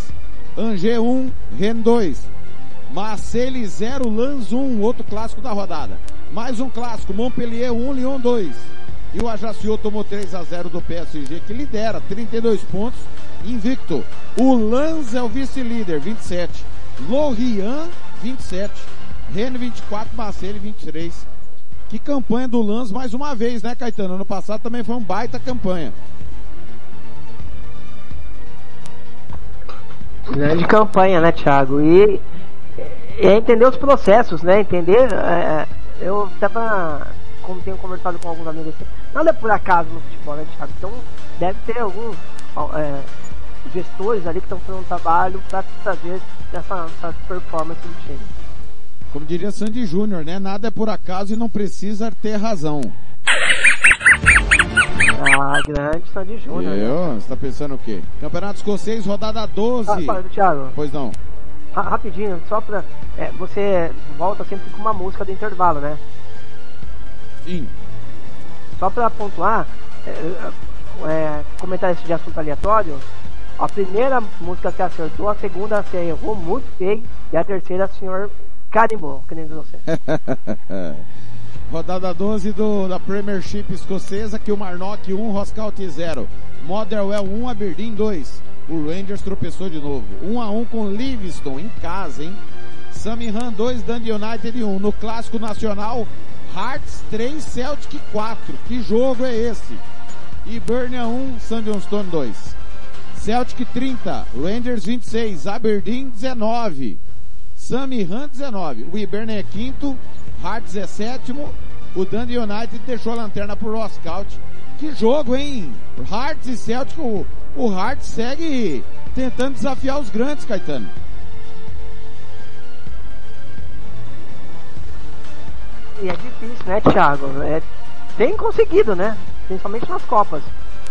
Angers 1, Rennes 2, Marseille 0, Lens 1, outro clássico da rodada. Mais um clássico, Montpellier 1, Lyon 2. E o Ajaccio tomou 3 a 0 do PSG, que lidera 32 pontos, invicto. O Lens é o vice-líder, 27. Lorient, 27. Rennes, 24. Marseille, 23. Que campanha do Lens mais uma vez, né, Caetano? Ano passado também foi um baita campanha. Grande campanha, né, Thiago? E é entender os processos, né? Entender. É, eu tava, como tenho conversado com alguns amigos assim, nada é por acaso no futebol, né, Thiago? Então deve ter alguns é, gestores ali que estão fazendo um trabalho para trazer essa, essa performance do time. Como diria Sandy Júnior, né? Nada é por acaso e não precisa ter razão. Ah, grande Sandy Júnior. Eu? Né? Você tá pensando o quê? Campeonato Escocês, rodada 12. Ah, Thiago. Pois não. rapidinho, só pra. É, você volta sempre com uma música do intervalo, né? Sim. Só pra pontuar, é, é, comentar esse de assunto aleatório, a primeira música você acertou, a segunda você errou muito feio, e a terceira o senhor carimbou, que nem você. (laughs) Rodada 12 do, da Premiership escocesa, que o Marnock 1, Roscout 0. Motherwell 1, Aberdeen 2. O Rangers tropeçou de novo. 1 a 1 com Livingston em casa, hein? Samihan 2, Dundee United 1. No clássico nacional, Hearts 3, Celtic 4. Que jogo é esse? E Burnia 1, Sandionstone 2. Celtic 30, Rangers 26, Aberdeen 19. Samihan 19. O Iberne é quinto, Hearts é sétimo. O Dundee United deixou a lanterna pro Roscout. Que jogo, hein? Hearts e Celtic, o, o Hearts segue tentando desafiar os grandes, Caetano. E é difícil, né, Thiago? É, tem conseguido, né? Principalmente nas Copas.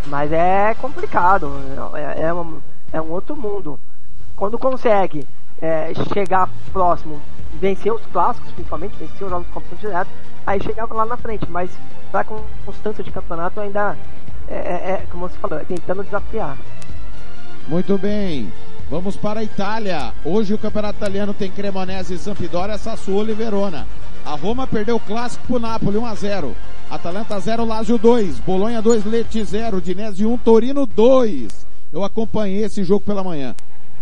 Mas é complicado. É, é, um, é um outro mundo. Quando consegue é, chegar próximo, vencer os clássicos, principalmente, vencer os jogos de competição direto, aí chegava lá na frente. Mas para constância de campeonato ainda é, é, é, como você falou, é tentando desafiar. Muito bem. Vamos para a Itália. Hoje o campeonato italiano tem Cremonese, Sampdoria, Sassuolo e Verona. A Roma perdeu o clássico pro Napoli 1 a 0. Atalanta 0, Lazio 2, Bolonha 2, Leti 0, Dinese 1, Torino 2. Eu acompanhei esse jogo pela manhã.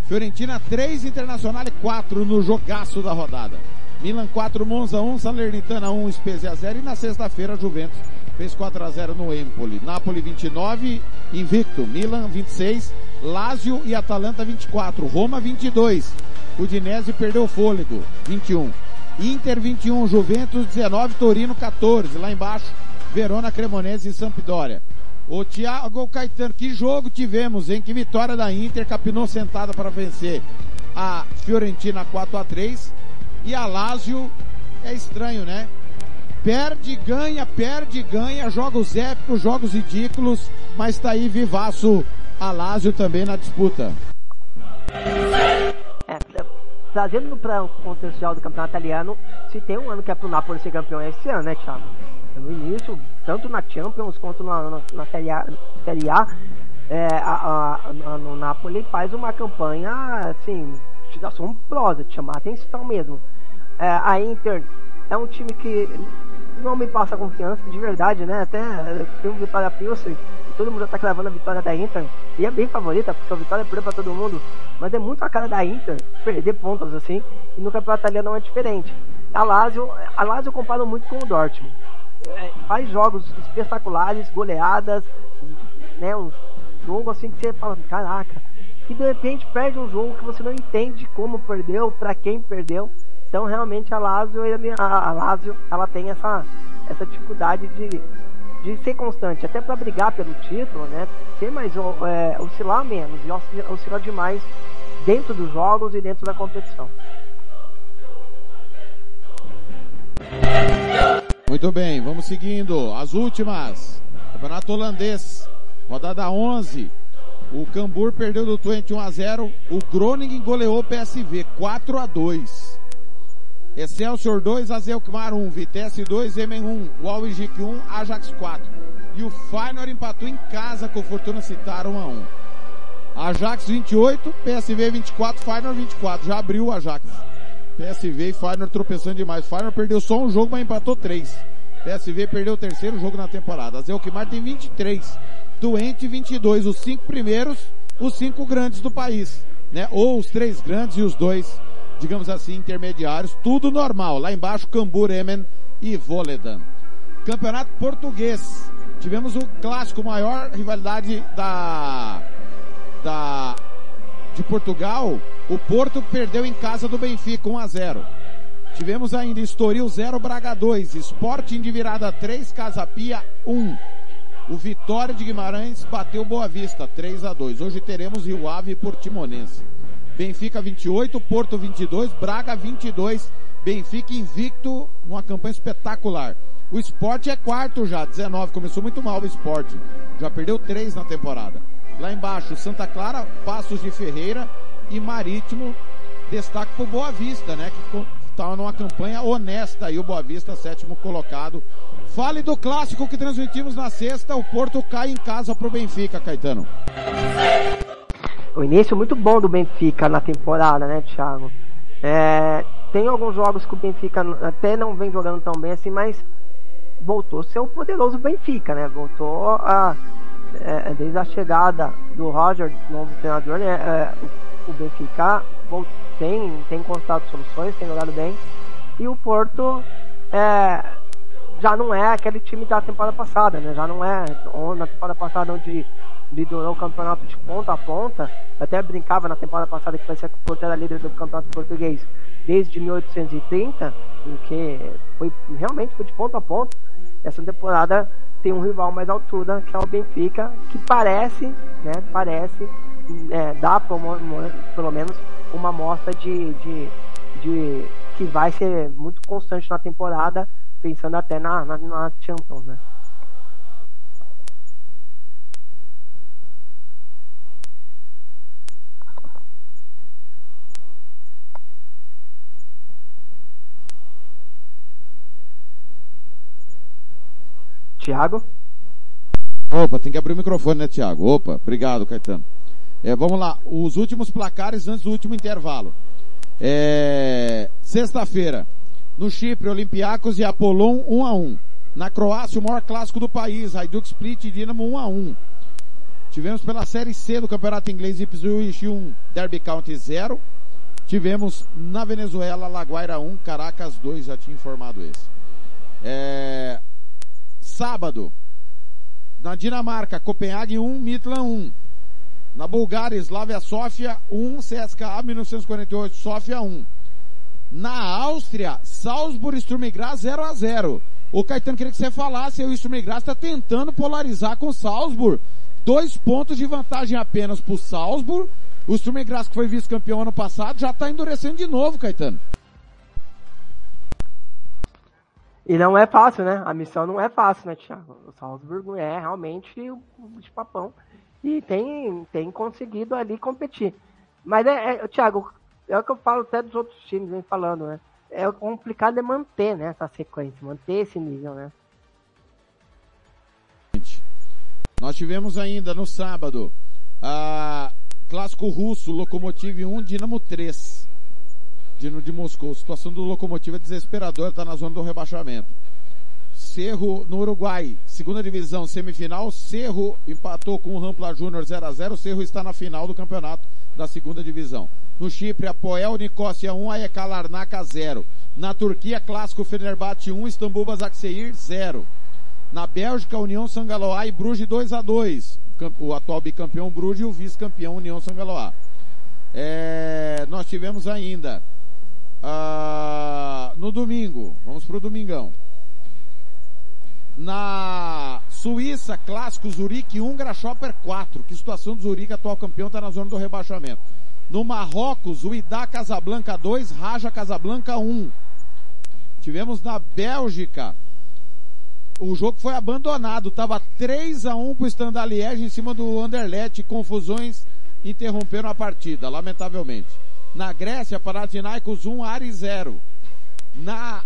Fiorentina 3, Internacional 4 no jogaço da rodada. Milan 4, Monza 1, Salernitana 1, Spezia 0 e na sexta-feira Juventus fez 4 a 0 no Empoli. Napoli 29, invicto. Milan 26, Lazio e Atalanta 24. Roma 22. Udinese perdeu fôlego, 21. Inter 21, Juventus 19, Torino 14. Lá embaixo, Verona, Cremonese e Sampdoria. O Thiago Caetano, que jogo tivemos, hein? Que vitória da Inter, capinou sentada para vencer a Fiorentina 4 a 3 e a Lazio é estranho, né? Perde, ganha, perde, ganha, jogos épicos, jogos ridículos, mas tá aí vivaço a Lazio também na disputa. Trazendo para o potencial do campeonato italiano, se tem um ano que é pro Napoli ser campeão é esse ano, né, Thiago? No início, tanto na Champions quanto na, na, na Série A, série a, é, a, a, no Napoli faz uma campanha, assim, assombrosa, de chamar atenção mesmo. É, a Inter é um time que não me passa confiança, de verdade, né? Até tem um Vitória Pilsen, todo mundo tá cravando a vitória da Inter, e é bem favorita, porque a vitória é perdeu pra todo mundo, mas é muito a cara da Inter perder pontos assim, e no campeonato italiano é diferente. A Lazio, a Lazio eu comparo muito com o Dortmund. É, faz jogos espetaculares, goleadas, né? Um jogo assim que você fala, caraca, e de repente perde um jogo que você não entende como perdeu, para quem perdeu. Então realmente a Lazio, a, a Lazio ela tem essa, essa dificuldade de, de ser constante, até para brigar pelo título, né? Ser mais é, oscilar menos e oscilar, oscilar demais dentro dos jogos e dentro da competição. Muito bem, vamos seguindo as últimas. Campeonato holandês, rodada 11. O Cambur perdeu do Twente 1 a 0. O Groningen goleou o PSV 4 a 2. Excelsior 2, Azelkmar 1, Vitesse 2, Emen 1, Walwijik 1, Ajax 4. E o Feyenoord empatou em casa com o Fortuna Citar 1 a 1. Ajax 28, PSV 24, Feyenoord 24. Já abriu o Ajax. PSV e Feyenoord tropeçando demais. Feyenoord perdeu só um jogo, mas empatou três. PSV perdeu o terceiro jogo na temporada. Azelkmar tem 23. Twente 22. Os cinco primeiros, os cinco grandes do país. Né? Ou os três grandes e os dois, digamos assim, intermediários. Tudo normal. Lá embaixo, Cambur, Emen e Voledan. Campeonato Português. Tivemos o clássico maior rivalidade da, da, de Portugal. O Porto perdeu em casa do Benfica 1 a 0. Tivemos ainda Estoril 0, Braga 2, Sporting de virada 3, Casa Pia 1. O Vitória de Guimarães bateu Boa Vista 3 a 2. Hoje teremos Rio Ave e Portimonense. Benfica 28, Porto 22, Braga 22. Benfica invicto numa campanha espetacular. O Sport é quarto já, 19. Começou muito mal o Sport. Já perdeu 3 na temporada. Lá embaixo, Santa Clara, Passos de Ferreira e Marítimo. Destaque pro Boa Vista, né? Que está numa campanha honesta aí o Boa Vista, sétimo colocado. Fale do clássico que transmitimos na sexta, o Porto cai em casa pro Benfica, Caetano. O início muito bom do Benfica na temporada, né, Thiago? É, tem alguns jogos que o Benfica até não vem jogando tão bem assim, mas voltou a ser o poderoso Benfica, né? Voltou a. É, desde a chegada do Roger, novo treinador, né, é, o Benfica tem, tem encontrado soluções, tem jogado bem. E o Porto é, já não é aquele time da temporada passada, né? Já não é na temporada passada onde liderou o campeonato de ponta a ponta. Até brincava na temporada passada que parecia que o Porto era líder do campeonato português desde 1830, em que foi realmente foi de ponta a ponta. Essa temporada tem um rival mais altura, que é o Benfica, que parece, né? Parece é, dá pelo menos uma amostra de, de, de que vai ser muito constante na temporada, pensando até na, na, na Champions, né? Tiago? Opa, tem que abrir o microfone, né, Tiago? Opa, obrigado, Caetano. É, vamos lá, os últimos placares antes do último intervalo. É, Sexta-feira, no Chipre, Olympiacos e Apollon 1 a 1 Na Croácia, o maior clássico do país, Hajduk Split e Dinamo 1 a 1 Tivemos pela Série C do Campeonato Inglês Ipswich 1, Derby County 0. Tivemos na Venezuela, Laguaira 1, Caracas 2, já tinha informado esse. É, sábado, na Dinamarca, Copenhague 1, Midland 1. Na Bulgária, Slavia Sofia 1, CSKA 1948, Sofia 1. Na Áustria, Salzburg Sturm Graz 0 a 0. O Caetano queria que você falasse, o Sturm está tentando polarizar com o Salzburg. Dois pontos de vantagem apenas para o Salzburg. O Sturm que foi vice-campeão ano passado, já está endurecendo de novo, Caetano. E não é fácil, né? A missão não é fácil, né, Thiago? O Salzburg é realmente o de papão e tem, tem conseguido ali competir. Mas é, é Thiago, é o que eu falo até dos outros times, vem falando, né? É complicado é manter né, essa sequência, manter esse nível, né? Nós tivemos ainda no sábado a clássico russo, Lokomotiv 1, Dinamo 3. Dinamo de Moscou. A situação do Lokomotiv é desesperadora, está na zona do rebaixamento. Cerro no Uruguai, segunda divisão, semifinal. Cerro empatou com o Rampla Júnior 0 a 0 Cerro está na final do campeonato da segunda divisão. No Chipre, Apoel Nicosia 1, AEK Larnaca 0. Na Turquia, clássico Fenerbahçe 1, Istambul Basaksehir 0. Na Bélgica, União Sangaloa e Bruges 2 a 2 O atual bicampeão Bruges e o vice-campeão União Sangaloa. É, nós tivemos ainda ah, no domingo, vamos pro domingão. Na Suíça, clássico Zurique 1, Grasshopper 4. Que situação do Zurique, atual campeão, está na zona do rebaixamento. No Marrocos, o Idá Casablanca 2, Raja Casablanca 1. Tivemos na Bélgica, o jogo foi abandonado. Tava 3 a 1 pro Standard Liège em cima do Anderlecht. Confusões interromperam a partida, lamentavelmente. Na Grécia, Panathinaikos 1, Ares 0. Na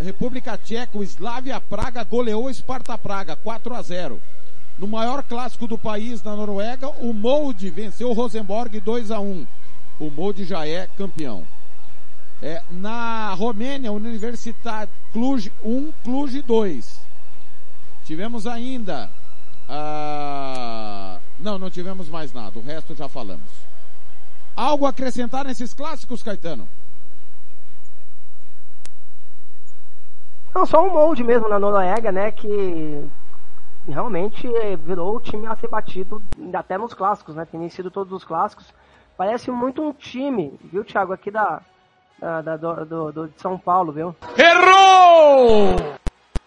República Tcheca, o Slavia Praga goleou o Sparta Praga 4 a 0. No maior clássico do país, na Noruega, o Molde venceu o Rosenborg 2 a 1. O Molde já é campeão. É, na Romênia, Universidade Cluj 1, Cluj 2. Tivemos ainda. ah, Não, não tivemos mais nada. O resto já falamos. Algo a acrescentar nesses clássicos, Caetano? Não, só um molde mesmo na Noruega, né? Que realmente eh, virou o time a ser batido até nos clássicos, né? Tem vencido todos os clássicos. Parece muito um time, viu, Thiago, aqui da, da, da- do, do- do- de São Paulo, viu? Errou!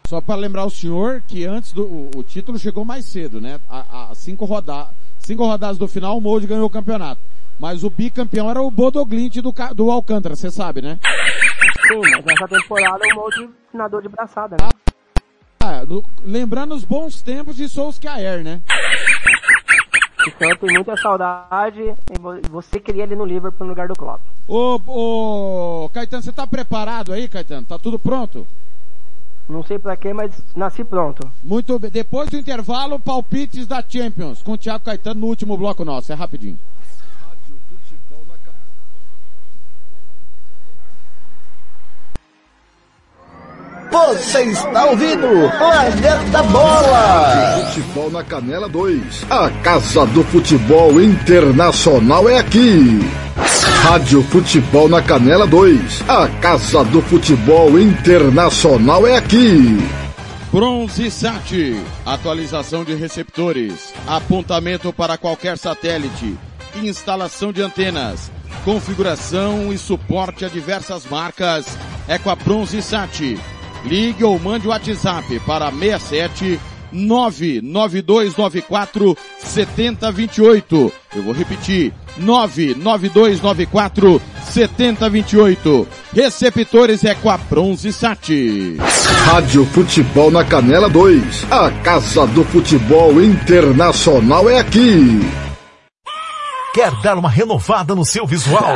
Só para lembrar o senhor que antes do o, o título chegou mais cedo, né? A, a cinco, roda, cinco rodadas do final, o Molde ganhou o campeonato. Mas o bicampeão era o Bodoglint do, do Alcântara, você sabe, né? Sim, mas nessa temporada o molde nadou de braçada, né? Ah, no- lembrando os bons tempos de Solskjaer, né? O senhor tem muita saudade e vo- você queria ele no Liverpool no lugar do Klopp. Ô, ô, Caetano, você tá preparado aí, Caetano? Tá tudo pronto? Não sei pra quê, mas nasci pronto. Muito bem. Depois do intervalo, palpites da Champions, com o Thiago Caetano no último bloco nosso. É rapidinho. Você está ouvindo Planeta Bola! Futebol na Canela 2. A Casa do Futebol Internacional é aqui. Rádio Futebol na Canela 2. A Casa do Futebol Internacional é aqui. Bronze Sat, atualização de receptores, apontamento para qualquer satélite, instalação de antenas, configuração e suporte a diversas marcas é com a Bronze Sat. Ligue ou mande o WhatsApp para 67 99294 7028. Eu vou repetir. 99294 7028. Receptores é com a Bronze Sat. Rádio Futebol na Canela 2. A Casa do Futebol Internacional é aqui. Quer dar uma renovada no seu visual?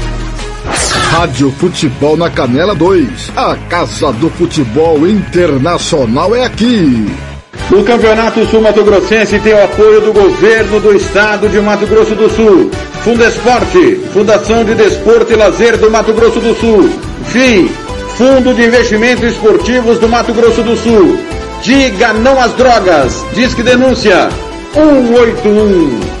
Rádio Futebol na Canela 2. A Casa do Futebol Internacional é aqui. O Campeonato Sul Mato Grossense tem o apoio do governo do estado de Mato Grosso do Sul. Fundesporte, Fundação de Desporto e Lazer do Mato Grosso do Sul. FII, Fundo de Investimentos Esportivos do Mato Grosso do Sul. Diga não às drogas. Disque denúncia 181.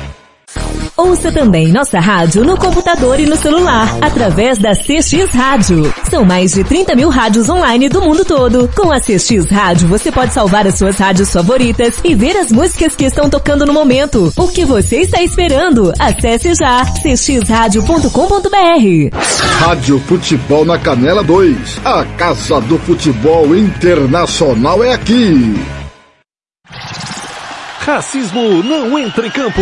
Ouça também nossa rádio no computador e no celular, através da CX Rádio. São mais de 30 mil rádios online do mundo todo. Com a CX Rádio, você pode salvar as suas rádios favoritas e ver as músicas que estão tocando no momento. O que você está esperando? Acesse já cxradio.com.br. Rádio Futebol na Canela 2. A Casa do Futebol Internacional é aqui. Racismo não entra em campo.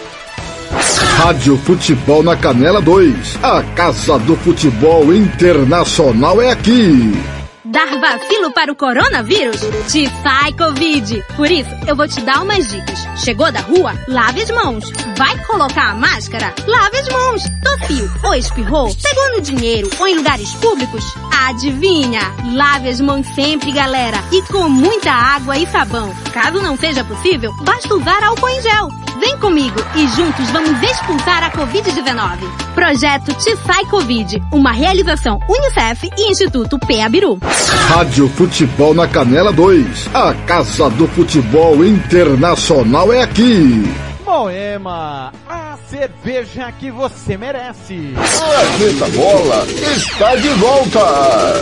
Rádio Futebol na Canela 2. A Casa do Futebol Internacional é aqui. dar vacilo para o coronavírus? Te sai Covid. Por isso, eu vou te dar umas dicas. Chegou da rua? Lave as mãos. Vai colocar a máscara? Lave as mãos. Tossiu ou espirrou? Pegou no dinheiro ou em lugares públicos? Adivinha? Lave as mãos sempre, galera. E com muita água e sabão. Caso não seja possível, basta usar álcool em gel. Vem comigo e juntos vamos expulsar a Covid-19. Projeto Te Sai Covid. Uma realização Unicef e Instituto Peabiru. Rádio Futebol na Canela 2. A Casa do Futebol Internacional é aqui. Moema, a cerveja que você merece. Planeta Bola está de volta.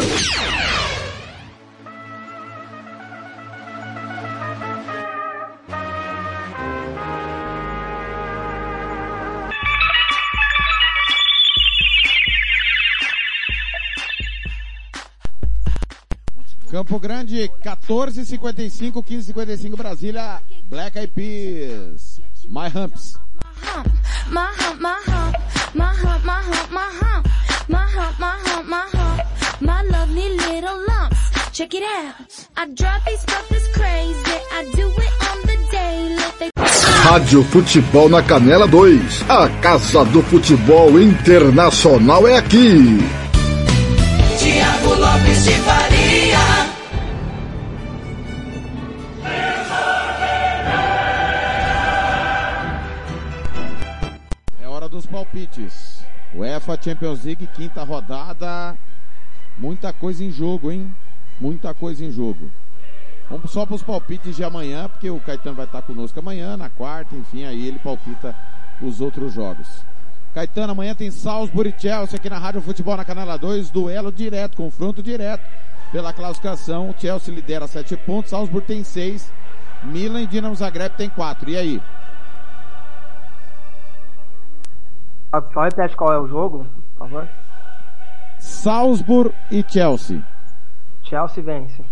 Campo Grande, 14:55, 15:55 Brasília, Black Eyed Peas, My Humps. Rádio Futebol na Canela 2. A Casa do Futebol Internacional é aqui. UEFA Champions League, quinta rodada. Muita coisa em jogo, hein? Muita coisa em jogo. Vamos só para os palpites de amanhã, porque o Caetano vai estar conosco amanhã, na quarta, enfim, aí ele palpita os outros jogos. Caetano, amanhã tem Salzburg e Chelsea aqui na Rádio Futebol na Canela 2, duelo direto, confronto direto pela classificação. O Chelsea lidera 7 pontos, Salzburg tem 6, Milan e Dinamo Zagreb tem 4. E aí? Só repete qual é o jogo, por favor. Salzburg e Chelsea. Chelsea vence.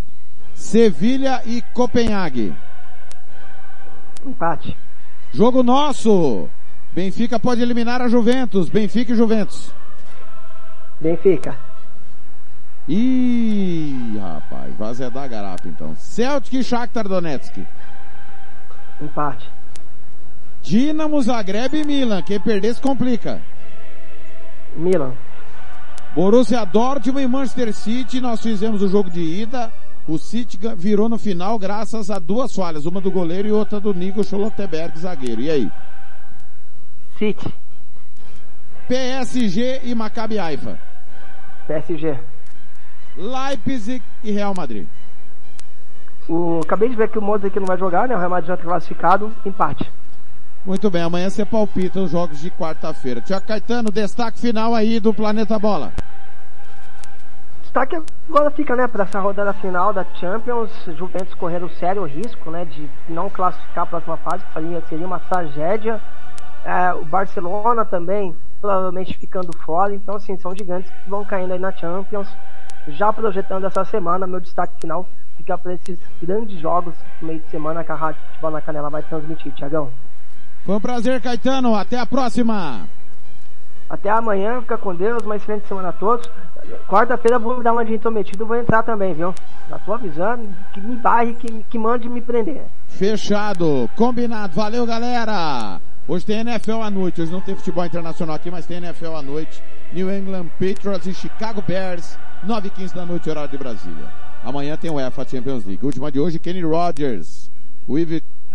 Sevilha e Copenhague. Empate. Jogo nosso. Benfica pode eliminar a Juventus. Benfica e Juventus. Benfica. Ih, rapaz, vai azedar a garapa então. Celtic e Shakhtar Donetsk. Empate. Dinamo Zagreb e Milan. Quem perder se complica. Milan. Borussia Dortmund e Manchester City. Nós fizemos o jogo de ida. O City virou no final graças a duas falhas, uma do goleiro e outra do Nico Schlotterberg, zagueiro. E aí? City. PSG e Maccabi Haifa. PSG. Leipzig e Real Madrid. O, acabei de ver que o Modric não vai jogar, né? O Real Madrid já está classificado. Empate. Muito bem, amanhã você palpita os jogos de quarta-feira. Tiago Caetano, destaque final aí do Planeta Bola. Destaque agora fica, né, para essa rodada final da Champions, Juventus correndo sério risco, né, de não classificar a próxima fase, que seria, uma tragédia. É, o Barcelona também, provavelmente ficando fora. Então, assim, são gigantes que vão caindo aí na Champions. Já projetando essa semana, meu destaque final fica para esses grandes jogos no meio de semana que a Rádio Futebol na Canela vai transmitir, Tiagão. Foi um prazer, Caetano. Até a próxima. Até amanhã, fica com Deus, uma excelente semana a todos. Quarta-feira vou me dar uma de intrometido, vou entrar também, viu? Já tô avisando, que me barre, que, que mande me prender. Fechado, combinado. Valeu, galera. Hoje tem NFL à noite. Hoje não tem futebol internacional aqui, mas tem NFL à noite. New England Patriots e Chicago Bears, 9 h 15 da noite, horário de Brasília. Amanhã tem o UEFA Champions League. Última de hoje, Kenny Rogers. With